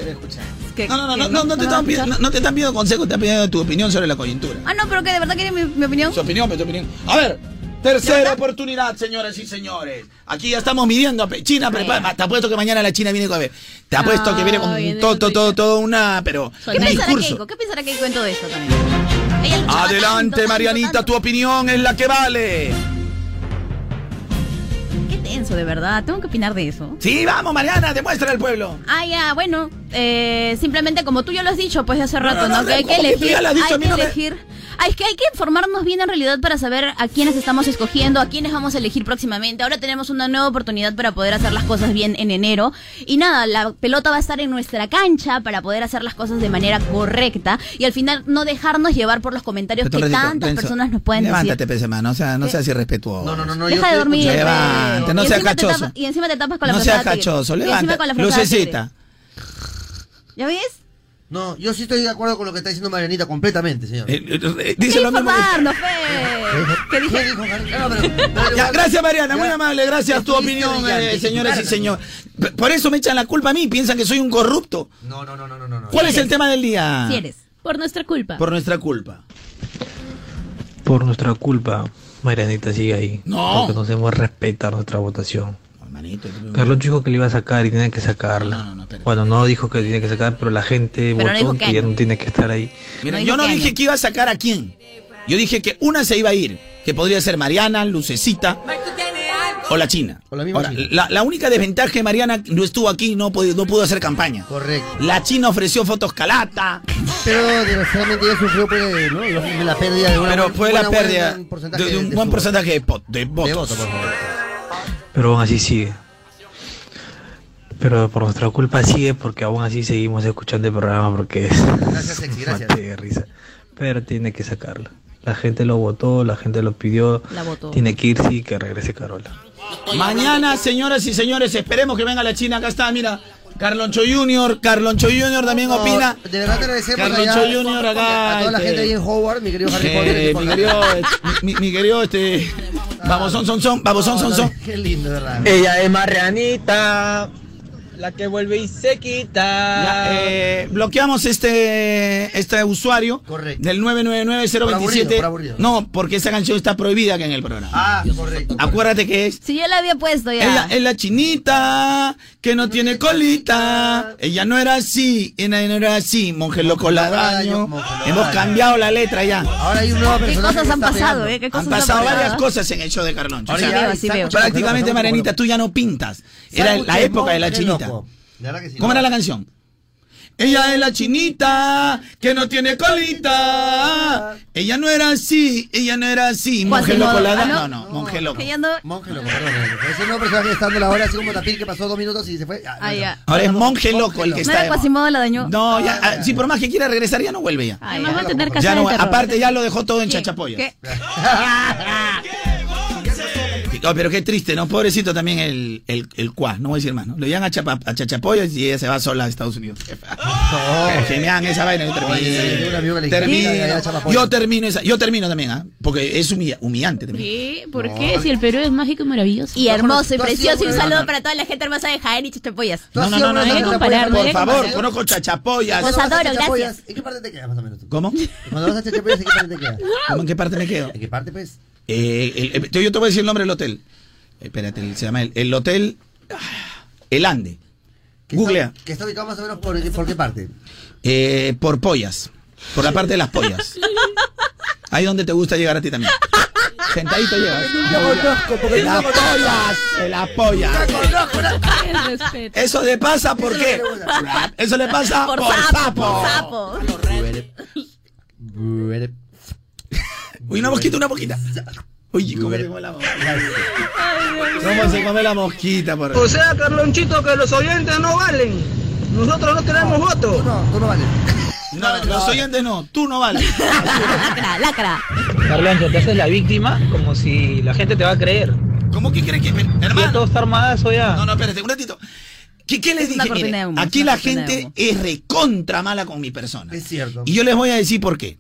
Speaker 17: que-
Speaker 1: No, no, no,
Speaker 17: que
Speaker 1: no, no, no te
Speaker 17: me vas a
Speaker 1: están pidiendo, no, no te están pidiendo consejos, te están pidiendo tu opinión sobre la coyuntura.
Speaker 17: Ah, no, pero que de verdad quieren mi, mi opinión.
Speaker 1: Su opinión, tu opinión. A ver, tercera oportunidad, señoras y señores. Aquí ya estamos midiendo. pe- China, prepara. Te apuesto que mañana la China viene con. Te apuesto que viene con todo, todo, todo, todo una. Pero.
Speaker 17: ¿Qué pensará. Keiko? ¿Qué pensará Keiko en todo esto también?
Speaker 1: Adelante, Marianita, tu opinión es la que vale.
Speaker 17: Qué tenso, de verdad. Tengo que opinar de eso.
Speaker 1: Sí, vamos, Mariana, demuestra al pueblo.
Speaker 17: Ah, ya, bueno, eh, simplemente como tú ya lo has dicho, pues de hace rato, ¿no?
Speaker 1: no,
Speaker 17: que hay que
Speaker 1: ¿cómo que tú
Speaker 17: elegir, hay que
Speaker 1: no
Speaker 17: elegir. Ah, es que hay que informarnos bien en realidad para saber a quiénes estamos escogiendo, a quiénes vamos a elegir próximamente. Ahora tenemos una nueva oportunidad para poder hacer las cosas bien en enero. Y nada, la pelota va a estar en nuestra cancha para poder hacer las cosas de manera correcta y al final no dejarnos llevar por los comentarios que tantas
Speaker 1: Renzo,
Speaker 17: personas nos pueden
Speaker 1: Levántate,
Speaker 17: decir.
Speaker 1: mano, no sea, no seas irrespetuoso.
Speaker 2: No, no, no, no.
Speaker 17: Deja de dormir.
Speaker 1: Levante, no seas cachoso.
Speaker 17: y encima te tapas con la
Speaker 1: No
Speaker 17: frazada
Speaker 1: seas cachoso,
Speaker 17: Y encima
Speaker 1: levanta.
Speaker 17: con la frazada
Speaker 1: Lucecita.
Speaker 17: ¿Ya ves?
Speaker 2: No, yo sí estoy de acuerdo con lo que está diciendo Marianita completamente, señor.
Speaker 1: Eh, eh, eh, dice lo mismo. que-
Speaker 17: Informarnos, fe. ¿Qué dije?
Speaker 2: No, pero- pero-
Speaker 1: Ya, gracias Mariana, muy
Speaker 2: Ya.
Speaker 1: amable, gracias tu opinión, eh, señoras y señores. Por eso me echan la culpa a mí, piensan que soy un corrupto.
Speaker 2: No, no, no, no, no, no.
Speaker 1: ¿Cuál es el tema del día?
Speaker 17: Si eres.
Speaker 15: Por nuestra culpa.
Speaker 1: Por nuestra culpa.
Speaker 18: Por nuestra culpa, Marianita sigue ahí.
Speaker 1: No.
Speaker 18: Porque no sabemos respetar nuestra votación. Carlos dijo que le iba a sacar y tiene que sacarla. bueno, no dijo que tiene que sacar, pero la gente
Speaker 17: Pero no
Speaker 18: votó
Speaker 17: que
Speaker 18: que ya no tiene que estar ahí.
Speaker 1: Mira,
Speaker 17: No
Speaker 1: yo no dije
Speaker 17: año.
Speaker 1: que iba a sacar a quién. Yo dije que una se iba a ir, que podría ser Mariana, Lucecita o la China.
Speaker 2: O la misma
Speaker 1: Ahora,
Speaker 2: China.
Speaker 1: la, la única desventaja es que Mariana no estuvo aquí no, pudo- no pudo hacer campaña.
Speaker 2: Correcto.
Speaker 1: La China ofreció fotos calata,
Speaker 2: Pero desgraciadamente ella sufrió pues, ¿no? de la pérdida de una
Speaker 1: pero
Speaker 2: buena-
Speaker 1: fue la
Speaker 2: buena-
Speaker 1: pérdida de, de un
Speaker 2: de
Speaker 1: buen
Speaker 2: su-
Speaker 1: porcentaje de, de votos.
Speaker 2: de voto, por favor.
Speaker 18: Pero aún así sigue. Pero por nuestra culpa sigue porque aún así seguimos escuchando el programa porque es
Speaker 2: Gracias, Sexy, gracias.
Speaker 18: de risa. Pero tiene que sacarla. La gente lo votó, la gente lo pidió.
Speaker 17: La votó.
Speaker 18: Tiene que irse y que regrese Carola.
Speaker 1: Mañana, señoras y señores, esperemos que venga la China. Acá está, mira. Carloncho Junior, Carloncho Junior también
Speaker 2: No,
Speaker 1: opina.
Speaker 2: De verdad te agradecemos
Speaker 1: Carloncho
Speaker 2: allá
Speaker 1: Junior acá,
Speaker 2: a toda la
Speaker 1: este,
Speaker 2: gente ahí en Howard, mi querido Harry Potter.
Speaker 1: Eh, mi
Speaker 2: acá.
Speaker 1: querido, eh, mi, mi querido, este, vamos, son, son, son, vamos, son, son, son.
Speaker 2: Qué lindo, de verdad.
Speaker 9: Ella es Marianita, la que vuelve y se quita.
Speaker 1: Eh, bloqueamos este, este usuario
Speaker 2: Correcto.
Speaker 1: del 999-027.
Speaker 2: Por aburrido, por aburrido.
Speaker 1: No, porque esa canción está prohibida acá en el programa.
Speaker 2: Ah, correcto.
Speaker 1: Acuérdate que es.
Speaker 17: Si yo la había puesto ya.
Speaker 1: Ella es la chinita que no tiene colita. Ella no era así, ella no era así. Monje loco la daño. Hemos cambiado la letra ya.
Speaker 2: Ahora hay un nuevo
Speaker 17: ¿Qué cosas han pasado,
Speaker 2: pegando.
Speaker 17: eh? ¿Qué
Speaker 1: Han
Speaker 17: cosas
Speaker 1: pasado
Speaker 17: han
Speaker 1: varias
Speaker 17: pasado?
Speaker 1: cosas en el show de Carloncho. O
Speaker 2: Ahora
Speaker 1: sea,
Speaker 2: ya
Speaker 17: veo, sí veo.
Speaker 1: prácticamente, Marianita, tú ya no pintas. Era la época de la chinita.
Speaker 2: Que sí.
Speaker 1: ¿Cómo era la canción? Ella es la chinita que no tiene colita. Ella no era así, ella no era así. Monje loco la
Speaker 17: ¿ah, no?
Speaker 1: No, monje loco.
Speaker 17: Ya.
Speaker 2: Monje loco, perdón. Ese nuevo personaje que está dando la hora, así como Tapir que pasó dos minutos y se fue. Ah,
Speaker 17: Ah, ya.
Speaker 1: Ahora es monje loco el que
Speaker 17: ¿No
Speaker 1: está.
Speaker 17: era
Speaker 1: de moda.
Speaker 17: Quasimodo la dañó?
Speaker 1: No, ya, ah, si por más que quiera regresar, ya no vuelve ya.
Speaker 15: Además
Speaker 17: ya.
Speaker 15: va a tener
Speaker 1: Ya no, aparte ya lo dejó todo en chachapoya.
Speaker 17: ¿Qué?
Speaker 1: No, pero qué triste, ¿no? Pobrecito también el, el, el cuá, no voy a decir más, ¿no? Lo llevan a, Chapa- a Chachapoyas y ella se va sola a Estados Unidos. Genial esa vaina, yo termino.
Speaker 2: Oye, que
Speaker 1: Termino. Yo termino esa, yo termino también, ¿ah? Porque es humilla- humillante también.
Speaker 15: ¿Qué? ¿Por qué? Si el Perú es mágico y maravilloso.
Speaker 17: Y hermoso y
Speaker 2: ¿Tú has
Speaker 17: precioso. Y un saludo para toda la gente hermosa de Jaén y Chachapoyas.
Speaker 2: ¿Tú has
Speaker 1: No, no, no, no,
Speaker 15: hay que comparar,
Speaker 1: Por
Speaker 15: que
Speaker 1: favor, conozco Chachapoyas.
Speaker 17: Los adoro,
Speaker 2: Chachapoyas,
Speaker 17: gracias.
Speaker 2: ¿En qué parte te quedas más o menos tú?
Speaker 1: ¿Cómo?
Speaker 2: Cuando vas a Chachapoyas, ¿en qué parte te quedas?
Speaker 1: ¿Cómo en qué parte me quedo?
Speaker 2: ¿En qué parte, pues?
Speaker 1: Eh, el- el- yo te voy a decir el nombre del hotel. Espérate, se llama el, el hotel ah, El Ande. Googlea.
Speaker 2: Está, que está ubicado más o menos por, por qué parte.
Speaker 1: Eh, por pollas. Por la parte de las pollas. Ahí donde te gusta llegar a ti también. Sentadito llegas.
Speaker 2: Yo conozco, porque
Speaker 1: Las pollas. Las pollas. Eso le pasa por qué. Eso le pasa por,
Speaker 17: Por sapo,
Speaker 1: sapo.
Speaker 17: por sapo.
Speaker 1: Uy, una mosquita, una mosquita. Uy, ¿cómo se come la mosquita? ¿Cómo se come la mosquita? Por...
Speaker 5: O sea, Carlonchito, que los oyentes no valen. Nosotros no tenemos voto.
Speaker 2: No, tú no vales.
Speaker 1: No, los oyentes no, tú no vales.
Speaker 17: Lacra, lacra.
Speaker 5: Carloncho, te haces la víctima como si la gente te va a creer.
Speaker 1: ¿Cómo que crees que.? Hermano.
Speaker 5: todo está armadazo ya.
Speaker 1: No, no, espérate, un ratito. ¿Qué, qué les dije? aquí la gente es recontra mala con mi persona.
Speaker 2: Es cierto.
Speaker 1: Y yo les voy a decir por qué.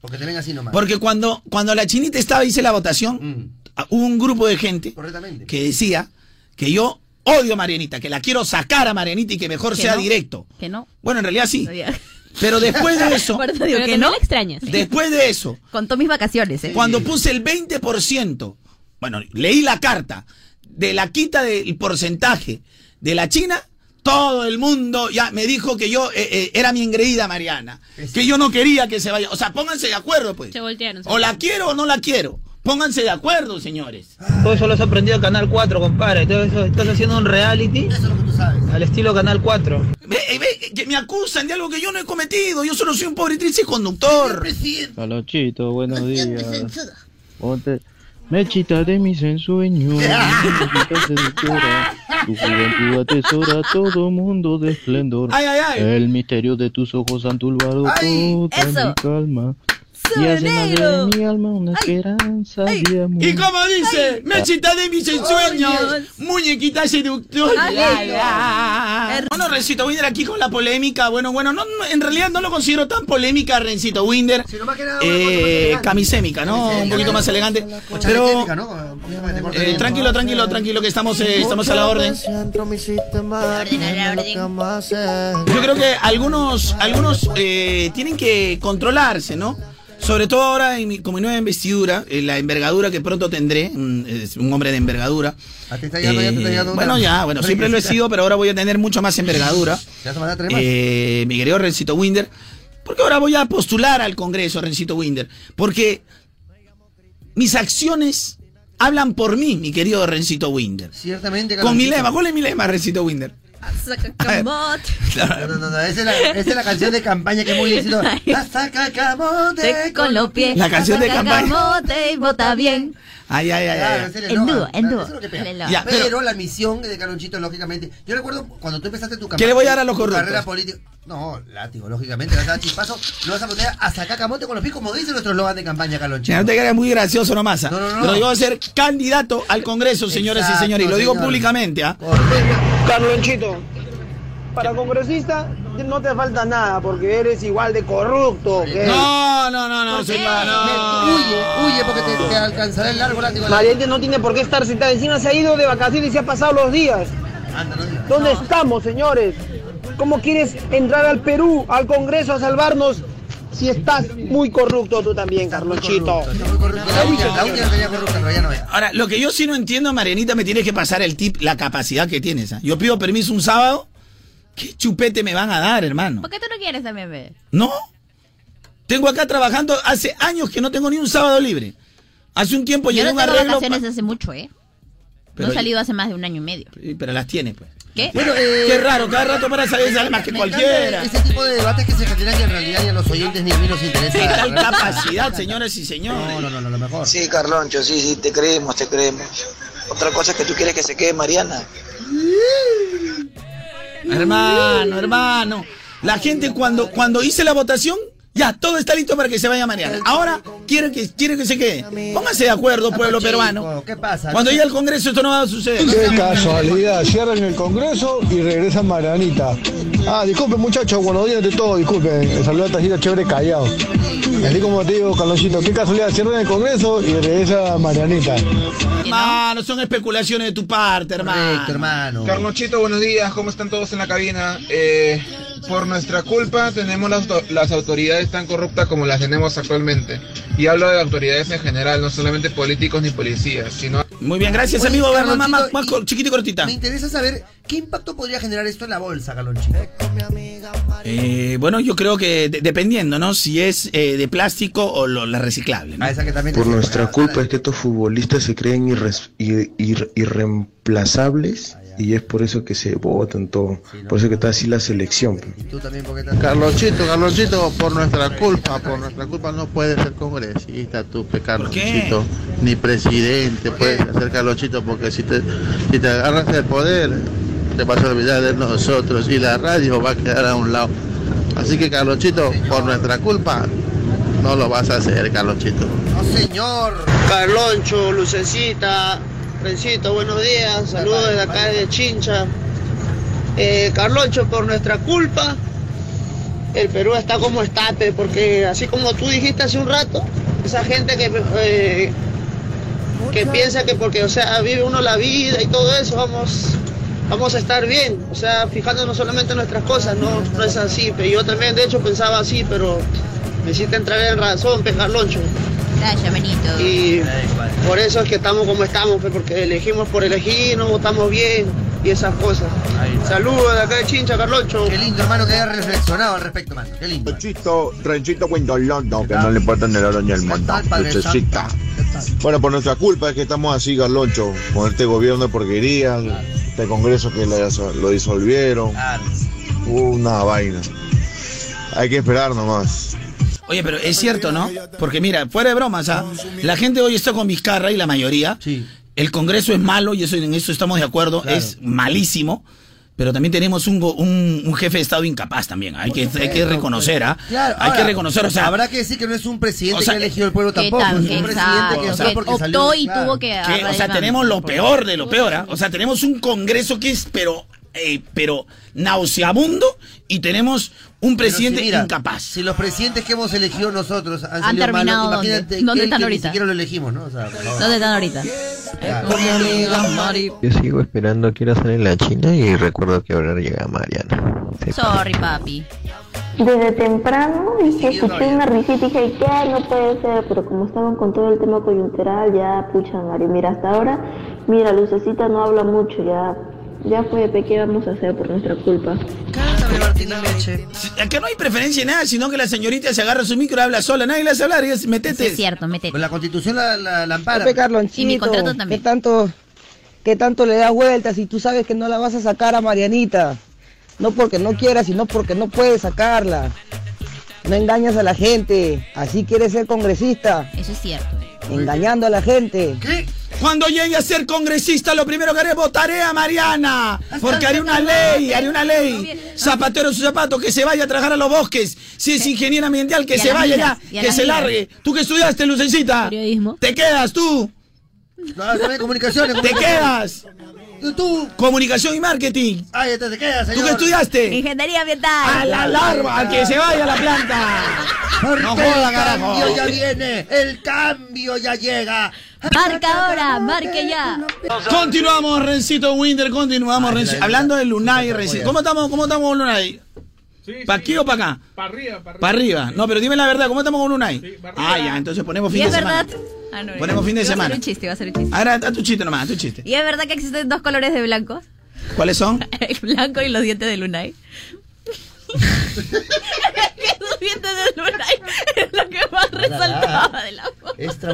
Speaker 2: Porque te ven así nomás.
Speaker 1: Porque cuando, cuando la chinita estaba hice la votación,
Speaker 2: Mm.
Speaker 1: hubo un grupo de gente que decía que yo odio a Marianita, que la quiero sacar a Marianita y que mejor
Speaker 17: Que
Speaker 1: sea
Speaker 17: no.
Speaker 1: directo.
Speaker 17: Que no.
Speaker 1: Bueno, en realidad sí. Pero después de eso,
Speaker 17: Por eso digo
Speaker 15: Pero
Speaker 17: que no.
Speaker 15: extrañas.
Speaker 1: después de eso,
Speaker 17: Contó mis vacaciones, ¿eh?
Speaker 1: cuando puse el 20%, bueno, leí la carta de la quita del porcentaje de la China, todo el mundo ya me dijo que yo eh, eh, era mi engreída Mariana, que yo no quería que se vaya. O sea, pónganse de acuerdo, pues.
Speaker 15: Se voltearon. se
Speaker 1: O la quiero o no la quiero. Pónganse de acuerdo, señores.
Speaker 5: Todo eso lo has aprendido en Canal 4, compadre. Todo eso, estás haciendo un reality
Speaker 2: Eso es lo que tú sabes.
Speaker 5: al estilo Canal 4.
Speaker 1: Ve, eh, ve, que me acusan de algo que yo no he cometido. Yo solo soy un pobre triste conductor.
Speaker 3: Carlonchito, buenos días. Ponte- Mechita de mis ensueños, mechita seductora, tu juventud atesora todo mundo de esplendor.
Speaker 1: Ay, ay, ay.
Speaker 3: El misterio de tus ojos han turbado toda mi calma. Y
Speaker 17: negro.
Speaker 3: de mi alma una
Speaker 17: Ay,
Speaker 3: esperanza
Speaker 17: ay.
Speaker 3: de amor.
Speaker 1: Y como dice, mechita de mis ensueños, muñequita seductora.
Speaker 17: Ay, ay, ay.
Speaker 1: Bueno, Rencito Winder aquí con la polémica. Bueno, bueno, no, no, en realidad no lo considero tan polémica, Rencito Winder.
Speaker 2: Sino más que nada, una cosa más elegante.
Speaker 1: camisémica, ¿no?
Speaker 2: Camisémica,
Speaker 1: Un poquito más elegante. Pero eh, tranquilo, tranquilo, tranquilo, que estamos, eh, estamos a la orden. Yo creo que algunos, algunos eh, tienen que controlarse, ¿no? Sobre todo ahora en mi, como mi nueva investidura, eh, la envergadura que pronto tendré, mm, es un hombre de envergadura.
Speaker 2: Ah, te está llegando, ya te está
Speaker 1: Eh,
Speaker 2: una-
Speaker 1: bueno, ya, bueno, siempre lo he sido, pero ahora voy a tener mucho más envergadura.
Speaker 2: ¿Ya te a traer más?
Speaker 1: Eh, mi querido Rencito Winder, porque ahora voy a postular al Congreso, Rencito Winder, porque mis acciones hablan por mí, mi querido Rencito Winder.
Speaker 2: Ciertamente,
Speaker 1: Con mi lema, ¿cuál es mi lema, Rencito Winder?
Speaker 17: Saca camote.
Speaker 2: No, no, no, no, esa es, la, esa es la canción de campaña que hemos diciendo. La saca camote
Speaker 17: Te con los pies.
Speaker 1: La canción de
Speaker 17: Saca
Speaker 1: campaña.
Speaker 17: camote y bota bien.
Speaker 1: Ay, ay, ay,
Speaker 2: es
Speaker 17: En dúo, en dúo.
Speaker 2: es pero,
Speaker 1: pero-
Speaker 2: la misión de Carlonchito, lógicamente. Yo recuerdo cuando tú empezaste tu campaña.
Speaker 1: ¿Qué le voy a dar a los corruptos?
Speaker 2: carrera política. No, látigo, lógicamente, la das chispazo. Lo vas a poner a sacar camote con los pies, como dice nuestro eslogan de campaña, Carlonchito.
Speaker 1: Ya no te creas muy gracioso nomás. ¿ah?
Speaker 2: No, no, no.
Speaker 1: Pero yo voy a ser candidato al Congreso, señores
Speaker 2: Exacto,
Speaker 1: y señores. Y lo digo
Speaker 2: señor.
Speaker 1: públicamente. ¿ah?
Speaker 5: Carlonchito, para congresista no te falta nada porque eres igual de corrupto. que.
Speaker 1: No, no, no, no, señor, no.
Speaker 2: Huye, huye porque te, te alcanzará el largo látigo.
Speaker 5: Mariette no tiene por qué estar sentada encima, se ha ido de vacaciones y se ha pasado los días.
Speaker 2: Anda, no.
Speaker 5: ¿Dónde estamos, señores? ¿Cómo quieres entrar al Perú, al Congreso, a salvarnos si estás muy corrupto tú también, Carlonchito?
Speaker 1: Ahora, lo que yo sí no entiendo, Marianita, me tienes que pasar el tip, la capacidad que tienes. ¿ah? Yo pido permiso un sábado. ¿Qué chupete me van a dar, hermano?
Speaker 17: ¿Por qué tú no quieres también ver?
Speaker 1: No. Tengo acá trabajando hace años que no tengo ni un sábado libre. Hace un tiempo
Speaker 17: Yo
Speaker 1: llegué a
Speaker 17: no
Speaker 1: un
Speaker 17: tengo
Speaker 1: arreglo.
Speaker 17: vacaciones hace mucho, ¿eh?
Speaker 1: Pero-
Speaker 17: no he salido hace más de un año y medio.
Speaker 1: Pero las tiene, pues.
Speaker 17: ¿Qué?
Speaker 2: Bueno, eh,
Speaker 1: Qué raro, cada rato para saber sale más que
Speaker 2: me
Speaker 1: cualquiera.
Speaker 2: Ese tipo de debates que se generan y en realidad ni a los oyentes ni a mí nos interesa.
Speaker 1: ¿Qué tal capacidad, señores y señores?
Speaker 2: No, no, no, no, lo mejor.
Speaker 6: Sí, Carloncho, sí, sí, te creemos, te creemos. Otra cosa es que tú quieres que se quede Mariana.
Speaker 1: Hermano, hermano. La gente cuando, cuando hice la votación, ya, todo está listo para que se vaya Mariana. Ahora quieren que, quieren que se quede. Pónganse de acuerdo, pueblo peruano.
Speaker 2: ¿Qué pasa?
Speaker 1: Cuando llegue al Congreso esto no va a suceder.
Speaker 8: Qué casualidad, cierran el Congreso y regresan Marianita. Ah, disculpen muchachos, buenos días de todo, disculpen. El saludo a Tajita Chévere Callao. Así como te digo, Carlosito, qué casualidad, cierran el Congreso y regresa Marianita.
Speaker 1: Hermano, son especulaciones de tu parte, hermano.
Speaker 2: Correcto, hermano.
Speaker 19: Carlonchito, buenos días, ¿cómo están todos en la cabina? Eh, por nuestra culpa tenemos las, las autoridades tan corruptas como las tenemos actualmente. Y hablo de autoridades en general, no solamente políticos ni policías, sino...
Speaker 1: Muy bien, gracias
Speaker 2: Oye,
Speaker 1: amigo. Más, más,
Speaker 2: Carlonchito,
Speaker 1: más
Speaker 2: y-
Speaker 1: chiquito y cortita.
Speaker 2: Me interesa saber qué impacto podría generar esto en la bolsa, Carlonchito.
Speaker 1: Eh, bueno, yo creo que de- dependiendo, ¿no? Si es eh, de plástico o lo, la reciclable. ¿no?
Speaker 2: Ah, esa que también
Speaker 3: Por nuestra culpa es que estos futbolistas se creen irres- ir- ir- irreemplazables
Speaker 8: y es por eso que se votan todo. Por eso que está así la selección. pues.
Speaker 2: Tú también, porque estás...
Speaker 20: Carlonchito, Carlonchito, por nuestra culpa, por nuestra culpa no puedes ser congresista tú, pe, Carlonchito, ni presidente puedes ser Carlonchito, porque si te, si te agarras el poder, te vas a olvidar de nosotros y la radio va a quedar a un lado. Así que Carlonchito, por nuestra culpa, no lo vas a hacer, Carlonchito.
Speaker 2: No, señor.
Speaker 5: Carloncho, Lucecita, Rencito, buenos días, saludos desde acá de Chincha. Eh, Carloncho, por nuestra culpa, el Perú está como está, pe, porque así como tú dijiste hace un rato, esa gente que, eh, que piensa que porque, o sea, vive uno la vida y todo eso, vamos, vamos a estar bien, o sea, fijándonos solamente en nuestras cosas, no, no es así, pe. yo también de hecho pensaba así, pero me hiciste entrar en razón, Carloncho.
Speaker 17: Gracias, Benito.
Speaker 5: Y por eso es que estamos como estamos, pues, porque elegimos por elegir, no votamos bien y esas cosas. Saludos de acá de Chincha, Carloncho.
Speaker 2: Qué lindo, hermano, que haya reflexionado al respecto, mano. Qué lindo.
Speaker 8: Renchito Cuentolando, que no le importa ni el oro ni el mundo.
Speaker 2: Padre
Speaker 8: Lucecita. Bueno, por nuestra culpa es que estamos así, Carloncho, con este gobierno de porquería, este congreso que lo lo disolvieron. Una vaina. Hay que esperar nomás.
Speaker 1: Oye, pero es cierto, ¿no? Porque mira, fuera de bromas, ¿ah? la gente hoy está con Vizcarra y la mayoría. El Congreso es malo y eso, en eso estamos de acuerdo, es malísimo. Pero también tenemos un, go- un, un jefe de Estado incapaz también. Hay que, hay que reconocer, ¿ah?
Speaker 2: Claro,
Speaker 1: hay que reconocer, o sea.
Speaker 2: Habrá que decir que no es un presidente
Speaker 1: o sea,
Speaker 2: que ha elegido el pueblo tampoco.
Speaker 17: tal,
Speaker 2: es un presidente que
Speaker 1: o sea,
Speaker 17: optó
Speaker 2: salió.
Speaker 17: y tuvo que
Speaker 1: que, o sea, tenemos lo peor de lo peor, ¿ah? O sea, tenemos un congreso que es, pero, eh, pero nauseabundo y tenemos un
Speaker 2: si
Speaker 1: presidente
Speaker 2: mira,
Speaker 1: incapaz.
Speaker 2: Si los presidentes que hemos elegido nosotros han,
Speaker 17: Han terminado
Speaker 2: malos,
Speaker 17: ¿dónde?
Speaker 2: imagínate
Speaker 17: ¿Dónde
Speaker 2: que-
Speaker 17: están
Speaker 2: que
Speaker 17: ahorita?
Speaker 2: Ni siquiera lo elegimos, ¿no? O sea, por favor.
Speaker 17: ¿Dónde están ahorita?
Speaker 16: Yo sigo esperando que ahora sale la China y recuerdo que ahora llega Mariana.
Speaker 17: Sorry, papi.
Speaker 21: Desde temprano dije, escuché una risita y dije, ¿qué? No puede ser, pero como estaban con todo el tema coyuntural, ya, pucha, Mario, mira, hasta ahora, mira, Lucecita no habla mucho, ya, ya fue, ¿qué vamos a hacer por nuestra culpa?
Speaker 1: Acá no hay preferencia en nada, sino que la señorita se agarra su micro y habla sola. Nadie le hace hablar y es metete.
Speaker 17: Es cierto, metete.
Speaker 2: La constitución la, la, la ampara.
Speaker 22: Carlonchito,
Speaker 17: Y mi contrato también.
Speaker 22: ¿qué tanto, ¿Qué tanto le das vueltas y tú sabes que no la vas a sacar a Marianita? No porque no quieras, sino porque no puedes sacarla. No engañas a la gente. Así quieres ser congresista.
Speaker 17: Eso es cierto.
Speaker 22: Engañando a la gente.
Speaker 1: Cuando llegue a ser congresista, lo primero que haré, votaré a Mariana. Porque haré una ley, haré una ley. Zapatero su zapato, que se vaya a trabajar a los bosques. Si es ingeniera ambiental, que se vaya ya, que se largue. ¿Tú que estudiaste, Lucencita?
Speaker 17: Periodismo.
Speaker 1: ¿Te quedas tú?
Speaker 2: No, también comunicaciones.
Speaker 1: ¿Te quedas?
Speaker 2: Tú.
Speaker 1: Comunicación y marketing.
Speaker 2: Ahí está, te quedas,
Speaker 1: ¿Tú qué estudiaste?
Speaker 17: Ingeniería ambiental.
Speaker 1: A la larva, al que se vaya a la planta.
Speaker 2: Porque
Speaker 1: No
Speaker 2: el
Speaker 1: joda, carajo.
Speaker 2: cambio ya viene, el cambio ya llega.
Speaker 17: Marca ahora, marque ya.
Speaker 1: Continuamos, Rencito Winter, continuamos, Rencito. Hablando de Lunay, Rencito. ¿Cómo estamos, cómo estamos con Lunay? ¿Para aquí o para acá?
Speaker 14: Para arriba, para
Speaker 1: Para arriba. No, pero dime la verdad, ¿cómo estamos con Lunay? ah, ya, entonces ponemos
Speaker 17: Y
Speaker 1: fin de
Speaker 17: es
Speaker 1: semana.
Speaker 17: verdad. Ah, no,
Speaker 1: Ponemos fin de
Speaker 17: iba a
Speaker 1: semana.
Speaker 17: ser un chiste, iba a ser un chiste.
Speaker 1: Ahora, a tu chiste nomás, a tu chiste.
Speaker 17: ¿Y es verdad que existen dos colores de blancos?
Speaker 1: ¿Cuáles son?
Speaker 17: El blanco y los dientes de Lunay. Los dientes de Lunay es lo que más resaltaba de la foto.
Speaker 2: Extra.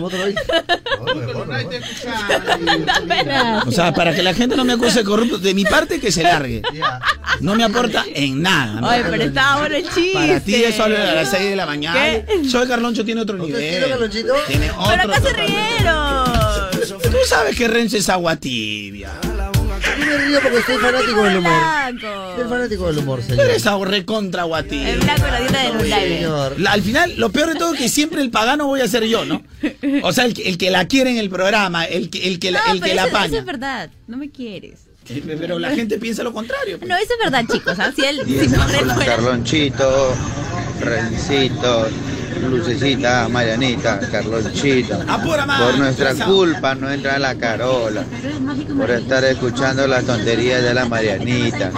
Speaker 1: O sea, para que la gente no me acuse de corrupto, de mi parte que se largue. No me aporta en nada. ¿no?
Speaker 17: Ay, pero estaba bueno el chiste.
Speaker 1: Para ti eso habla a las 6 de la mañana.
Speaker 17: ¿Qué?
Speaker 1: Soy Carloncho tiene otro nivel. Tiene otro.
Speaker 17: Pero acá se rieron.
Speaker 1: Tú sabes que Renzo es agua tibia.
Speaker 2: Yo me río porque soy fanático del humor. Soy fanático del humor, señor.
Speaker 1: eres agua recontra agua tibia.
Speaker 17: El blanco y los dientes de Lunay.
Speaker 2: Señor.
Speaker 1: La- al final, lo peor de todo es que siempre el pagano voy a ser yo, ¿no? O sea, el que, el que la quiere en el programa, el que, el que, la,
Speaker 17: No,
Speaker 1: el que
Speaker 17: pero
Speaker 1: la
Speaker 17: eso, es verdad. No me quieres.
Speaker 1: Eh, Pero la gente piensa lo contrario. pues.
Speaker 17: No, eso es verdad, chicos. ¿ah? Si él,
Speaker 6: Y
Speaker 17: si
Speaker 6: la
Speaker 17: fuera-
Speaker 6: Carlonchito, Rencito, Lucecita, Marianita,
Speaker 1: más,
Speaker 6: Por nuestra culpa no entra la Carola. Por estar escuchando las tonterías de la Marianita.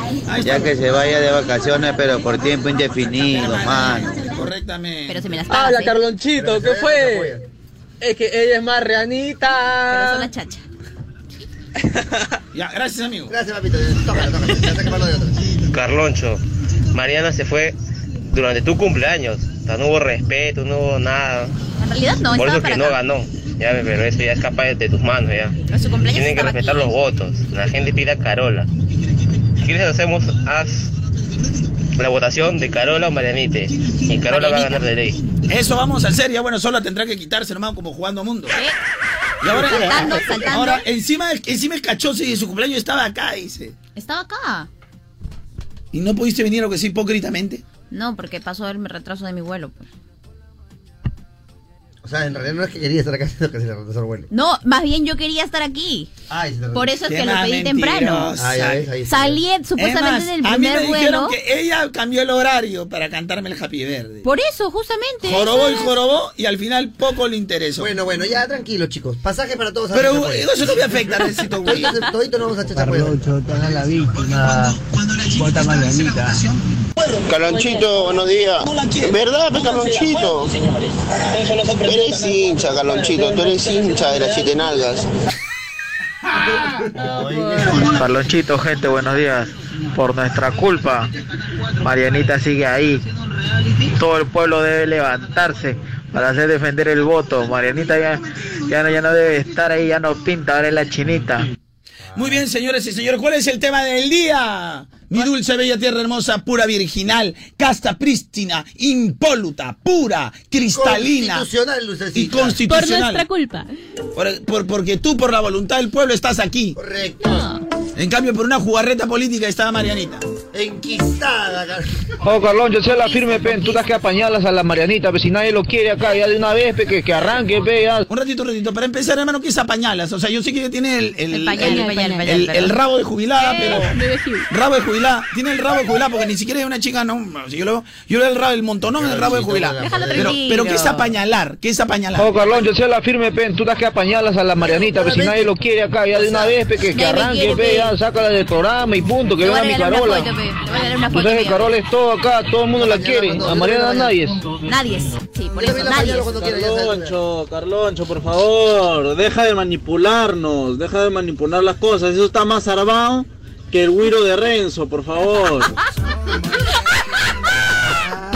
Speaker 6: Ya que se vaya de vacaciones, pero por tiempo indefinido, mano.
Speaker 1: Correctamente.
Speaker 17: Pero si me las pagas,
Speaker 22: Habla
Speaker 17: ¿eh?
Speaker 22: Carlonchito, ¿qué fue? Es que ella es más
Speaker 17: Pero son chacha.
Speaker 1: Ya, gracias, amigo.
Speaker 2: Gracias, papito. Tócalo, tócalo.
Speaker 23: Carloncho, Mariana se fue durante tu cumpleaños. Sea, no hubo respeto, no hubo nada.
Speaker 17: En realidad no,
Speaker 23: Por eso que no
Speaker 17: acá.
Speaker 23: ganó. Ya, pero eso ya escapa de, de tus manos, ya.
Speaker 17: A su cumpleaños
Speaker 23: Tienen que respetar
Speaker 17: aquí.
Speaker 23: los votos. La gente pide a Carola. Si quieres hacemos, haz la votación de Carola o Marianite. Y Carola va a ganar de ley.
Speaker 1: Eso vamos a hacer, ya bueno, solo tendrá que quitarse nomás como jugando mundo. Y ahora,
Speaker 17: Saltando, saltando.
Speaker 1: ahora encima, encima el cachoso y de su cumpleaños estaba acá, dice.
Speaker 17: Estaba acá.
Speaker 1: ¿Y no pudiste venir o que sí hipócritamente?
Speaker 17: No, porque pasó el retraso de mi vuelo. Pues.
Speaker 2: O sea, en realidad no es que quería estar acá, sino que se le retrasó el vuelo.
Speaker 17: No, más bien yo quería estar aquí.
Speaker 2: Ay, se
Speaker 17: Por eso es que lo pedí temprano.
Speaker 1: mentirosa.
Speaker 2: Ah.
Speaker 17: Salí supuestamente
Speaker 1: Es más,
Speaker 17: del
Speaker 1: a mí me
Speaker 17: primer
Speaker 1: dijeron
Speaker 17: vuelo.
Speaker 1: que ella cambió el horario para cantarme el Happy Verde.
Speaker 17: Por eso, justamente.
Speaker 1: Jorobó y
Speaker 17: eso
Speaker 1: jorobó y al final poco le interesó.
Speaker 2: Bueno, bueno, ya tranquilos, chicos. Pasaje para todos. a
Speaker 1: Pero
Speaker 2: Chachapoyas.
Speaker 1: eso no me afecta, necesito güey.
Speaker 2: Todito, no vamos a.
Speaker 3: Carloncho, te hagas la víctima. Vota Marianita.
Speaker 6: Carlonchito, buenos días. ¿Verdad, pe, Carlonchito? Eres hincha, Carlonchito. Tú eres hincha de las siete nalgas.
Speaker 18: Carlonchito, gente, buenos días. Por nuestra culpa, Marianita sigue ahí. Todo el pueblo debe levantarse para hacer defender el voto. Marianita ya, ya, no, ya no debe estar ahí, ya no pinta, ahora es la chinita.
Speaker 1: Muy bien, señores y señores, ¿cuál es el tema del día? Mi dulce, bella tierra hermosa, pura virginal, casta prístina, impoluta, pura, cristalina
Speaker 2: Constitucional,
Speaker 1: y
Speaker 2: Lucecita.
Speaker 15: Por
Speaker 1: constitucional.
Speaker 15: nuestra culpa.
Speaker 1: Por- por- porque tú, por la voluntad del pueblo, estás aquí.
Speaker 2: Correcto.
Speaker 1: En cambio, por una jugarreta política estaba Marianita.
Speaker 2: Enquistada, Car-
Speaker 18: Oh, Carloncho, sea la firme, pen. Tú estás que apañalas a la Marianita, pero si nadie lo quiere acá, ya de una vez, pe, que, que arranque, pe, ya.
Speaker 1: Un ratito, un ratito. Para empezar, hermano, ¿qué es apañalas? O sea, yo sé que ella tiene el, el,
Speaker 17: El pañal,
Speaker 1: el-
Speaker 17: el pañal, el pañal,
Speaker 1: el-
Speaker 17: pero-
Speaker 1: el rabo de jubilada,
Speaker 15: Eh,
Speaker 1: pero... Rabo de jubilada. Tiene el rabo de jubilada porque ni siquiera es una chica, no. Si yo lo yo le el rabo, el montonón el rabo de jubilada.
Speaker 17: Déjalo
Speaker 1: Pero,
Speaker 17: tranquilo.
Speaker 1: pero ¿qué es apañalar? ¿Qué es apañalar?
Speaker 18: Oh, Carloncho, sea la firme, pen. Tú estás que apañalas a la Marianita, pero si nadie lo quiere acá, ya de una vez, pe, que, que arranque, pe,
Speaker 17: pe.
Speaker 18: Ya, sácala del programa y punto, que venga mi Carola.
Speaker 17: foto, regalar una
Speaker 18: Tú
Speaker 17: foto.
Speaker 18: sabes que
Speaker 17: mía.
Speaker 18: Carola es todo acá, todo el mundo la quiere. A Mariana nadie.
Speaker 17: Nadie. Sí, por eso, nadie.
Speaker 24: Carloncho, Carloncho, por favor, deja de manipularnos, deja de manipular las cosas. Eso está más armado que el güiro de Renzo, por favor.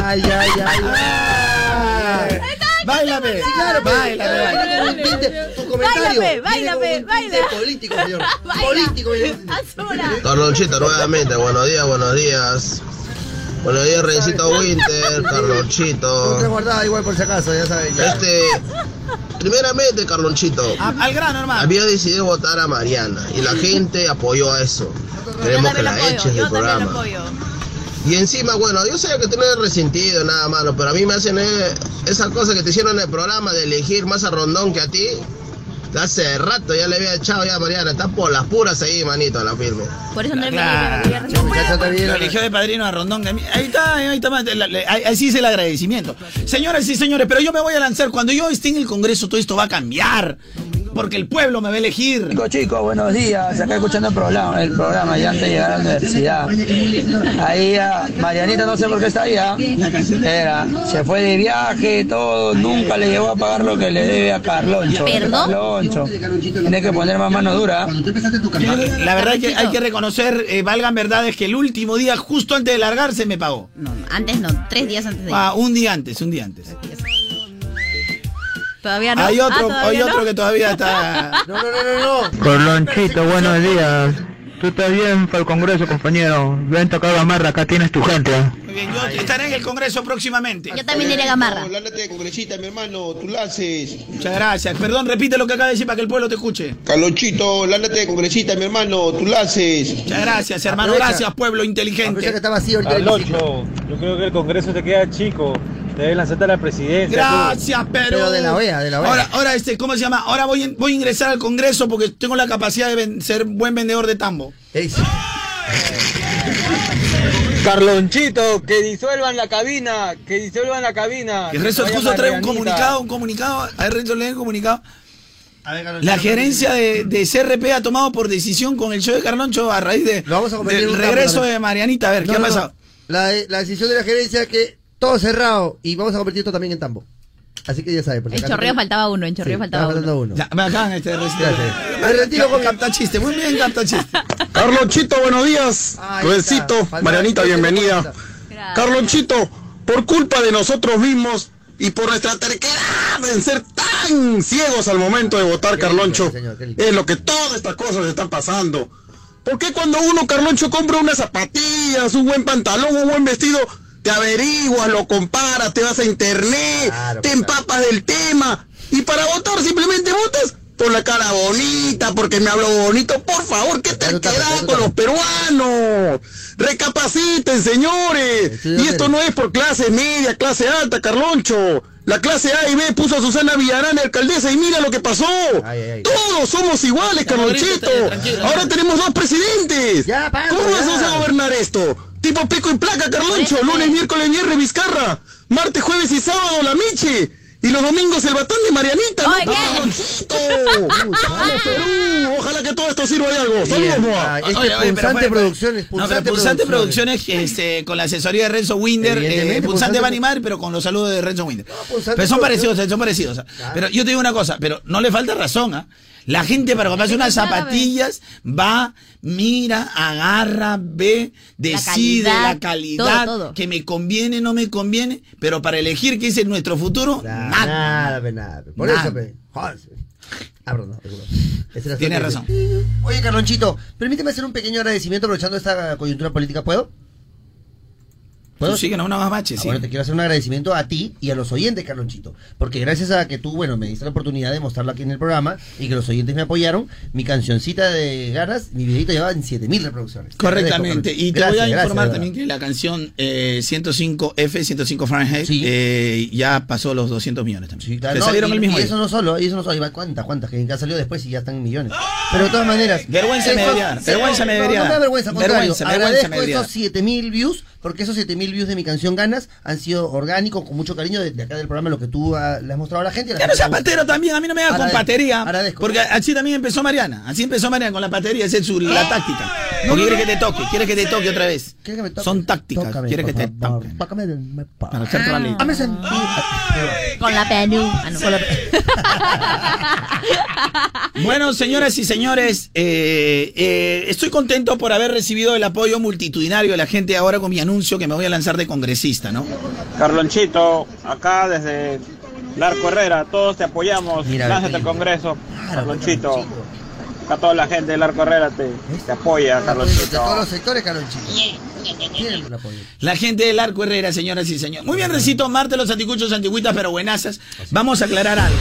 Speaker 2: Ay, ay, ay, ay.
Speaker 1: Báilame.
Speaker 2: Sí, claro,
Speaker 1: Báilame,
Speaker 2: tu comentario.
Speaker 17: Báilame, báilame,
Speaker 2: político, señor. Político, señor.
Speaker 17: Azula.
Speaker 6: Carlonchito, nuevamente, buenos días, buenos días. Buenos días, Rencito Winter,
Speaker 2: Tú
Speaker 6: Carlonchito.
Speaker 2: te guardaba igual por si acaso, ya sabes. Ya.
Speaker 6: Este, primeramente, Carlonchito,
Speaker 1: A- al grano, hermano.
Speaker 6: había decidido votar a Mariana y la gente apoyó a eso. Queremos que la eches del programa. Y encima, bueno, yo sé que tú no eres resentido, nada malo, pero a mí me hacen eh, esa cosa que te hicieron en el programa de elegir más a Rondón que a ti. Hace rato ya le había echado ya a Mariana, está por las puras ahí, manito, a la firme.
Speaker 17: Por eso no le
Speaker 1: Claro.
Speaker 2: Muchacha, te
Speaker 1: Lo eligió de padrino a Rondón. Ahí está, ahí está. ahí- Así es el agradecimiento. Señoras y señores, pero yo me voy a lanzar. Cuando yo esté en el Congreso, todo esto va a cambiar. Porque el pueblo me va a elegir.
Speaker 3: Chicos, chicos, buenos días. Acá escuchando el programa, el programa ya antes de llegar a la universidad. Ahí ah, Marianita no sé por qué está ahí. ah. Era, se fue de viaje, todo, nunca le llegó a pagar lo que le debe a Carloncho.
Speaker 17: ¿Perdón?
Speaker 3: Carloncho. Tiene que poner más mano dura.
Speaker 1: La verdad es que hay que reconocer, eh, valgan verdades, que el último día, justo antes de largarse, me pagó.
Speaker 17: No, antes no, tres días antes de ir.
Speaker 1: Ah, un día antes, un día antes.
Speaker 17: Todavía no.
Speaker 1: Hay
Speaker 17: Ah,
Speaker 1: otro,
Speaker 17: ¿todavía
Speaker 1: hay
Speaker 17: no?
Speaker 1: otro que todavía está.
Speaker 2: No, no, no, no, no.
Speaker 18: Carlonchito, buenos días. Tú estás bien para el Congreso, compañero. Ven, toca Gamarra, acá tienes tu gente.
Speaker 1: Muy bien, yo estaré en el Congreso próximamente.
Speaker 17: Yo también iré a Gamarra.
Speaker 6: Lándate, congresista, mi hermano, tú la haces.
Speaker 1: Muchas gracias. Perdón, repite lo que acaba de decir para que el pueblo te escuche.
Speaker 6: Carlonchito, lándate, congresista, mi hermano, tú la haces.
Speaker 1: Muchas gracias, hermano.
Speaker 2: Aprovecha.
Speaker 1: Gracias, pueblo
Speaker 2: Aprovecha que
Speaker 1: inteligente.
Speaker 2: está vacío ahorita el hemiciclo.
Speaker 24: Carloncho, yo creo que el Congreso te queda chico. Debes lanzarte a la presidencia.
Speaker 1: Gracias, pero.
Speaker 2: Pero de la OEA, de la OEA.
Speaker 1: Ahora, ahora este, ¿cómo se llama? Ahora voy, voy a ingresar al Congreso porque tengo la capacidad de ven- ser buen vendedor de tambo.
Speaker 24: Carlonchito, que disuelvan la cabina, que disuelvan la cabina.
Speaker 1: Y el resto
Speaker 24: Que vaya
Speaker 1: justo trae un comunicado, un comunicado. A ver, Renzo, lee el comunicado.
Speaker 2: A ver, Carlonchito.
Speaker 1: La gerencia de, de CRP ha tomado por decisión con el show de Carloncho a raíz de, del regreso de Marianita. A ver,
Speaker 2: No,
Speaker 1: ¿qué
Speaker 2: no,
Speaker 1: ha
Speaker 2: no.
Speaker 1: pasado?
Speaker 2: La, la decisión de la gerencia es que todo cerrado y vamos a convertir esto también en tambo. Así que ya sabes.
Speaker 17: En. Chorreo faltaba uno, en Chorreo
Speaker 2: Sí,
Speaker 17: faltaba uno.
Speaker 2: uno.
Speaker 1: Ya, bacán este
Speaker 2: Gracias.
Speaker 1: recito.
Speaker 2: Me retiro con mi-
Speaker 1: Capta chiste, muy bien, capta chiste.
Speaker 25: Carlonchito, buenos días.
Speaker 2: Falta-
Speaker 25: Marianita, bienvenida. Carlonchito, por culpa de nosotros mismos y por nuestra terquedad en ser tan ciegos al momento de votar, Carloncho. Es lo que todas estas cosas están pasando. ¿Por qué cuando uno, Carloncho, compra unas zapatillas, un buen pantalón, un buen vestido, te averiguas, lo comparas, te vas a internet, te empapas del tema y para votar simplemente votas por la cara bonita, porque me hablo bonito? Por favor, ¿qué te has quedado con los peruanos? Recapaciten, señores. Y esto no es por clase media, clase alta, Carloncho. La clase A y B puso a Susana Villarán de alcaldesa y mira lo que pasó. Todos somos iguales, Carlonchito. Ahora tenemos dos presidentes. ¿Cómo vamos a gobernar esto? Tipo pico y placa, Carloncho. Lunes, miércoles, viernes, Vizcarra. Martes, jueves y sábado, la Miche. Y los domingos el batán de Marianita. ¿no? Ojalá que todo esto sirva de algo. Saludos, Moa.
Speaker 2: Este
Speaker 1: Oye, oye, pero
Speaker 2: Punzante
Speaker 1: fue- fue-
Speaker 2: Producciones,
Speaker 1: No, pero
Speaker 2: Punzante
Speaker 1: Punzante
Speaker 2: Producciones.
Speaker 1: Producciones, este, con la asesoría de Renzo Winder, eh, Punzante va a animar, pero con los saludos de Renzo Winder. Pero son parecidos, son parecidos. ¿ah? Pero yo te digo una cosa, pero no le falta razón, ¿ah? La gente para comprarse unas zapatillas va, mira, agarra, ve, decide
Speaker 17: calidad,
Speaker 1: la calidad,
Speaker 17: todo, todo.
Speaker 1: que me conviene, no me conviene, pero para elegir qué es nuestro futuro, nada.
Speaker 2: Nada, nada. pe. Por
Speaker 1: Nada.
Speaker 2: eso, pe. Joder. Ah, perdón, no, disculpa. Esa era
Speaker 1: Tiene
Speaker 2: suerte.
Speaker 1: razón.
Speaker 2: Oye, Carlonchito, permíteme hacer un pequeño agradecimiento aprovechando esta coyuntura política, ¿puedo?
Speaker 1: Tú síguenos una más bache,
Speaker 2: Ah,
Speaker 1: sí.
Speaker 2: Bueno, te quiero hacer un agradecimiento a ti y a los oyentes, Carlonchito. Porque gracias a que tú, bueno, me diste la oportunidad de mostrarlo aquí en el programa y que los oyentes me apoyaron, mi cancioncita de ganas, mi videito llevaba en 7000 reproducciones.
Speaker 1: Correctamente. Y te voy a informar
Speaker 2: gracias,
Speaker 1: también que la canción eh, 105F, 105 Fahrenheit, eh, ya pasó los 200 millones también. que
Speaker 2: No,
Speaker 1: salieron
Speaker 2: y,
Speaker 1: el mismo
Speaker 2: y eso no solo, y eso no solo, cuántas, cuántas, que ya salió después y ya están en millones. Pero de todas maneras.
Speaker 1: Vergüenza me debería vergüenza me
Speaker 2: no,
Speaker 1: debería
Speaker 2: No, me da vergüenza, contrario.
Speaker 1: Vergüenza, vergüenza
Speaker 2: Agradezco
Speaker 1: me debería
Speaker 2: esos
Speaker 1: dar.
Speaker 2: 7000 views, porque esos 7000 views de mi canción Ganas han sido orgánicos, con mucho cariño de, de acá del programa, lo que tú ah, le has mostrado a la gente. la
Speaker 1: Ya no seas
Speaker 2: gusta.
Speaker 1: patero también, a mí no me hagas con patería.
Speaker 2: agradezco.
Speaker 1: Porque así también empezó Mariana. Así empezó Mariana con la patería, esa es su, la táctica. Porque quiere que te toque, quiere que te toque otra vez.
Speaker 2: ¿Quieres que me toque?
Speaker 1: Son tácticas,
Speaker 2: Tócame,
Speaker 1: quiere que te
Speaker 2: pa-
Speaker 1: Para hacerte la ley.
Speaker 2: Hazme sentir.
Speaker 17: Con la Perú. Ah, no.
Speaker 1: Bueno, señoras y señores, eh, eh, estoy contento por haber recibido el apoyo multitudinario de la gente ahora con mi anuncio que me voy a lanzar de congresista, ¿no?
Speaker 24: Carlonchito, acá desde Larco Herrera, todos te apoyamos.
Speaker 2: Mira,
Speaker 24: Lánzate al Congreso, Carlonchito. Acá toda la gente de Larco Herrera te, te apoya,
Speaker 2: De todos los
Speaker 24: Carlonchito.
Speaker 2: sectores, Carlonchito.
Speaker 1: La gente del Arco Herrera, señoras y señores. Muy bien, Recito, Marte, los anticuchos, antigüitas, pero buenazas. Vamos a aclarar algo.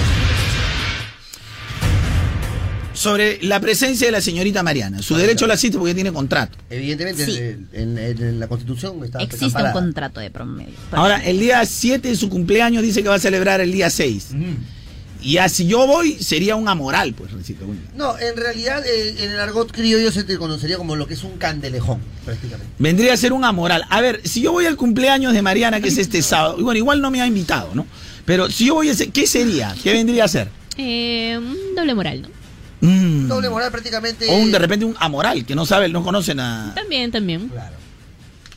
Speaker 1: Sobre la presencia de la señorita Mariana. Su derecho la cita porque tiene contrato.
Speaker 2: Evidentemente,
Speaker 17: Sí.
Speaker 2: en, en- en la Constitución está
Speaker 17: Existe un contrato de promedio.
Speaker 1: Ahora, el día 7 de su cumpleaños dice que va a celebrar el día 6. Y así yo voy, sería un amoral, pues, Recito.
Speaker 2: No, en realidad, eh, en el argot criollo se te conocería como lo que es un candelejón, prácticamente.
Speaker 1: Vendría a ser un amoral. A ver, si yo voy al cumpleaños de Mariana, que es este sábado, y bueno, igual no me ha invitado, ¿no? Pero si yo voy a ese, ¿qué sería? ¿Qué vendría a ser?
Speaker 15: Eh, un doble moral, ¿no?
Speaker 1: Mm.
Speaker 2: Doble moral prácticamente.
Speaker 1: O un, de repente un amoral, que no sabe, no conoce nada.
Speaker 15: También, también.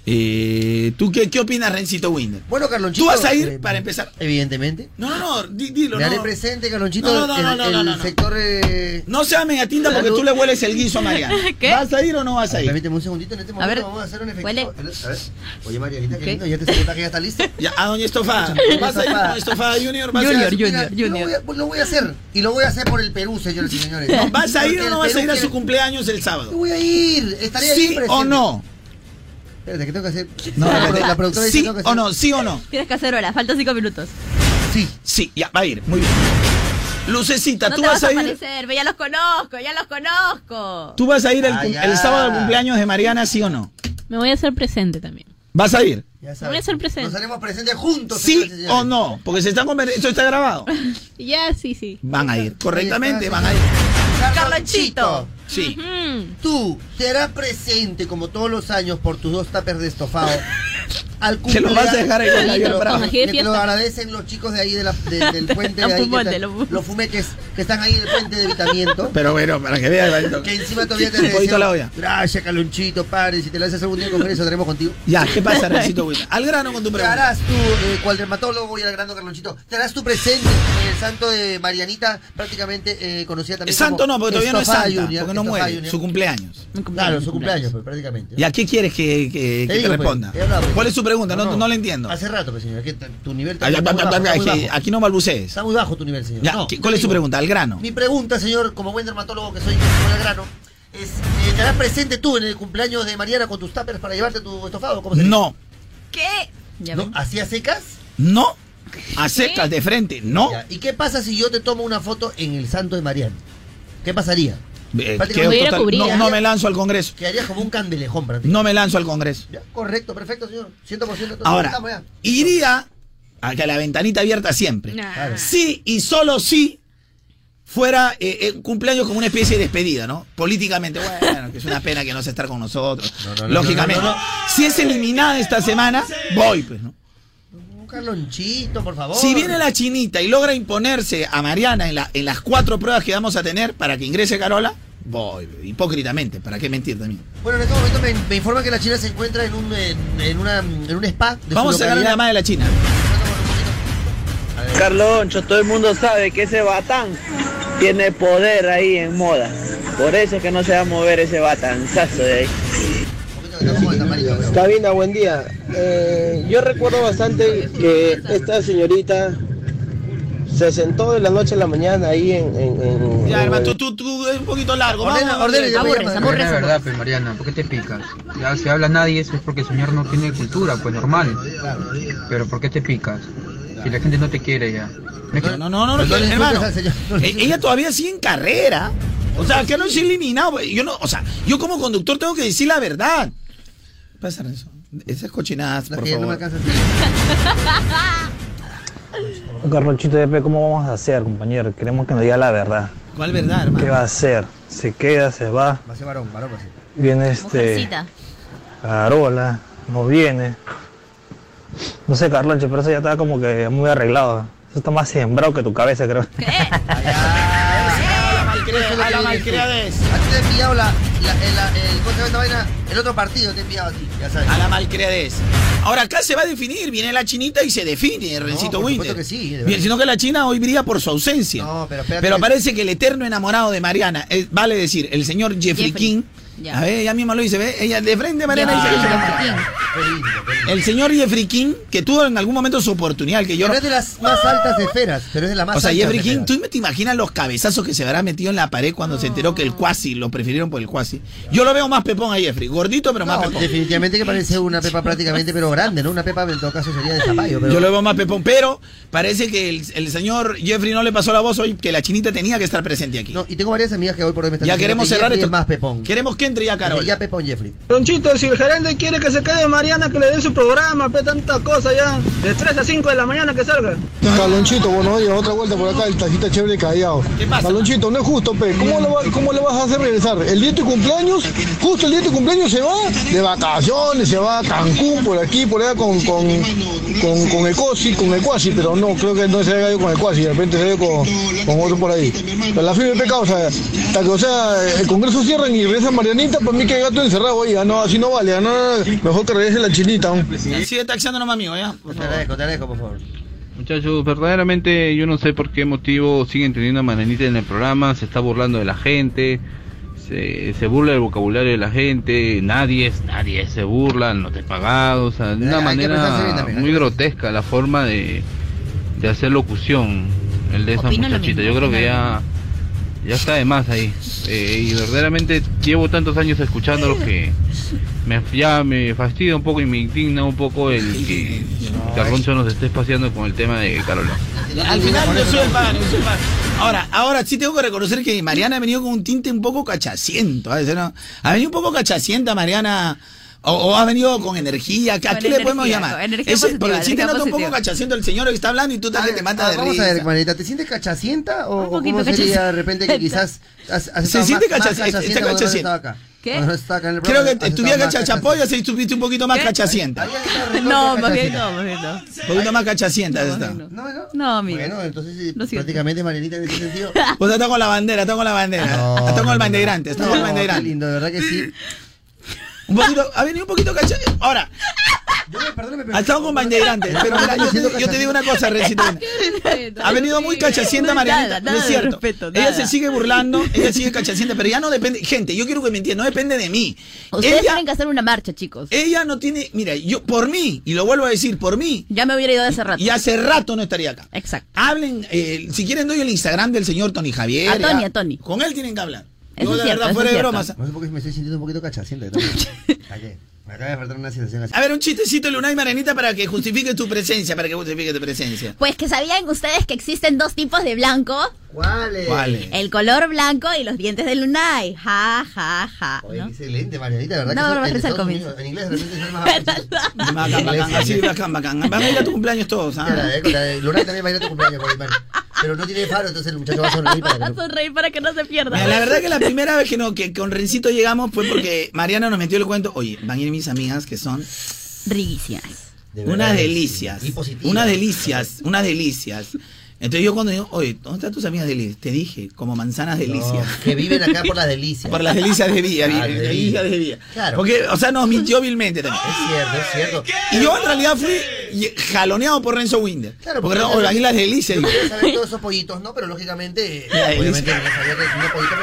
Speaker 1: Eh, ¿Tú qué, qué opinas, Rencito Winder?
Speaker 2: Bueno, Carlonchito.
Speaker 1: ¿Tú vas a ir
Speaker 2: eh,
Speaker 1: para empezar?
Speaker 2: Evidentemente.
Speaker 1: No, no, no, di- dilo,
Speaker 2: Me haré
Speaker 1: no.
Speaker 2: presente, Carlonchito,
Speaker 1: No, no, no,
Speaker 2: el,
Speaker 1: no,
Speaker 2: el
Speaker 1: no,
Speaker 2: sector... eh,
Speaker 1: No seas megatinta porque tú le hueles el guiso a Mariana.
Speaker 17: ¿Qué?
Speaker 1: ¿Vas a ir o no vas a ir?
Speaker 2: Permíteme un segundito, en este momento
Speaker 17: ver,
Speaker 2: vamos a hacer un efecto.
Speaker 17: huele.
Speaker 2: A ver. Oye, Marianita, qué
Speaker 17: ¿Qué?
Speaker 2: lindo, ya te que ya está listo.
Speaker 1: Ya, ¿A doña Estofada? ¿Vas a ir a doña Estofada Junior? ¿Vas a ir?
Speaker 17: Junior,
Speaker 2: Mira,
Speaker 17: Junior,
Speaker 2: Lo voy, a, lo voy a hacer. Y lo voy a hacer por el Perú, señores y señores.
Speaker 1: ¿Vas a ir o no vas a ir a su cumpleaños el
Speaker 2: Yo
Speaker 1: sábado?
Speaker 2: voy a ir. Estaré ahí
Speaker 1: ¿Sí o no?
Speaker 2: Espérate, que tengo que hacer.
Speaker 1: No,
Speaker 2: la, la productora dice
Speaker 1: ¿Sí
Speaker 2: que tengo que
Speaker 1: o
Speaker 2: hacer-
Speaker 1: no? ¿Sí o no?
Speaker 17: Tienes que hacer hora, faltan cinco minutos.
Speaker 2: Sí.
Speaker 1: Sí, ya, va a ir. Muy bien. Lucecita,
Speaker 17: No
Speaker 1: ¿tú
Speaker 17: te
Speaker 1: vas
Speaker 17: vas a
Speaker 1: ir?
Speaker 17: aparecer, ya los conozco, ya los conozco.
Speaker 1: ¿Tú vas a ir el,
Speaker 2: Ah,
Speaker 1: el sábado al cumpleaños de Mariana, sí o no?
Speaker 15: Me voy a hacer presente también.
Speaker 1: ¿Vas a ir?
Speaker 2: Ya
Speaker 15: Me
Speaker 2: sabes.
Speaker 15: voy a hacer presente.
Speaker 2: Nos haremos presentes juntos.
Speaker 1: ¿Sí o no? Porque se están esto está grabado.
Speaker 15: Ya, sí, sí.
Speaker 1: Van a ir, correctamente, van a ir.
Speaker 2: Carlonchito.
Speaker 1: Sí.
Speaker 2: Tú te harás presente como todos los años por tus dos tapers de estofado. Al
Speaker 1: Que lo vas a dejar ahí
Speaker 2: te lo-
Speaker 1: Bravo.
Speaker 2: Que te agradecen los chicos de ahí de la- de- del puente
Speaker 15: Los
Speaker 2: de ahí, que
Speaker 15: fumotes,
Speaker 2: están-
Speaker 15: los
Speaker 2: fumeques que están ahí en el puente de evitamiento.
Speaker 1: Pero bueno, para que veas,
Speaker 2: que encima todavía te
Speaker 1: la
Speaker 2: decían, gracias Calonchito, padre, si te lanzas algún día al congreso, estaremos contigo.
Speaker 1: Ya, ¿qué pasa, Rencito? Al grano con tu
Speaker 2: Te
Speaker 1: pregunta.
Speaker 2: harás tú, eh, cual dermatólogo y al grano Carlonchito, te harás tu presente en el santo de Marianita, prácticamente eh, conocida también
Speaker 1: Es santo
Speaker 2: como
Speaker 1: no, porque todavía no es santa,
Speaker 2: Junior,
Speaker 1: porque no muere,
Speaker 2: Junior.
Speaker 1: su cumpleaños.
Speaker 2: Claro, su cumpleaños, pues, prácticamente.
Speaker 1: ¿Y a qué quieres que, que- que te,
Speaker 2: digo, pues,
Speaker 1: responda?
Speaker 2: hablado, pues.
Speaker 1: ¿Cuál es su pregunta? No, no, la entiendo.
Speaker 2: Hace rato, pues, señor. que tu nivel está,
Speaker 1: Ay,
Speaker 2: está
Speaker 1: ay,
Speaker 2: muy
Speaker 1: ay,
Speaker 2: bajo,
Speaker 1: ay,
Speaker 2: está muy
Speaker 1: ay,
Speaker 2: bajo.
Speaker 1: Aquí no balbucees.
Speaker 2: Está muy bajo tu nivel, señor.
Speaker 1: Ya,
Speaker 2: No,
Speaker 1: ¿qué-
Speaker 2: yo
Speaker 1: ¿Cuál es su
Speaker 2: digo,
Speaker 1: pregunta? Al grano.
Speaker 2: Mi pregunta, señor, como buen dermatólogo que soy, el grano, es, eh, ¿estarás presente tú en el cumpleaños de Mariana con tus tuppers para llevarte tu estofado? ¿Cómo se
Speaker 1: No,
Speaker 17: ¿Qué?
Speaker 2: ¿No? ¿Así a secas?
Speaker 1: no. A secas de frente, no.
Speaker 2: Ya, ¿Y qué pasa si yo te tomo una foto en el santo de Mariana? ¿Qué pasaría?
Speaker 1: Eh, total- no, no me lanzo al Congreso.
Speaker 2: Quedaría como un candelejón prácticamente.
Speaker 1: No me lanzo al Congreso.
Speaker 2: Ya, correcto, perfecto, señor. 100% entonces
Speaker 1: Ahora,
Speaker 2: estamos ya.
Speaker 1: iría a que la ventanita abierta siempre.
Speaker 2: Claro.
Speaker 1: Sí y solo si fuera eh, eh, cumpleaños como una especie de despedida, ¿no? Políticamente, bueno, que es una pena que no se estar con nosotros.
Speaker 2: no,
Speaker 1: Lógicamente.
Speaker 2: no, no, no.
Speaker 1: Si es eliminada esta semana, voy, pues, ¿no?
Speaker 2: Carlonchito, por favor.
Speaker 1: Si viene la chinita y logra imponerse a Mariana en, la- en las cuatro pruebas que vamos a tener para que ingrese Carola, voy, hipócritamente, ¿para qué mentir también?
Speaker 2: Bueno, en este momento me, me informa que la China se encuentra en un, en, en una, en un spa. de su
Speaker 1: Vamos a sacar
Speaker 2: localidad.
Speaker 1: llamada de la China.
Speaker 24: Carloncho, todo el mundo sabe que ese batán tiene poder ahí en moda. Por eso es que no se va a mover ese batanzazo de ahí.
Speaker 6: Cabina, buen día. Eh, yo recuerdo bastante que esta señorita se sentó de la noche a la mañana ahí en... en- en-
Speaker 1: Ya,
Speaker 6: en
Speaker 1: hermano,
Speaker 6: el-
Speaker 1: tú, tú, tú, es un poquito largo.
Speaker 2: Ordena,
Speaker 1: vamos,
Speaker 2: ordena.
Speaker 26: Es verdad, pues Mariana, ¿por qué te picas? Ya si habla nadie eso es porque el señor no tiene cultura, pues normal. Pero ¿por qué te picas? Si la gente no te quiere ya.
Speaker 1: No, no, no, no,
Speaker 2: no
Speaker 1: hermano. e- Ella todavía sigue en carrera. O sea, que no es eliminado. Yo no, o sea, yo como conductor tengo que decir la verdad. Pasa eso. Esas cochinadas, por
Speaker 2: que no me
Speaker 1: favor.
Speaker 2: alcanza
Speaker 27: Carlonchito de ¿cómo vamos a hacer, compañero? Queremos que nos diga la verdad.
Speaker 1: ¿Cuál verdad, hermano?
Speaker 27: ¿Qué va a hacer? ¿Se queda, se va?
Speaker 2: Va a ser varón, varón, va a ser.
Speaker 27: Viene este. Carola, no viene. No sé, Carloncho, pero eso ya está como que muy arreglado. Eso está más sembrado que tu cabeza, creo.
Speaker 1: A la malcriadez.
Speaker 2: Te he enviado la, la, el, la- el, ¿cómo se llama esta vaina? El otro partido te he enviado a ti, ya sabes.
Speaker 1: A la malcriadez. Ahora acá se va a definir, viene la chinita y se define, Rencito
Speaker 2: por
Speaker 1: Winter.
Speaker 2: supuesto que sí.
Speaker 1: Bien, sino que la China hoy brilla por su ausencia.
Speaker 2: No, pero espérate
Speaker 1: Pero
Speaker 2: que-
Speaker 1: parece que el eterno enamorado de Mariana, es- vale decir, el señor Jeffrey,
Speaker 17: Jeffrey.
Speaker 1: King.
Speaker 17: Ya.
Speaker 1: A ver, ella misma lo dice, ¿ve? Ella de frente Mariana
Speaker 17: Jeffrey
Speaker 1: dice. El señor Jeffrey King, que tuvo en algún momento su oportunidad, que yo
Speaker 2: Pero
Speaker 1: no-
Speaker 2: es de las más altas esferas, pero es de la más
Speaker 1: O sea,
Speaker 2: altas
Speaker 1: Jeffrey King,
Speaker 2: esferas.
Speaker 1: ¿tú te imaginas los cabezazos que se habrá metido en la pared cuando se enteró que el cuasi lo prefirieron por el cuasi? Yo lo veo más pepón a Jeffrey, gordito pero más pepón.
Speaker 2: definitivamente que parece una pepa prácticamente, pero grande, ¿no? Una pepa en todo caso sería de zapallo, pero...
Speaker 1: Yo lo veo más pepón, pero parece que el, el señor Jeffrey no le pasó la voz hoy, que la chinita tenía que estar presente aquí.
Speaker 2: No, y tengo varias amigas que hoy por hoy me están
Speaker 1: ya
Speaker 2: diciendo
Speaker 1: queremos
Speaker 2: que
Speaker 1: cerrar
Speaker 2: Jeffrey
Speaker 1: esto.
Speaker 2: es más pepón.
Speaker 1: Queremos ya, Carol.
Speaker 2: Ya pepón Jeffrey.
Speaker 24: Ronchito, si el gerente quiere que se quede Mariana, que le dé su programa, pe tanta cosa ya. De 3 a 5 de la mañana que salga.
Speaker 8: Calonchito, buenos días, otra vuelta por acá, el tajita chévere callado. Calonchito, no es justo, pe. ¿Cómo le, va- ¿Cómo le vas a hacer regresar? El día de tu cumpleaños, justo el día de tu cumpleaños se va de vacaciones, se va a Cancún, por aquí, por allá con, con, con, con el Cosi, con el Cuasi, pero no, creo que no se haya ido con el Cuasi, de repente se ha ido con, con otro por ahí. Pero la firme pecado, o sea, hasta que, o sea, el Congreso cierran y regresa Marianita, para mí que hay gato encerrado, oiga, no, así no vale, no, mejor que regrese la chinita. ¿no?
Speaker 1: Sigue taxando nomás amigo, ya.
Speaker 2: Te agradezco, te agradezco, por favor.
Speaker 28: Muchachos, verdaderamente yo no sé por qué motivo siguen teniendo a Marianita en el programa, se está burlando de la gente, se, se burla del vocabulario de la gente, nadie es, nadie se burla, no te he pagado, o sea, de una
Speaker 2: Hay
Speaker 28: manera
Speaker 2: también,
Speaker 28: muy grotesca la forma de, de hacer locución, el de esa muchachita. Yo creo que ya, ya está de más ahí. Eh, y verdaderamente llevo tantos años escuchándolo que me, ya me fastidia un poco y me indigna un poco el que Carloncho nos esté espaciando con el tema de Carola.
Speaker 1: Al final yo soy el pan, yo soy el pan. Ahora, ahora sí tengo que reconocer que Mariana ha venido con un tinte un poco cachaciento. ¿no? Ha venido un poco cachacienta Mariana. O, o ha venido con energía, ¿a
Speaker 17: Con
Speaker 1: qué le podemos llamar?
Speaker 17: energía
Speaker 1: Ese-
Speaker 17: positiva,
Speaker 1: porque sí te nota un poco cachaciento el señor que está hablando y tú también te matas de
Speaker 2: vamos
Speaker 1: risa.
Speaker 2: a ver, hermanita, ¿te sientes cachacienta o, o
Speaker 17: poquito
Speaker 2: cómo sería de repente que quizás has, has
Speaker 1: Se siente
Speaker 2: más,
Speaker 1: está
Speaker 2: cachacienta no has?
Speaker 17: ¿Qué?
Speaker 2: Cuando no has estado acá en el
Speaker 1: Creo que
Speaker 2: has
Speaker 1: estuviera cachachapoya si estuviste un poquito más
Speaker 17: ¿Qué?
Speaker 1: cachacienta.
Speaker 17: No, más bien no, más bien no.
Speaker 1: Un poquito más cachacienta está.
Speaker 2: No, no.
Speaker 17: No, amigo.
Speaker 2: Bueno, entonces prácticamente Marianita en ese sentido.
Speaker 1: O sea, está con la bandera, está con la bandera. está con el bandeirante, está con el
Speaker 2: No, qué
Speaker 1: bandeirante.
Speaker 2: lindo, de verdad que sí.
Speaker 1: Un poquito, ha venido un poquito cachacienta. Ahora, Ha estado con bandeirantes. Pero mira, yo te, yo te digo una cosa, Rencito. Ha venido muy cachacienta Marianita. No es cierto.
Speaker 17: respeto,
Speaker 1: ella se sigue burlando, ella sigue cachacienta, pero ya no depende. Gente, yo quiero que me entiendan, no depende de mí.
Speaker 17: Ustedes
Speaker 1: Ella,
Speaker 17: tienen que hacer una marcha, chicos.
Speaker 1: ella no tiene. Mira, yo, por mí, y lo vuelvo a decir, por mí.
Speaker 17: Ya me hubiera ido de hace rato.
Speaker 1: Y hace rato no estaría acá.
Speaker 17: Exacto.
Speaker 1: Hablen, eh, si quieren, doy el Instagram del señor Tony Javier.
Speaker 17: A Tony,
Speaker 1: ya.
Speaker 17: a Tony.
Speaker 1: Con él tienen que hablar.
Speaker 17: Eso cierto,
Speaker 1: verdad,
Speaker 17: eso
Speaker 1: fuera de
Speaker 17: cierto.
Speaker 1: bromas.
Speaker 2: No sé por qué me estoy sintiendo un poquito cachaciente. Ayer. Me acaba de faltar una situación así.
Speaker 1: A ver, un chistecito, Luna y Marianita, para que justifique tu presencia, para que justifique tu presencia.
Speaker 17: Pues que sabían ustedes que existen dos tipos de blanco.
Speaker 2: ¿Cuáles?
Speaker 1: ¿Cuáles?
Speaker 17: El color blanco y los dientes de Lunay. Ja, ja, ja. ¿no?
Speaker 2: Excelente, Marianita, ¿verdad?
Speaker 17: No,
Speaker 2: que
Speaker 17: no, risa al comienzo.
Speaker 2: En inglés de repente suena más
Speaker 1: Bacán, bacán, así, bacán, bacán. Vamos a ir a tu cumpleaños todos, ¿ah?
Speaker 2: Claro, eh, la- Lunay también va a ir a tu cumpleaños hermano. Pero no tiene faro, entonces el muchacho va a sonreír para que no...
Speaker 17: Sonreír para que no se pierda.
Speaker 1: Mira, la verdad que la primera vez que, no, que con Rencito llegamos fue porque Mariana nos metió el cuento. Oye, van a ir mis amigas que son
Speaker 17: Riguísimas.
Speaker 1: unas delicias. Unas delicias, unas delicias. Entonces yo cuando digo, oye, ¿dónde están tus amigas delicias? Te dije, como manzanas delicias.
Speaker 2: que viven acá por las delicias.
Speaker 1: Por las delicias de Villa,
Speaker 2: Ah, de
Speaker 1: delicias de Villa.
Speaker 2: Claro.
Speaker 1: Porque, o sea, nos mintió vilmente también.
Speaker 2: Es cierto, es cierto.
Speaker 1: Y yo en realidad fui jaloneado por Renzo Winder.
Speaker 2: Claro,
Speaker 1: porque,
Speaker 2: porque
Speaker 1: oye, van a ir las delicias.
Speaker 2: Yo quería saber todos esos pollitos, ¿no? Pero lógicamente, eh, obviamente no sabía que es un pollito,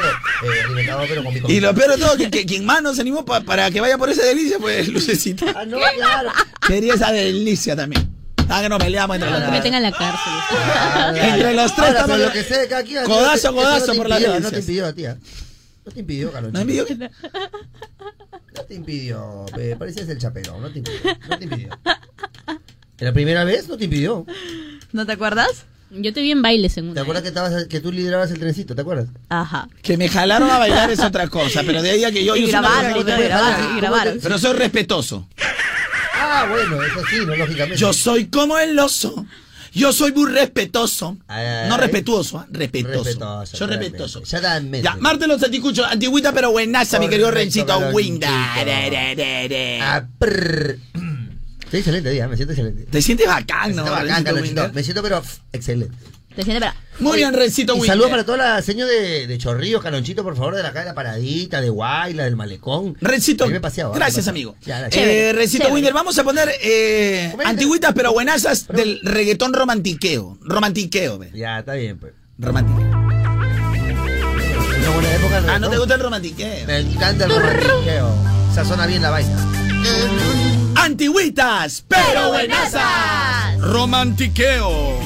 Speaker 2: pero eh, alimentado, pero con mi
Speaker 1: Y lo peor de todo, que, que quien más nos animó pa- para que vaya por esa delicia fue Lucecita.
Speaker 2: Ah, no, claro.
Speaker 1: Quería esa delicia también. Ah, que nos peleamos entre los
Speaker 15: Que
Speaker 1: tres.
Speaker 15: meten a la cárcel.
Speaker 1: Entre los tres
Speaker 2: Ahora,
Speaker 1: estamos-
Speaker 2: lo que sé de cada quien,
Speaker 1: Codazo,
Speaker 2: no te-
Speaker 1: codazo
Speaker 2: no te
Speaker 1: por
Speaker 2: impidió, No
Speaker 1: delicias.
Speaker 2: te impidió, tía. No te impidió, Carlos.
Speaker 1: ¿No impidió
Speaker 2: No te impidió. pe, Parecías el chaperón, no te impidió. No te impidió. La primera vez no te impidió.
Speaker 17: ¿No te acuerdas?
Speaker 15: Yo te vi en bailes en
Speaker 2: ¿Te
Speaker 15: una.
Speaker 2: acuerdas que, estabas, que tú liderabas el trencito? ¿Te acuerdas?
Speaker 17: Ajá.
Speaker 1: Que me jalaron a bailar es otra cosa, pero de ahí a que yo...
Speaker 17: Y
Speaker 1: yo
Speaker 17: grabaron, y todo, y grabaron, y grabaron.
Speaker 1: Pero soy respetuoso.
Speaker 2: Ah, bueno, eso sí, no lógicamente.
Speaker 1: Yo soy como el oso. Yo soy muy respetuoso.
Speaker 2: Ay,
Speaker 1: No
Speaker 2: ay.
Speaker 1: respetuoso, ¿ah? respetuoso.
Speaker 2: Realmente.
Speaker 1: respetuoso.
Speaker 2: Ya dan.
Speaker 1: Ya, Marte los anticuchos, antigüita pero buenaza, mi querido Rencito. Winda.
Speaker 2: Ah. Estoy excelente, día, me siento excelente.
Speaker 1: Te sientes bacán, ¿no?
Speaker 2: Me siento bacán,
Speaker 1: Rencito?
Speaker 2: Me siento, pero excelente.
Speaker 17: Para.
Speaker 1: Muy bien, Rencito Winda.
Speaker 2: saludos para toda la señor de, de Chorrillos, Calonchito, por favor, de la calle de la Paradita, de Guayla, del Malecón.
Speaker 1: Rencito, gracias,
Speaker 2: Me
Speaker 1: amigo.
Speaker 2: Ya,
Speaker 1: Eh, Rencito
Speaker 2: chévere.
Speaker 1: Winder, vamos a poner eh, antigüitas pero buenazas del reggaetón romantiqueo. Romantiqueo, ve.
Speaker 2: Ya, está bien, pues.
Speaker 1: Romantiqueo.
Speaker 2: Buena época.
Speaker 1: Ah, ¿no te gusta el romantiqueo?
Speaker 2: Me encanta el romantiqueo. Sazona bien la vaina.
Speaker 1: Antigüitas, pero buenazas. Romantiqueo.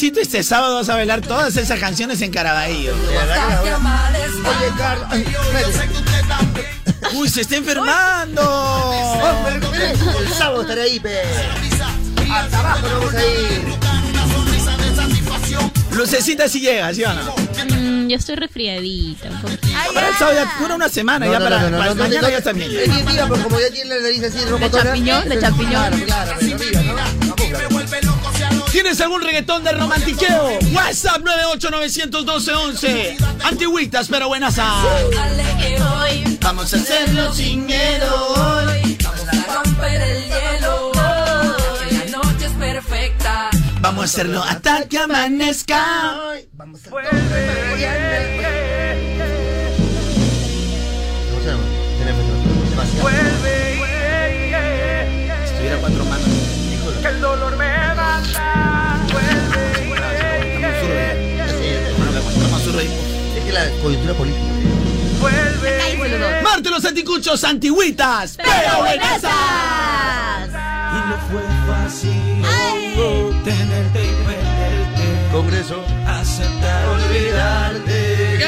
Speaker 1: Este sábado vas a bailar todas esas canciones en Caraballo.
Speaker 2: Oye, Carlos. ay, espérate.
Speaker 1: Uy, se está enfermando.
Speaker 2: Oh. El sábado estaré ahí, pe. Hasta abajo vamos a ir.
Speaker 1: Lucecita si llega, ¿sí o no?
Speaker 15: Mm, yo estoy resfriadita un poquito.
Speaker 1: Para el sábado ya dura una semana, ya
Speaker 2: No,
Speaker 1: para,
Speaker 2: no, no,
Speaker 1: para
Speaker 2: no, no,
Speaker 1: mañana
Speaker 2: no,
Speaker 1: ya.
Speaker 2: Es bien, como tiene la nariz así, rojo
Speaker 17: De champiñón, de champiñón.
Speaker 2: Claro, claro,
Speaker 1: ¿Tienes algún reggaetón de romantiqueo? WhatsApp 9891211. Antigüitas, pero buenas a.
Speaker 29: Dale que hoy
Speaker 1: Vamos a hacerlo sin miedo hoy.
Speaker 29: vamos a romper el hielo. La noche es perfecta.
Speaker 1: Vamos a hacerlo hasta que amanezca.
Speaker 2: Vamos a
Speaker 1: Si tuviera cuatro manos.
Speaker 29: Que el dolor
Speaker 2: que la coyuntura política.
Speaker 1: Marte los anticuchos, antigüitas, pero buenas
Speaker 29: Y no fue fácil tenerte y perderte.
Speaker 2: Congreso.
Speaker 29: Aceptar olvidarte.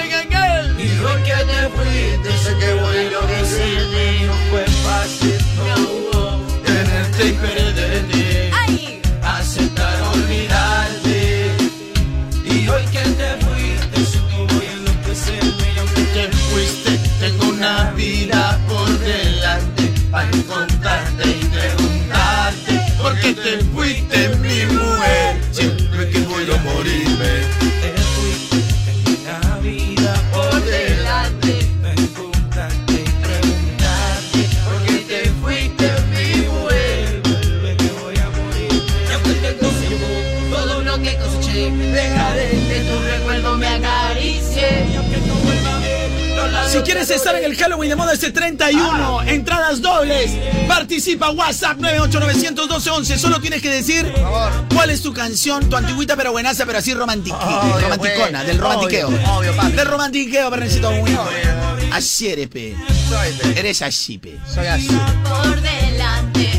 Speaker 29: Y hoy que te fuiste, sé que voy a enloquecerte. No fue fácil, no.
Speaker 1: Quieres estar en el Halloween de moda este 31, entradas dobles, participa WhatsApp 9891211. Solo tienes que decir cuál es tu canción, tu antigüita pero buenaza, pero así romantiqui-
Speaker 2: Obvio,
Speaker 1: romanticona, del romantiqueo.
Speaker 2: Obvio, obvio, papi.
Speaker 1: del romantiqueo, perrecito muy. Así eres, pe. Eres así, pe.
Speaker 2: Soy así.
Speaker 29: Por delante,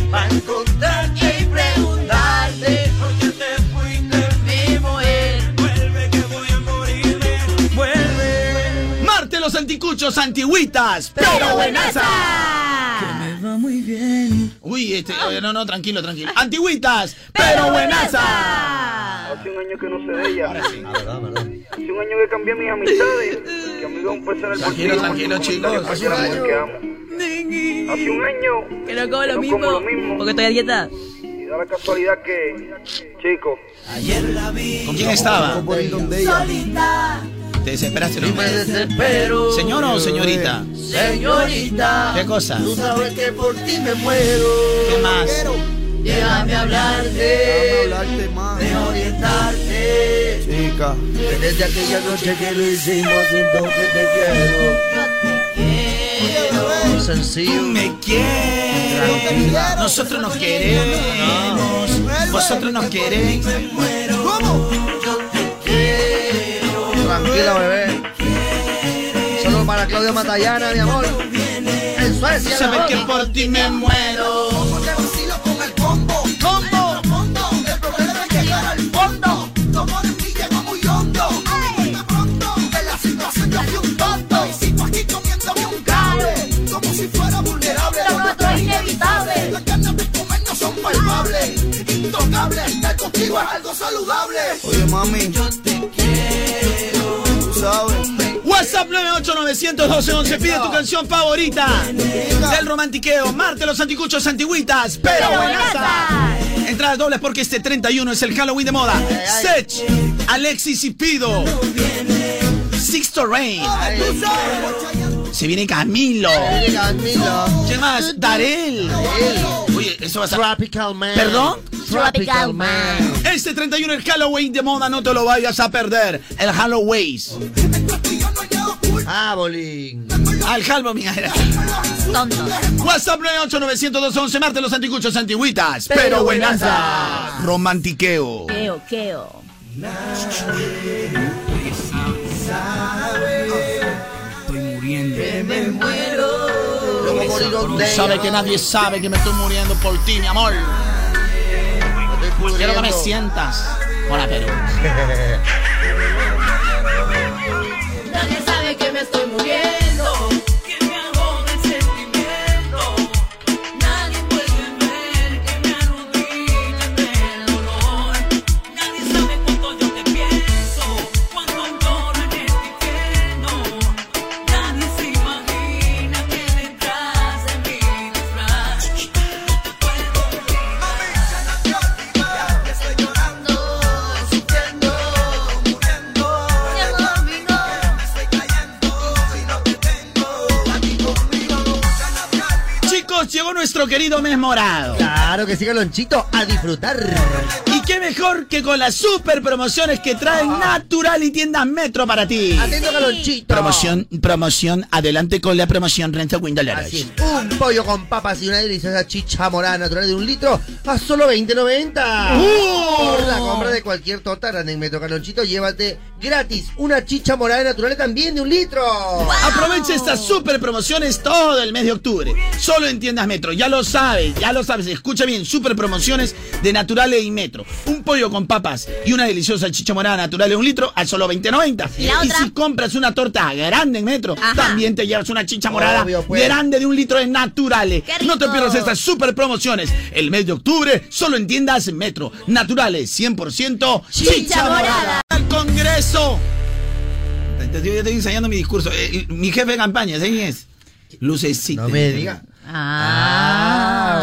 Speaker 1: anticuchos, antigüitas, pero buenaza.
Speaker 29: Me va muy bien.
Speaker 1: Uy, este, oye, no, no, tranquilo, tranquilo. Antigüitas, pero buenaza.
Speaker 30: Hace un año que no sé de ella. Hace un año que cambié mis amistades. Que amigo un peso en el
Speaker 1: Tranquilo, tranquilo, chicos. Hace un año.
Speaker 30: que amo. Hace un año
Speaker 17: Que no como lo
Speaker 30: no
Speaker 17: mismo,
Speaker 30: como lo mismo.
Speaker 17: porque estoy a dieta.
Speaker 30: Y da la casualidad que, chico.
Speaker 29: Ayer la vi.
Speaker 1: ¿Con quién estaba?
Speaker 29: Solita.
Speaker 1: Te desesperaste, ¿no?
Speaker 29: Y me desespero.
Speaker 1: ¿Señor o señorita?
Speaker 29: Señorita.
Speaker 1: ¿Qué cosa?
Speaker 29: Tú sabes que por ti me muero.
Speaker 1: ¿Qué más?
Speaker 29: Déjame hablarte.
Speaker 31: Déjame hablarte más.
Speaker 29: De orientarte.
Speaker 31: Chica.
Speaker 29: Que desde aquella noche que lo hicimos siento que te quiero.
Speaker 2: Sencillo.
Speaker 1: Me quieres. Nosotros nos queremos. Vosotros nos queréis.
Speaker 2: Tranquila, bebé. Solo para Claudio Matallana, mi amor. En Suecia,
Speaker 1: Sabes que por ti me muero.
Speaker 29: Con el combo. Combo. El problema es llegar al fondo. Como de mí llegó muy hondo. Pronto, de la situación yo fui un tonto. Y sigo aquí comiéndome un cable. Como si fuera vulnerable. Lo es inevitable. Las ganas de comer no son palpables. Intocable. Estar contigo es algo saludable.
Speaker 31: Oye, mami.
Speaker 29: Yo te quiero.
Speaker 31: Sabes.
Speaker 1: WhatsApp 9891211 pide tu canción favorita del romantiqueo. Marte los anticuchos antiguitas, pero buenaza. Entradas dobles porque este 31 es el Halloween de moda. Sech, Alexis y Pido. Sixto Rain. Se viene Camilo.
Speaker 2: Oye, Camilo.
Speaker 1: ¿Quién más? Darel. Oye, eso va a ser.
Speaker 2: Tropical Man.
Speaker 1: ¿Perdón?
Speaker 2: Tropical Man.
Speaker 1: Este 31 el Halloween de moda, no te lo vayas a perder. El Halloween.
Speaker 2: Ah, bolín.
Speaker 1: Al Halloween.
Speaker 17: Tonto.
Speaker 1: WhatsApp 9891211 Marte los anticuchos antigüitas, pero buenaza. Romantiqueo.
Speaker 17: Queo, queo.
Speaker 29: Estoy muriendo. me muero.
Speaker 2: Me morí donde
Speaker 1: Sabe que nadie sabe que me estoy muriendo por ti, mi amor. Quiero que me sientas. Hola, Perú. nuestro querido mes morado.
Speaker 2: Claro que sí, Galonchito, a disfrutar.
Speaker 1: Qué mejor que con las super promociones que traen Natural y Tiendas Metro para ti.
Speaker 2: Atento, Galonchito.
Speaker 1: Promoción, promoción, adelante con la promoción Renzo Windolores.
Speaker 2: Así es. Un pollo con papas y una deliciosa chicha morada natural de un litro a solo 20.90.
Speaker 1: ¡Uh!
Speaker 2: Por la compra de cualquier grande en Metro Calonchito, llévate gratis una chicha morada natural también de un litro.
Speaker 1: Aprovecha estas super promociones todo el mes de octubre. Solo en tiendas Metro. Ya lo sabes, ya lo sabes. Escucha bien, super promociones de Naturales y Metro. Un pollo con papas y una deliciosa chicha morada natural de un litro a solo 20.90.
Speaker 17: ¿Y otra?
Speaker 1: si compras una torta grande en Metro,
Speaker 17: Ajá.
Speaker 1: también te llevas una chicha morada
Speaker 2: Obvio, pues.
Speaker 1: grande de un litro de Naturales. No te pierdas estas super promociones. El mes de octubre solo en tiendas Metro. Naturales, 100%
Speaker 17: Chicha morada.
Speaker 1: Al Congreso. Te- te- Yo estoy ensayando mi discurso. Eh, mi jefe de campaña, ¿sabes quién es? Lucecita.
Speaker 2: No me diga.
Speaker 17: Ah.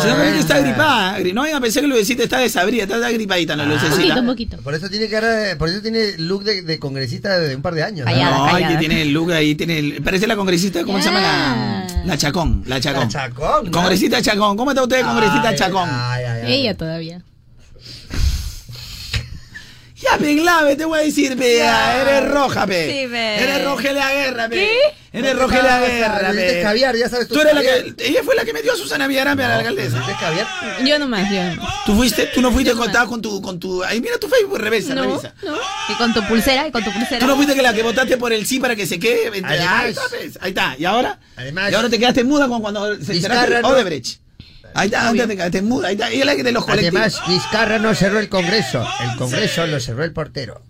Speaker 1: Que está gripada. Gri- No vayan a pensar que Lucecita está desabrida, está gripadita, no,
Speaker 17: Un poquito,
Speaker 1: Lucecita.
Speaker 17: un poquito.
Speaker 2: Por eso tiene cara, por eso tiene look de, de congresista de un par de años. ¿no?
Speaker 17: Callada,
Speaker 1: No,
Speaker 17: callada.
Speaker 1: que tiene el look ahí, tiene el- parece la congresista, ¿cómo se llama la? La Chacón, la Chacón.
Speaker 2: La Chacón, ¿no?
Speaker 1: Congresista Chacón, ¿cómo está usted, congresista
Speaker 2: Ay,
Speaker 1: Chacón?
Speaker 2: ay, ay, ay.
Speaker 15: Ella todavía.
Speaker 1: Ya Peglabe, te voy a decir, vea,
Speaker 17: Ya.
Speaker 1: eres roja, pe.
Speaker 17: Sí, ve.
Speaker 1: Eres Rogelio Guerra, pe.
Speaker 17: ¿Qué?
Speaker 1: Eres
Speaker 2: ¿Qué
Speaker 1: Rogelio
Speaker 2: pasa?
Speaker 1: Guerra, pe.
Speaker 2: caviar, ya sabes tú
Speaker 1: Tú eres la que, ella fue la que metió a Susana Villarame a la alcaldesa.
Speaker 2: ¿Es caviar?
Speaker 15: Yo nomás, yo nomás.
Speaker 1: Tú fuiste, tú no fuiste contada con tu, con tu, ahí mira tu Facebook, revisa,
Speaker 15: No,
Speaker 1: revisa.
Speaker 15: no.
Speaker 17: Y con tu pulsera, y con tu pulsera.
Speaker 1: Tú no fuiste que la que votaste por el sí para que se quede.
Speaker 2: Además-
Speaker 1: ahí, está, pues, ahí está. ¿Y ahora?
Speaker 2: Además-
Speaker 1: y ahora te quedaste muda con cuando se enteraste
Speaker 2: no-
Speaker 1: Odebrecht. Ahí está, ahí te quedaste muda. Ahí está. Ella es la que de los colectivos.
Speaker 2: Además, Vizcarra no cerró el Congreso. El Congreso lo cerró el portero.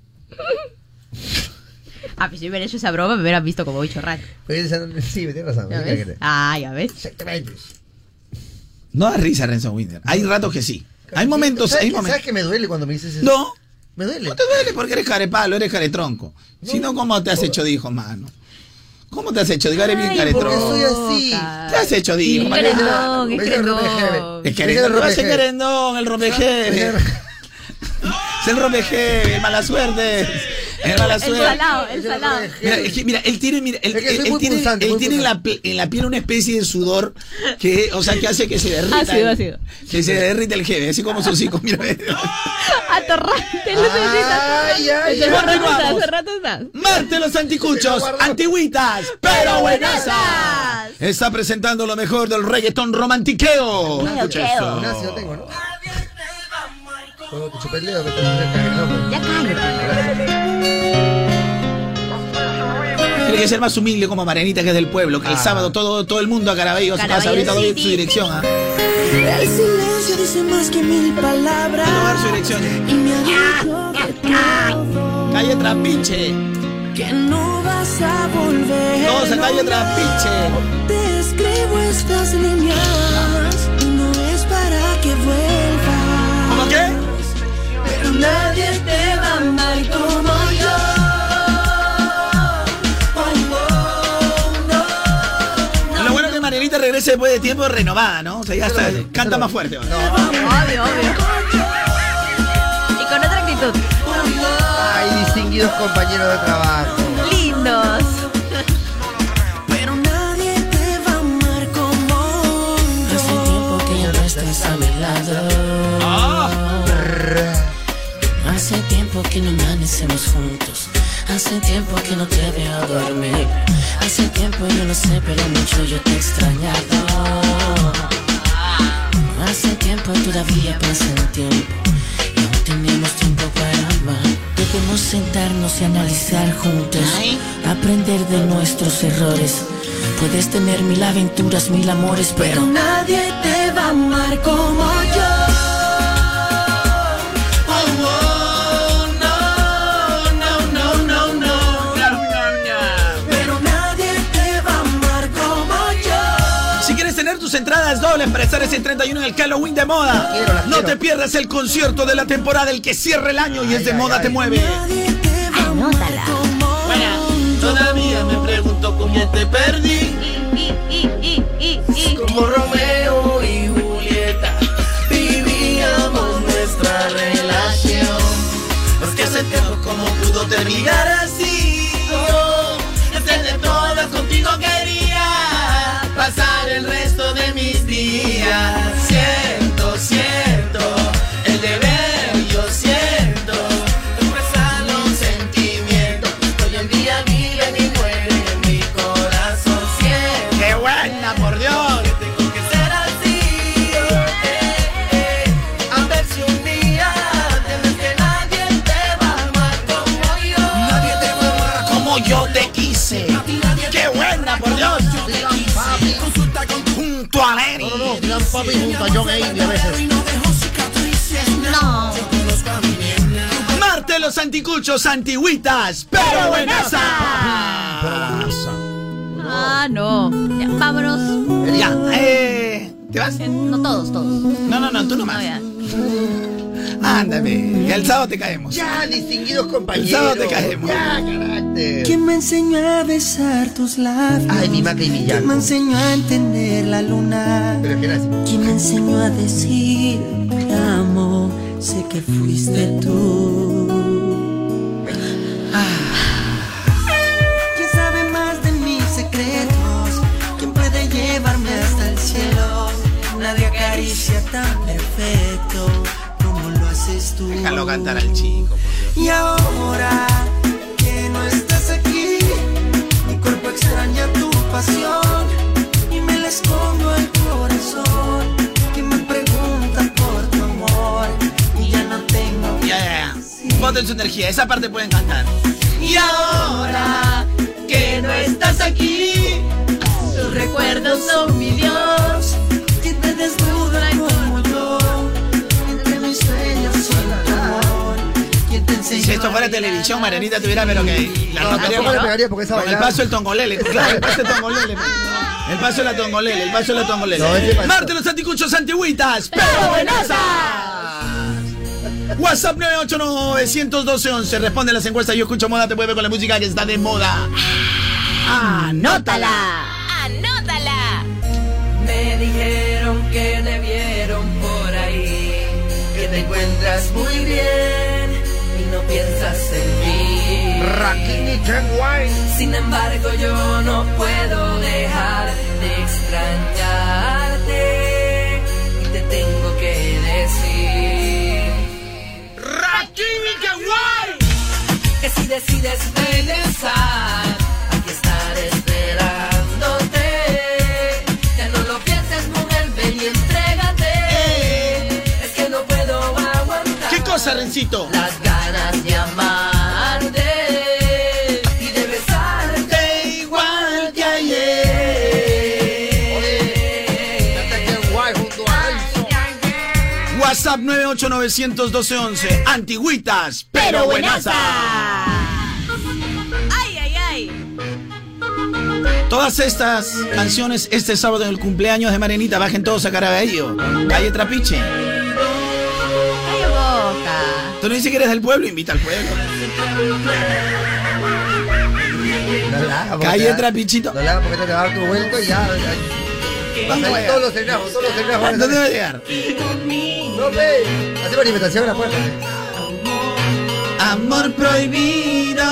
Speaker 17: Ah, pues si hubiera hecho esa broma, me hubieran visto como bicho raro.
Speaker 2: Pues, sí, me tienes razón.
Speaker 17: ¿Ya ves?
Speaker 2: que-
Speaker 17: Ah, ya ves.
Speaker 2: Exactamente.
Speaker 1: No da risa, Renzo Winter. Hay ratos que sí. Hay momentos,
Speaker 2: ¿Sabes
Speaker 1: hay
Speaker 2: que-
Speaker 1: momentos.
Speaker 2: ¿Sabes que me duele cuando me dices eso?
Speaker 1: No.
Speaker 2: Me duele.
Speaker 1: No te duele porque eres carepalo, eres caretronco. Si no, ¿cómo te has hecho de hijo, mano? ¿Cómo te has hecho de hijo? Eres bien caretronco.
Speaker 2: soy así.
Speaker 1: Te has hecho de hijo,
Speaker 17: Sí,
Speaker 1: Mariana.
Speaker 17: querendón, es querendón.
Speaker 1: Es querendón. Querendón, el rompejeve. Es el rompejeve, el mala suerte. El
Speaker 17: salado, el salado.
Speaker 1: Mira, es que, mira, él tiene, mira, él,
Speaker 2: Es que
Speaker 1: él
Speaker 2: muy
Speaker 1: tiene,
Speaker 2: punzante,
Speaker 1: él tiene en, la, en la piel una especie de sudor que, o sea, que hace que se derrita.
Speaker 15: Ácido, ácido.
Speaker 1: Que se derrite el jeve, así como sus hijos, mira.
Speaker 17: Atorrante, lo
Speaker 2: Ay, ay,
Speaker 15: Hace rato estás, hace rato estás.
Speaker 1: Marte los anticuchos, antiguitas, pero buenasas. Está presentando lo mejor del reggaetón romantiqueo. Escucha eso.
Speaker 2: Ignacio tengo, ¿no? Cuando te
Speaker 1: Tiene que ser más humilde como Marianita, que es del pueblo, que el
Speaker 2: Ah.
Speaker 1: sábado todo, todo el mundo a Caraballo, a su casa, ahorita doy su dirección. ¿ah?
Speaker 32: El silencio dice más que mil palabras.
Speaker 1: Quiero dar su dirección.
Speaker 32: Y me.
Speaker 1: Calle Trapiche.
Speaker 32: Que no vas a volver.
Speaker 1: Todos a calle Trapiche.
Speaker 32: Te escribo estas líneas. Y no es para que vuelvas.
Speaker 1: ¿Cómo qué?
Speaker 32: Pero nadie te va a amar como
Speaker 1: regrese después de tiempo renovada, ¿no? O sea, ya está, canta más fuerte. ahora.
Speaker 17: Obvio, obvio. Y con otra actitud.
Speaker 2: Ay, distinguidos compañeros de trabajo.
Speaker 17: Lindos.
Speaker 32: Pero nadie te va a amar como yo. Hace tiempo que ya no estás a mi lado. Hace tiempo que no amanecemos juntos. Hace tiempo que no te veo dormir. Hace tiempo yo no sé, pero mucho yo te he extrañado. Hace tiempo todavía pasa el tiempo. Y aún tenemos tiempo para amar. Debemos sentarnos y analizar juntos. Aprender de nuestros errores. Puedes tener mil aventuras, mil amores, pero nadie te va a amar como yo.
Speaker 1: Entradas dobles para estar ese 31 en el Halloween de moda,
Speaker 2: quiero, las
Speaker 1: no
Speaker 2: quiero.
Speaker 1: te pierdas el concierto de la temporada, el que cierra el año y es de
Speaker 2: ay,
Speaker 1: moda
Speaker 2: ay.
Speaker 1: te mueve.
Speaker 17: Anótala.
Speaker 32: Todavía me pregunto con quién te perdí.
Speaker 17: Y, y, y.
Speaker 32: Como Romeo y Julieta vivíamos nuestra relación. Es que hace tiempo como pudo terminar así.
Speaker 2: Papi junto a John Ailey a veces.
Speaker 32: no.
Speaker 17: No.
Speaker 1: Marte los anticuchos, antigüitas, pero buenaza.
Speaker 17: Ah, no. Ya, vámonos.
Speaker 1: Ya, eh. ¿Te vas?
Speaker 17: No todos, todos.
Speaker 1: No, no, no, tú
Speaker 17: No,
Speaker 1: nomás.
Speaker 17: ya.
Speaker 1: Ándame, y el sábado te caemos.
Speaker 2: Ya, distinguidos compañeros.
Speaker 1: El sábado te caemos.
Speaker 2: Ya, carácter.
Speaker 32: ¿Quién me enseñó a besar tus labios?
Speaker 2: Ay, mi maca y mi
Speaker 32: ¿Quién me enseñó a entender la luna?
Speaker 2: Pero que era
Speaker 32: ¿Quién me enseñó a decir te amo? Sé que fuiste tú. ¿Quién sabe más de mis secretos? ¿Quién puede llevarme hasta el cielo? Nadie acaricia tan perfecto eres tú.
Speaker 1: Déjalo cantar al chico.
Speaker 32: Y ahora que no estás aquí, mi cuerpo extraña tu pasión y me la escondo al corazón que me pregunta por tu amor y ya no tengo
Speaker 1: Ya, ya, ya. Ponte su energía, esa parte pueden cantar.
Speaker 32: Y ahora que no estás aquí, tus recuerdos son mi Dios, enseñó
Speaker 1: Si esto fuera televisión, Marianita tuviera, pero que la
Speaker 2: No,
Speaker 1: rompería
Speaker 2: tampoco
Speaker 1: con-
Speaker 2: le pegaría porque
Speaker 1: con el paso del tongolele. Claro, el paso del tongolele. El paso de la tongolele, el paso de la tongolele.
Speaker 2: No.
Speaker 1: Marte los anticuchos antigüitas, pero buenasas. WhatsApp 989-112-11. Responde las encuestas. Yo escucho moda, te mueve con la música que está de moda.
Speaker 17: Anótala.
Speaker 32: Anótala. Me dijeron que te vieron por ahí, que te encuentras muy bien no piensas en mí. Sin embargo, yo no puedo dejar de extrañarte y te tengo que decir. Que si decides regresar, aguantar.
Speaker 1: ¿Qué cosa, Rencito?
Speaker 32: Las ganas de amarte y de besarte igual que
Speaker 1: WhatsApp 989-112-11. Antigüitas, pero buenasas.
Speaker 17: Ay, ay, ay.
Speaker 1: Todas estas canciones este sábado en el cumpleaños de Marianita, bajen todos a Carabello. Calle Trapiche. Tú no dices que eres del pueblo, invita al pueblo.
Speaker 2: No la hagas,
Speaker 1: Calle
Speaker 2: te da-
Speaker 1: Trapichito.
Speaker 2: No la hagas porque te va a dar tu vuelto y ya. ya. A
Speaker 1: ¿Dónde va a
Speaker 2: salir todos los cenajos, todos los cenajos.
Speaker 1: ¿Dónde va a llegar?
Speaker 2: No ve. Hace manifestación en la puerta.
Speaker 1: Amor prohibido.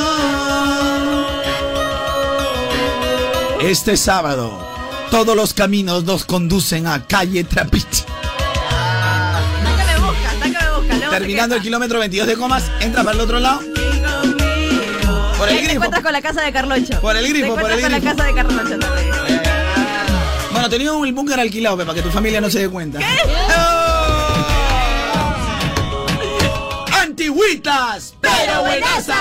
Speaker 1: Este sábado, todos los caminos nos conducen a calle Trapiche. Terminando el kilómetro 22 de comas, entra para el otro lado. Por el
Speaker 17: te
Speaker 1: grifo.
Speaker 17: encuentras con la casa de Carloncho.
Speaker 1: Por el grifo,
Speaker 17: Te
Speaker 1: por el grifo.
Speaker 17: con la casa de Carloncho también.
Speaker 1: Bueno, tenía un búnker alquilado, para que tu familia no se dé cuenta. Antigüitas, pero buenasas.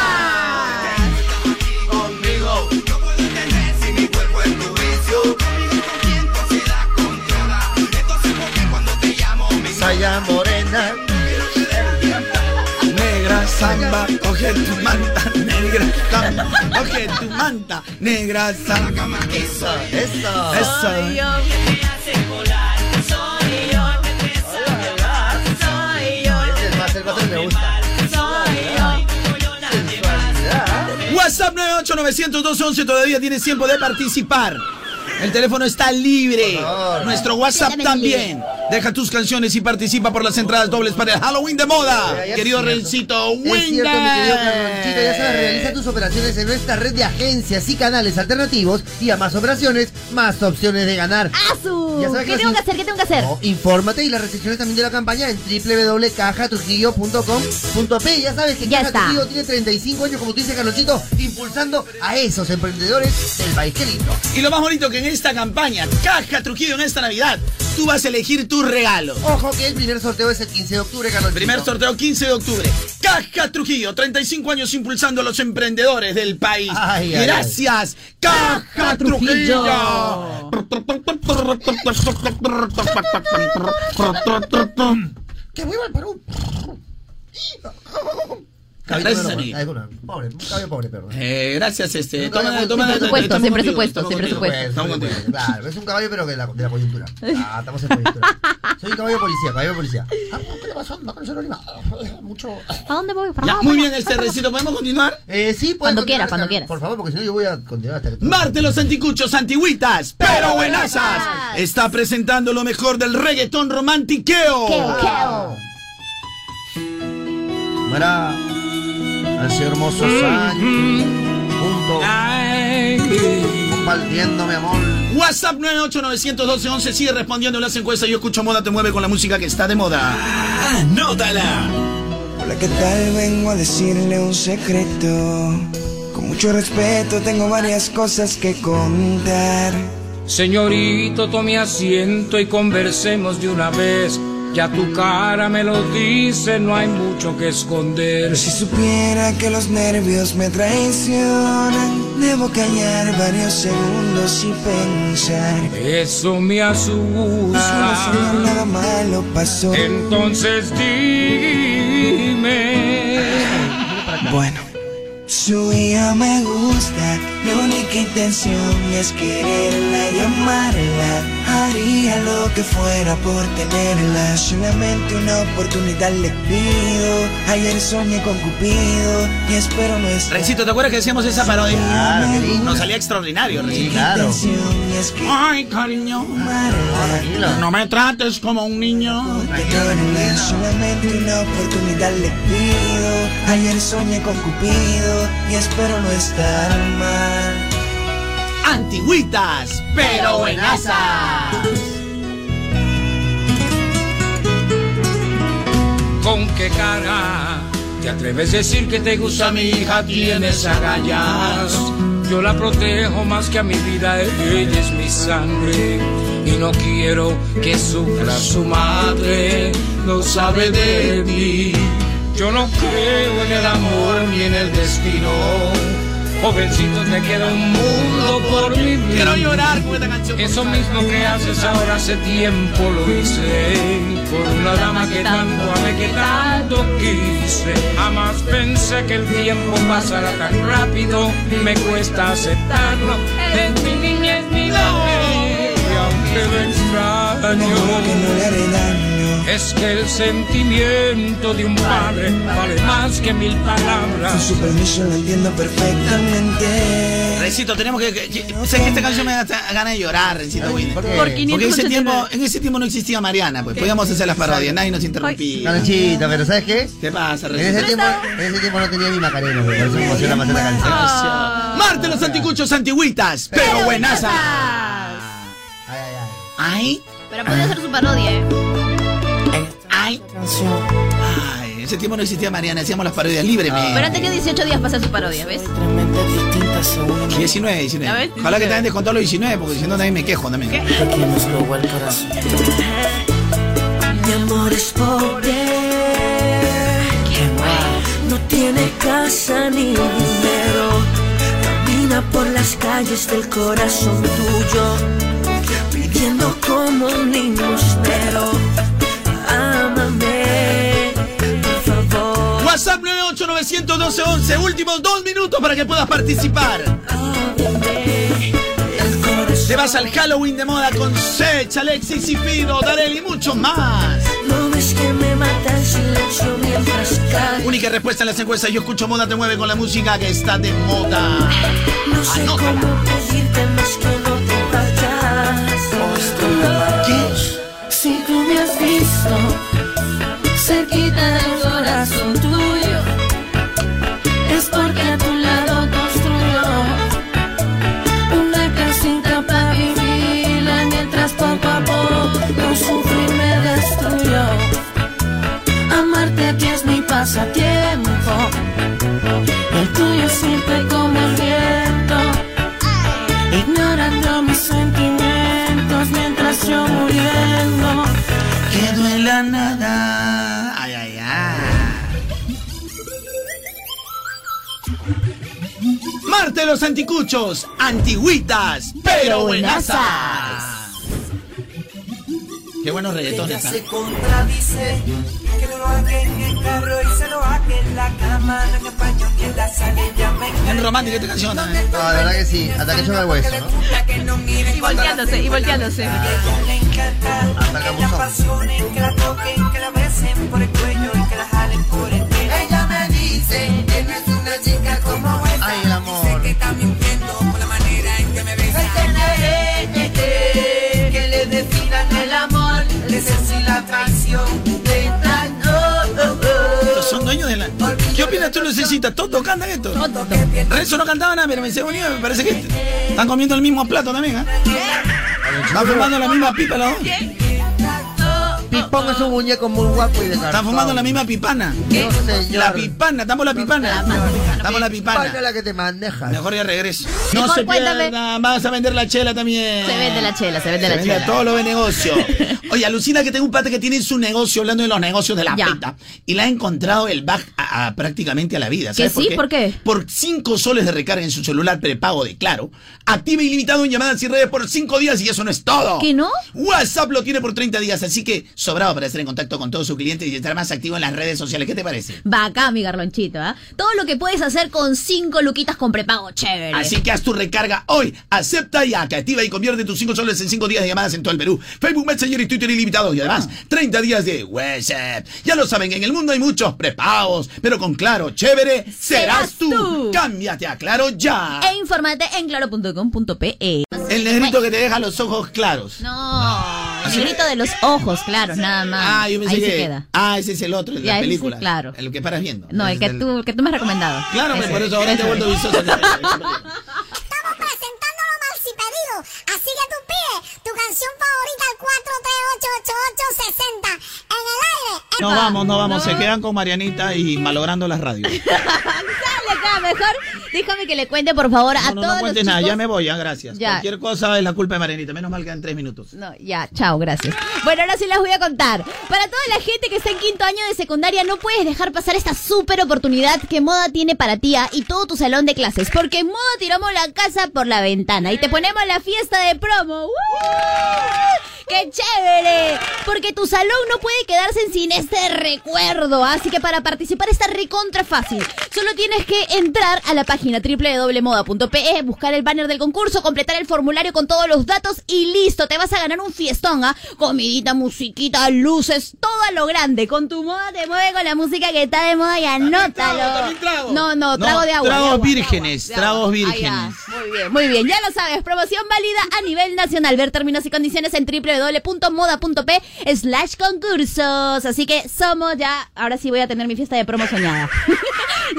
Speaker 32: Conmigo no puedo entender si mi cuerpo es tu vicio. Conmigo comienzo si la controla. Entonces, ¿por qué cuando te llamo me
Speaker 1: samba, coge tu manta, negra samba, coge tu manta, negra samba.
Speaker 2: Eso, eso.
Speaker 1: Eso.
Speaker 17: Soy yo que te hace volar. Soy yo que te hace volar. Soy yo.
Speaker 2: Que.
Speaker 17: Soy yo.
Speaker 1: WhatsApp 9891211 todavía tienes tiempo de participar. El teléfono está libre. Nuestro WhatsApp también. Deja tus canciones y participa por las entradas dobles para el Halloween de moda. Querido. Rencito,
Speaker 2: Es cierto, mi querido Carlonchito, ya sabes, realiza tus operaciones en nuestra red de agencias y canales alternativos y a más operaciones, más opciones de ganar.
Speaker 17: ¡Asu!
Speaker 2: Ya sabes
Speaker 17: ¿Qué tengo que hacer? ¿Qué tengo que hacer?
Speaker 2: Infórmate y las restricciones también de la campaña en www.cajatrujillo.com.p. Ya sabes que Caja. Trujillo tiene 35 años, como tú dices, Carlonchito, impulsando a esos emprendedores del país. Qué lindo.
Speaker 1: Y lo más bonito que en esta campaña, Caja Trujillo en esta Navidad, tú vas a elegir tu regalo.
Speaker 2: Ojo que el primer sorteo es el 15 de octubre, Carlonchito.
Speaker 1: Primer sorteo 15 de octubre. Caja Trujillo, 35 años impulsando a los emprendedores del país.
Speaker 2: Ay, ay,
Speaker 1: Gracias, Caja Trujillo.
Speaker 2: ¡Que viva el Perú!
Speaker 1: Gracias,
Speaker 2: ay, bueno, Pobre, pobre, perdón.
Speaker 1: Eh, gracias, este. Toma, toma,
Speaker 2: sin
Speaker 1: toma,
Speaker 17: presupuesto, sin presupuesto,
Speaker 1: estamos
Speaker 17: sin presupuesto.
Speaker 1: Estamos contigo.
Speaker 2: Claro, es un caballo, pero de la, de la coyuntura. Ah, estamos en coyuntura. Soy un caballo policía, caballo de policía. Ah, ¿qué le pasó? No conocer animado. Mucho.
Speaker 17: ¿A dónde voy? ¿Para
Speaker 1: Ya,
Speaker 17: dónde
Speaker 1: muy bien, este recito. ¿Podemos continuar?
Speaker 2: Eh, sí,
Speaker 17: Cuando quieras, cuando quieras.
Speaker 2: Por favor, porque si no yo voy a continuar hasta que
Speaker 1: Marte los anticuchos, antigüitas, pero buenasas. Está presentando lo mejor del reggaetón romantiqueo.
Speaker 17: Queo, queo.
Speaker 2: Hace hermosos años, juntos, compartiendo mi amor.
Speaker 1: WhatsApp 9891211 sigue respondiendo en las encuestas. Yo escucho moda, te mueve con la música que está de moda.
Speaker 29: Anótala.
Speaker 33: Hola, ¿qué tal? Vengo a decirle un secreto. Con mucho respeto tengo varias cosas que contar.
Speaker 34: Señorito, tome asiento y conversemos de una vez. Ya tu cara me lo dice, no hay mucho que esconder.
Speaker 33: Pero si supiera que los nervios me traicionan, debo callar varios segundos y pensar.
Speaker 34: Eso me asusta.
Speaker 33: si nada malo pasó.
Speaker 34: Entonces dime.
Speaker 33: Bueno. Su hija me gusta, mi única intención es quererla y amarla. Haría lo que fuera por tenerla, solamente una oportunidad le pido. Ayer soñé con Cupido y espero no estar.
Speaker 1: Recito, ¿te acuerdas que decíamos esa parodia?
Speaker 33: Claro.
Speaker 1: Nos salía extraordinario, Recito.
Speaker 33: claro.
Speaker 1: Ay, cariño. No me trates como un niño.
Speaker 33: Solamente una oportunidad le pido. Ayer soñé con Cupido y espero no estar mal.
Speaker 1: Antigüitas, pero buenasas.
Speaker 34: ¿Con qué cara te atreves a decir que te gusta mi hija? Tienes agallas. Yo la protejo más que a mi vida, ella es mi sangre. Y no quiero que sufra su madre, no sabe de mí. Yo no creo en el amor ni en el destino. Jovencito, te queda un mundo por vivir.
Speaker 1: Quiero llorar con esta canción.
Speaker 34: Eso mismo que haces ahora hace tiempo lo hice. Por una dama que tanto amé, que tanto quise. Jamás pensé que el tiempo pasara tan rápido. Me cuesta aceptarlo. Es mi niñez, mi bebé. Y aunque lo extraño.
Speaker 33: que no le haré daño.
Speaker 34: Es que el sentimiento de un padre vale más que mil
Speaker 33: Con
Speaker 34: palabras.
Speaker 33: su permiso lo entiendo perfectamente.
Speaker 1: Recito, tenemos que. que- que- sé que esta canción me da ganas de llorar, Recito Winnie.
Speaker 33: ¿Por qué?
Speaker 1: Porque en ese,
Speaker 33: 589.
Speaker 1: tiempo, en ese tiempo no existía Mariana, pues podíamos hacer las parodias, nadie nos interrumpía.
Speaker 2: Carlonchito, pero ¿sabes qué?
Speaker 1: ¿Qué pasa,
Speaker 2: En
Speaker 1: Recito?
Speaker 2: ese, tiempo, en ese tiempo no tenía ni Macarena, por eso me emociona más esta canción.
Speaker 1: Marte los anticuchos antiguitas, pero buenasas. Ay,
Speaker 17: Pero puede hacer su parodia, ¿eh?
Speaker 1: Ay. Ay, ese tiempo no existía Mariana, hacíamos las parodias libremente.
Speaker 17: Pero han tenido 18 días para hacer su parodia, ¿ves?
Speaker 1: 19,
Speaker 17: ¿Ya
Speaker 1: 19.
Speaker 17: ves?
Speaker 1: Ojalá que también descontó los 19, porque si no también me quejo también.
Speaker 32: Mi amor es pobre. No tiene casa ni dinero. Camina por las calles del corazón tuyo. Pidiendo como un limosnero.
Speaker 1: WhatsApp 9891211, últimos dos minutos para que puedas participar. Te vas al Halloween de moda con Sech, Alexis y Fido, Darel y mucho más.
Speaker 32: No ves que me mata el silencio mientras cae.
Speaker 1: Única respuesta en las encuestas, yo escucho moda te mueve con la música que está de moda.
Speaker 32: No sé cómo pedirte más que
Speaker 1: los anticuchos, antiguitas, pero buenasas. Qué buenos reggaetones. ¿ah?
Speaker 32: se contradice Que lo haga en el carro y se lo haga en la cama No en el baño ni en la sala ella me
Speaker 1: Bien romántica esta canción. ¿eh?
Speaker 2: No, de verdad que sí, hasta que choca el hueso, ¿no?
Speaker 17: Y volteándose, y volteándose.
Speaker 32: le encanta Que la apasionen, que la toquen, que la besen por el cuello
Speaker 1: ¿Qué opinas tú, Lucecita? ¿Todos cantan esto? Renzo no cantaba nada, pero me se unió, me parece que están comiendo el mismo plato también, ¿eh? Están fumando la misma pipa los dos.
Speaker 2: Ponga su muñeco muy guapo y de
Speaker 1: Están fumando la misma pipana.
Speaker 2: No, señor.
Speaker 1: La pipana, damos la pipana. Damos la
Speaker 2: Pipana
Speaker 1: pipana.
Speaker 2: la que te maneja.
Speaker 1: Mejor ya regreso. No
Speaker 17: Mejor
Speaker 1: se
Speaker 17: cuéntame.
Speaker 1: pierda, vas a vender la chela también.
Speaker 17: Se vende la chela, se vende
Speaker 1: Se
Speaker 17: la
Speaker 1: vende
Speaker 17: chela.
Speaker 1: todo lo de negocio. Oye, alucina que tengo un pata que tiene su negocio, hablando de los negocios de la
Speaker 17: Ya.
Speaker 1: peta, y le ha encontrado el back a, a prácticamente a la vida. ¿Sabes
Speaker 17: ¿Que sí? ¿Por qué?
Speaker 1: Por 5 soles de recarga en su celular prepago de Claro, activa ilimitado en llamadas y redes por 5 días y eso no es todo.
Speaker 17: ¿Que no?
Speaker 1: WhatsApp lo tiene por 30 días, así que para estar en contacto con todos sus clientes y estar más activo en las redes sociales. ¿Qué te parece?
Speaker 17: Va acá, mi garlonchito, ¿ah? Todo lo que puedes hacer con cinco luquitas con prepago, chévere.
Speaker 1: Así que haz tu recarga hoy. Acepta que activa y convierte tus 5 soles en 5 días de llamadas en todo el Perú. Facebook, Messenger y Twitter ilimitados. Y además, 30 días de WhatsApp. Ya lo saben, en el mundo hay muchos prepagos. Pero con Claro, chévere, serás tú. Cámbiate a Claro ya.
Speaker 17: E infórmate en claro.com.pe.
Speaker 1: El negrito que te deja los ojos claros.
Speaker 17: No, el grito de los ojos, claro, nada más.
Speaker 1: Ah, yo pensé
Speaker 17: Ahí
Speaker 1: que.
Speaker 17: se queda.
Speaker 1: Ah, ese es el otro, el de la
Speaker 17: ese sí,
Speaker 1: película.
Speaker 17: claro.
Speaker 1: El que paras viendo.
Speaker 17: No, el que tú, que tú me has recomendado.
Speaker 1: Claro,
Speaker 17: Ese,
Speaker 1: por eso ahora te he vuelto vistoso.
Speaker 35: canción favorita al 4388860 en el aire.
Speaker 1: No vamos, no vamos. Se quedan con Marianita y malogrando las radios.
Speaker 17: Dale acá, mejor déjame que le cuente por favor a
Speaker 1: No, no,
Speaker 17: todos
Speaker 1: no cuentes
Speaker 17: los
Speaker 1: nada,
Speaker 17: chicos.
Speaker 1: ya me voy, ya, gracias.
Speaker 17: Ya.
Speaker 1: Cualquier cosa es la culpa de Marianita. Menos mal que en tres minutos.
Speaker 17: No, ya, chao, gracias. Bueno, ahora sí les voy a contar. Para toda la gente que está en quinto año de secundaria, no puedes dejar pasar esta súper oportunidad que Moda tiene para ti ah, y todo tu salón de clases. Porque en Moda tiramos la casa por la ventana y te ponemos la fiesta de promo. ¡Woo! ¡Qué chévere! Porque tu salón no puede quedarse sin este recuerdo. Así que para participar está recontra fácil. Solo tienes que entrar a la página www.moda.pe, buscar el banner del concurso, completar el formulario con todos los datos y listo. Te vas a ganar un fiestón, ¿ah? Comidita, musiquita, luces, todo a lo grande. Con tu moda te mueve con la música que está de moda y anótalo. No, no, trago de agua. de
Speaker 1: Tragos
Speaker 17: agua.
Speaker 1: vírgenes, tragos
Speaker 17: Ah,
Speaker 1: vírgenes.
Speaker 17: Muy bien, muy bien. Ya lo sabes. Promoción válida a nivel nacional. Ver términos condiciones en www.moda.p slash concursos. Así que somos ya. Ahora sí voy a tener mi fiesta de promo soñada.